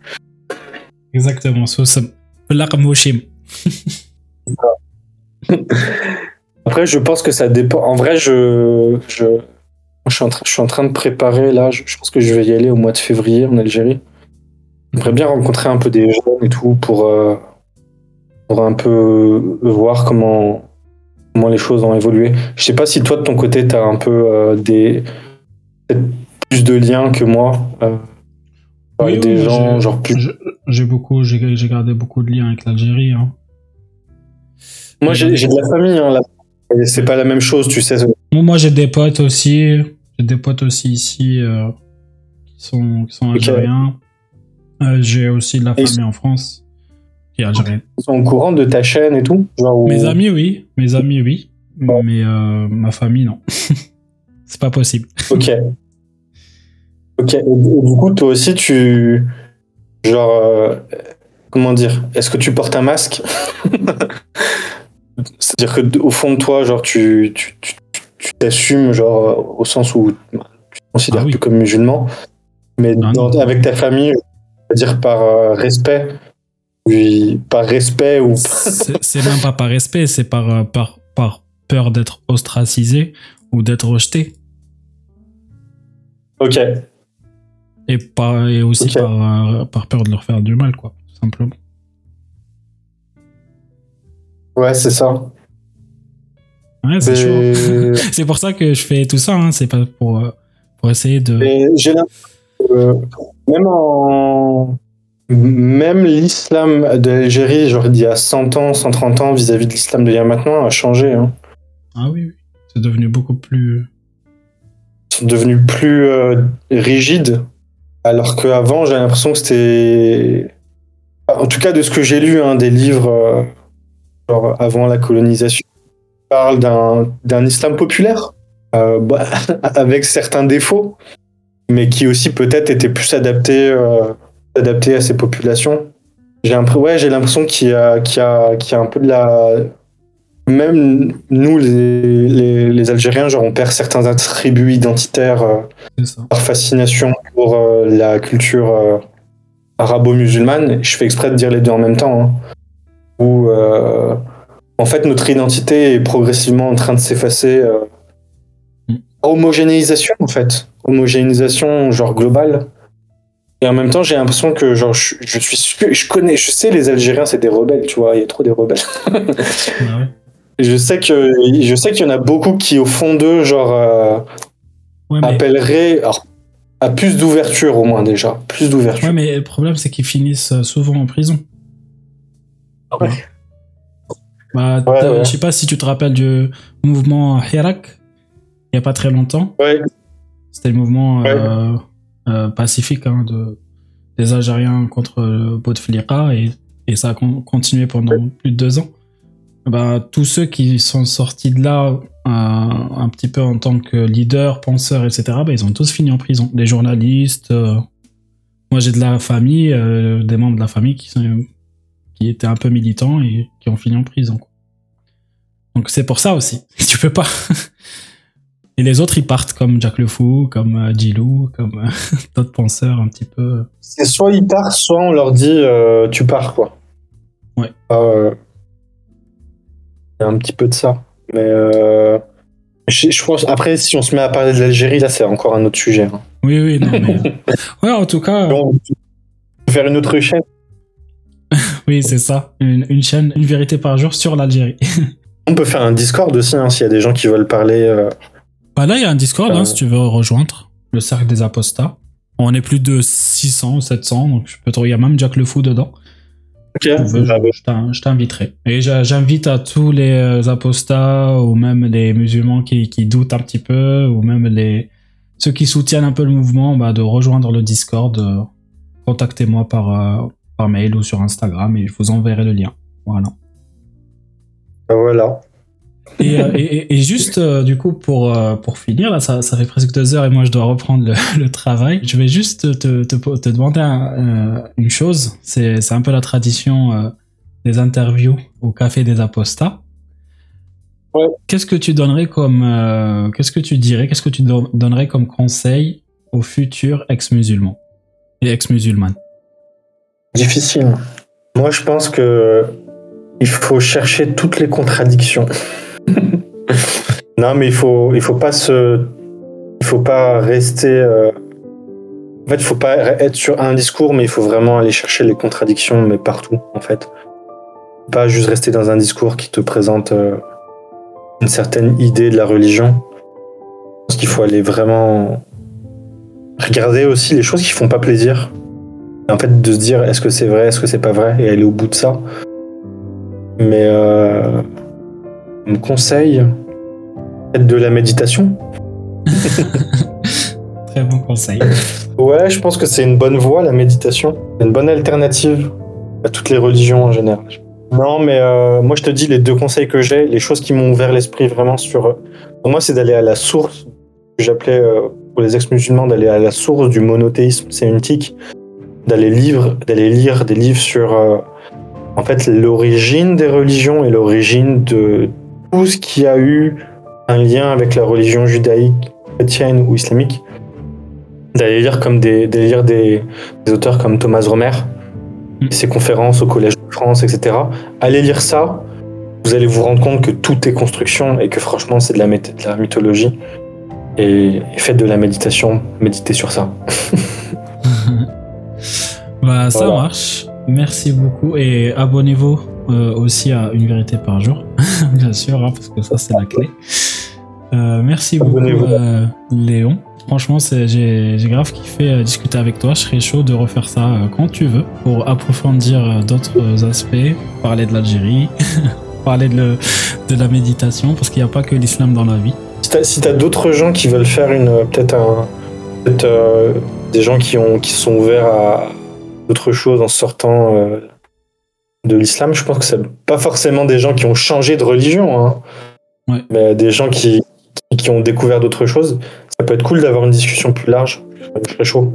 Exactement, sousem. Après, je pense que ça dépend. En vrai, je, je, Je suis, en train, je suis en train de préparer, là, je, je pense que je vais y aller au mois de février en Algérie. J'aimerais bien rencontrer un peu des jeunes et tout pour, euh, pour un peu voir comment, comment les choses ont évolué. Je sais pas si toi, de ton côté, tu as un peu euh, des plus de liens que moi euh, avec Oui, des gens, j'ai- genre plus. j'ai- beaucoup, j'ai gardé beaucoup de liens avec l'Algérie. hein. Moi, j'ai de la famille, hein. C'est pas la même chose, tu sais. Moi, j'ai des potes aussi. J'ai des potes aussi ici euh, qui sont, qui sont algériens. Euh, j'ai aussi de la Et- famille en France qui est algérienne. Ils sont au courant de ta chaîne et tout. Genre, où- Mes amis, oui. Mes amis, oui. Mais euh, ma famille, non. C'est pas possible. Ok. Ok. Et, du coup, toi aussi, tu. Genre. comment dire Est-ce que tu portes un masque? C'est-à-dire que au fond de toi, genre, tu tu- tu- tu t'assumes, genre, euh, au sens où tu te considères Ah oui. plus comme musulman, mais Ah dans- avec ta famille, je veux dire par euh, respect, oui, par respect ou. C'est c'est même pas par respect, c'est par, euh, par, par peur d'être ostracisé ou d'être rejeté. Ok. Et, par, et aussi par, euh, par peur de leur faire du mal, quoi, tout simplement. Ouais, c'est ça. Ouais, c'est chaud. C'est pour ça que je fais tout ça, hein. c'est pas pour, euh, pour essayer de. Mais j'ai l'impression que même en même l'islam de l'Algérie, genre d'il y a 100 ans, 130 ans vis-à-vis de l'islam d'il y a maintenant, a changé. Hein. Ah oui, oui. C'est devenu beaucoup plus. Ils sont devenus plus euh, rigides, alors qu'avant, j'ai l'impression que c'était. En tout cas, de ce que j'ai lu, hein, des livres euh, genre avant la colonisation, parle d'un islam populaire, euh, bah, avec certains défauts, mais qui aussi peut-être était plus adapté, euh, adapté à ces populations. J'ai l'impression ouais, l'impression qu'il y, a- qu'il y, a- qu'il y a un peu de la. Même nous, les, les, les Algériens, genre, on perd certains attributs identitaires euh, par fascination pour la culture arabo-musulmane. Je fais exprès de dire les deux en même temps. hein. Où, euh, en fait, notre identité est progressivement en train de s'effacer. euh, Mm. Homogénéisation, en fait. Homogénéisation, genre globale. Et en même temps, j'ai l'impression que, genre, je, je suis je connais, je sais, les Algériens, c'est des rebelles, tu vois, il y a trop des rebelles. Ah ouais. Je sais que, je sais qu'il y en a beaucoup qui, au fond d'eux, genre, euh, Ouais, mais, appelleraient alors, à plus d'ouverture, au moins, déjà. Plus d'ouverture. ouais, mais le problème, c'est qu'ils finissent euh, souvent en prison. Ouais. Bah, Ouais, t'as- ouais. Je sais pas si tu te rappelles du mouvement Hirak, il y a pas très longtemps. Ouais. C'était le mouvement Ouais. euh, euh, pacifique hein, de, des Algériens contre euh, Bouteflika et, et ça a con- continué pendant plus de deux ans. Bah, tous ceux qui sont sortis de là euh, un petit peu en tant que leaders, penseurs, etc., bah, ils ont tous fini en prison. Les journalistes, euh, moi j'ai de la famille, euh, des membres de la famille qui, sont, qui étaient un peu militants et qui ont fini en prison. quoi. Donc c'est pour ça aussi. Tu peux pas. Et les autres, ils partent comme Jack Le Fou, comme euh, Djilou, comme euh, d'autres penseurs un petit peu. C'est soit ils partent, soit on leur dit euh, tu pars, quoi. Ouais. Euh, Il y a un petit peu de ça. Mais euh, je, je pense, après, si on se met à parler de l'Algérie, là, c'est encore un autre sujet. hein. Oui, oui, non, mais. ouais, en tout cas, Donc, on peut faire une autre chaîne. oui, c'est ça. Une, une chaîne, une vérité par jour sur l'Algérie. On peut faire un Discord aussi, hein, s'il y a des gens qui veulent parler. euh, Bah là, il y a un Discord, Euh. hein, si tu veux rejoindre le cercle des apostats. On est plus de 600 ou 700, donc je peux te... il y a même Jack Le Fou dedans. Ok, veux, j'avais- je t'in- je t'inviterai. Et j'invite à tous les euh, apostats ou même les musulmans qui, qui doutent un petit peu ou même les ceux qui soutiennent un peu le mouvement bah, de rejoindre le Discord. euh, Contactez-moi par, euh, par mail ou sur Instagram et je vous enverrai le lien. Voilà. Ben voilà. Et, euh, et- et- et juste, euh, du coup, pour, euh, pour finir, là, ça, ça fait presque deux heures et moi, je dois reprendre le, le travail. Je vais juste te, te, te demander un- euh, une chose. C'est un peu la tradition euh, des interviews au Café des Apostats. Ouais. Qu'est-ce que tu donnerais comme... Qu'est-ce que tu dirais Qu'est-ce que tu don- donnerais comme conseil aux futurs ex-musulmans et ex-musulmanes? Difficile. Moi, je pense que il faut chercher toutes les contradictions. non, mais il faut, il faut pas se, il faut pas rester. euh, En fait, il faut pas être sur un discours, mais il faut vraiment aller chercher les contradictions, mais partout, en fait. Pas juste rester dans un discours qui te présente euh, une certaine idée de la religion. Je pense qu'il faut aller vraiment regarder aussi les choses qui font pas plaisir. En fait, de se dire est-ce que c'est vrai, est-ce que c'est pas vrai, et aller au bout de ça. Mais euh, me conseille peut-être de la méditation. Très bon conseil. Ouais, je pense que c'est une bonne voie, la méditation. Une bonne alternative à toutes les religions en général. Non, mais euh, moi, je te dis les deux conseils que j'ai, les choses qui m'ont ouvert l'esprit vraiment sur. Pour moi, c'est d'aller à la source, que j'appelais euh, pour les ex-musulmans, d'aller à la source du monothéisme sémitique, d'aller lire, d'aller lire des livres sur, euh, en fait, l'origine des religions et l'origine de tout ce qui a eu un lien avec la religion judaïque, chrétienne ou islamique d'aller lire comme des, d'aller lire des, des auteurs comme Thomas Romer, Mm. ses conférences au Collège de France, etc. Allez lire ça, vous allez vous rendre compte que tout est construction et que franchement c'est de la, myth- de la mythologie. Et, et faites de la méditation, méditez sur ça. Bah, ça Voilà. marche. Merci beaucoup. Et abonnez-vous euh, aussi à Une vérité par jour, bien sûr, hein, parce que ça, c'est la clé. Euh, merci beaucoup, euh, Léon. Franchement, j'ai grave kiffé discuter avec toi. Je serais chaud de refaire ça quand tu veux pour approfondir d'autres aspects, parler de l'Algérie, parler de, le- de la méditation, parce qu'il n'y a pas que l'islam dans la vie. Si t'as si t'as d'autres gens qui veulent faire une peut-être un euh, des gens qui ont qui sont ouverts à d'autres choses en sortant euh, de l'islam, je pense que c'est pas forcément des gens qui ont changé de religion, hein, Ouais. mais des gens qui, qui ont découvert d'autres choses. Ça peut être cool d'avoir une discussion plus large. Je serais chaud.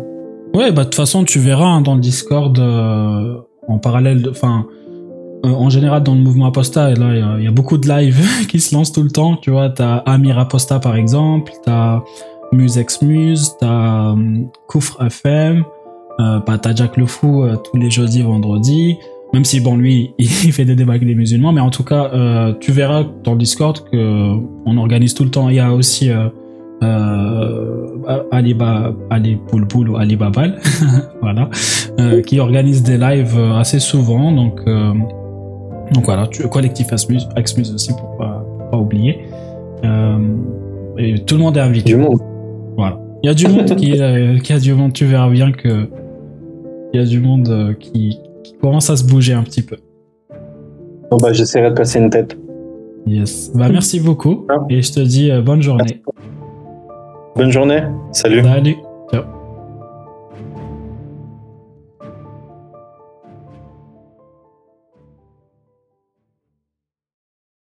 Ouais, bah de toute façon, tu verras hein, dans le Discord euh, en parallèle, de- enfin, euh, en général dans le mouvement Aposta, et là, il y a- il y, a beaucoup de live qui se lancent tout le temps. Tu vois, t'as Amir Aposta par exemple, t'as Musex Muse, t'as Koufr FM, euh, t'as Jack le Fou euh, tous les jeudis, vendredis. Même si bon lui, il fait des débats avec les musulmans, mais en tout cas, euh, tu verras dans le Discord que on organise tout le temps. Il y a aussi euh, Ali, ba, Ali Poulpoul ou Ali Babal, voilà, qui organise des lives assez souvent. Donc, donc voilà, tu, collectif Axmus, Axmus aussi pour pas, pour pas oublier. Et tout le monde est invité. Du monde. Voilà. Il y a du monde qui, qui a du monde. Tu verras bien que il y a du monde euh, qui, qui commence à se bouger un petit peu. Bon, bah, j'essaierai de passer une tête. Yes. Bah merci beaucoup et je te dis euh, bonne journée. Bonne journée. Salut. Salut.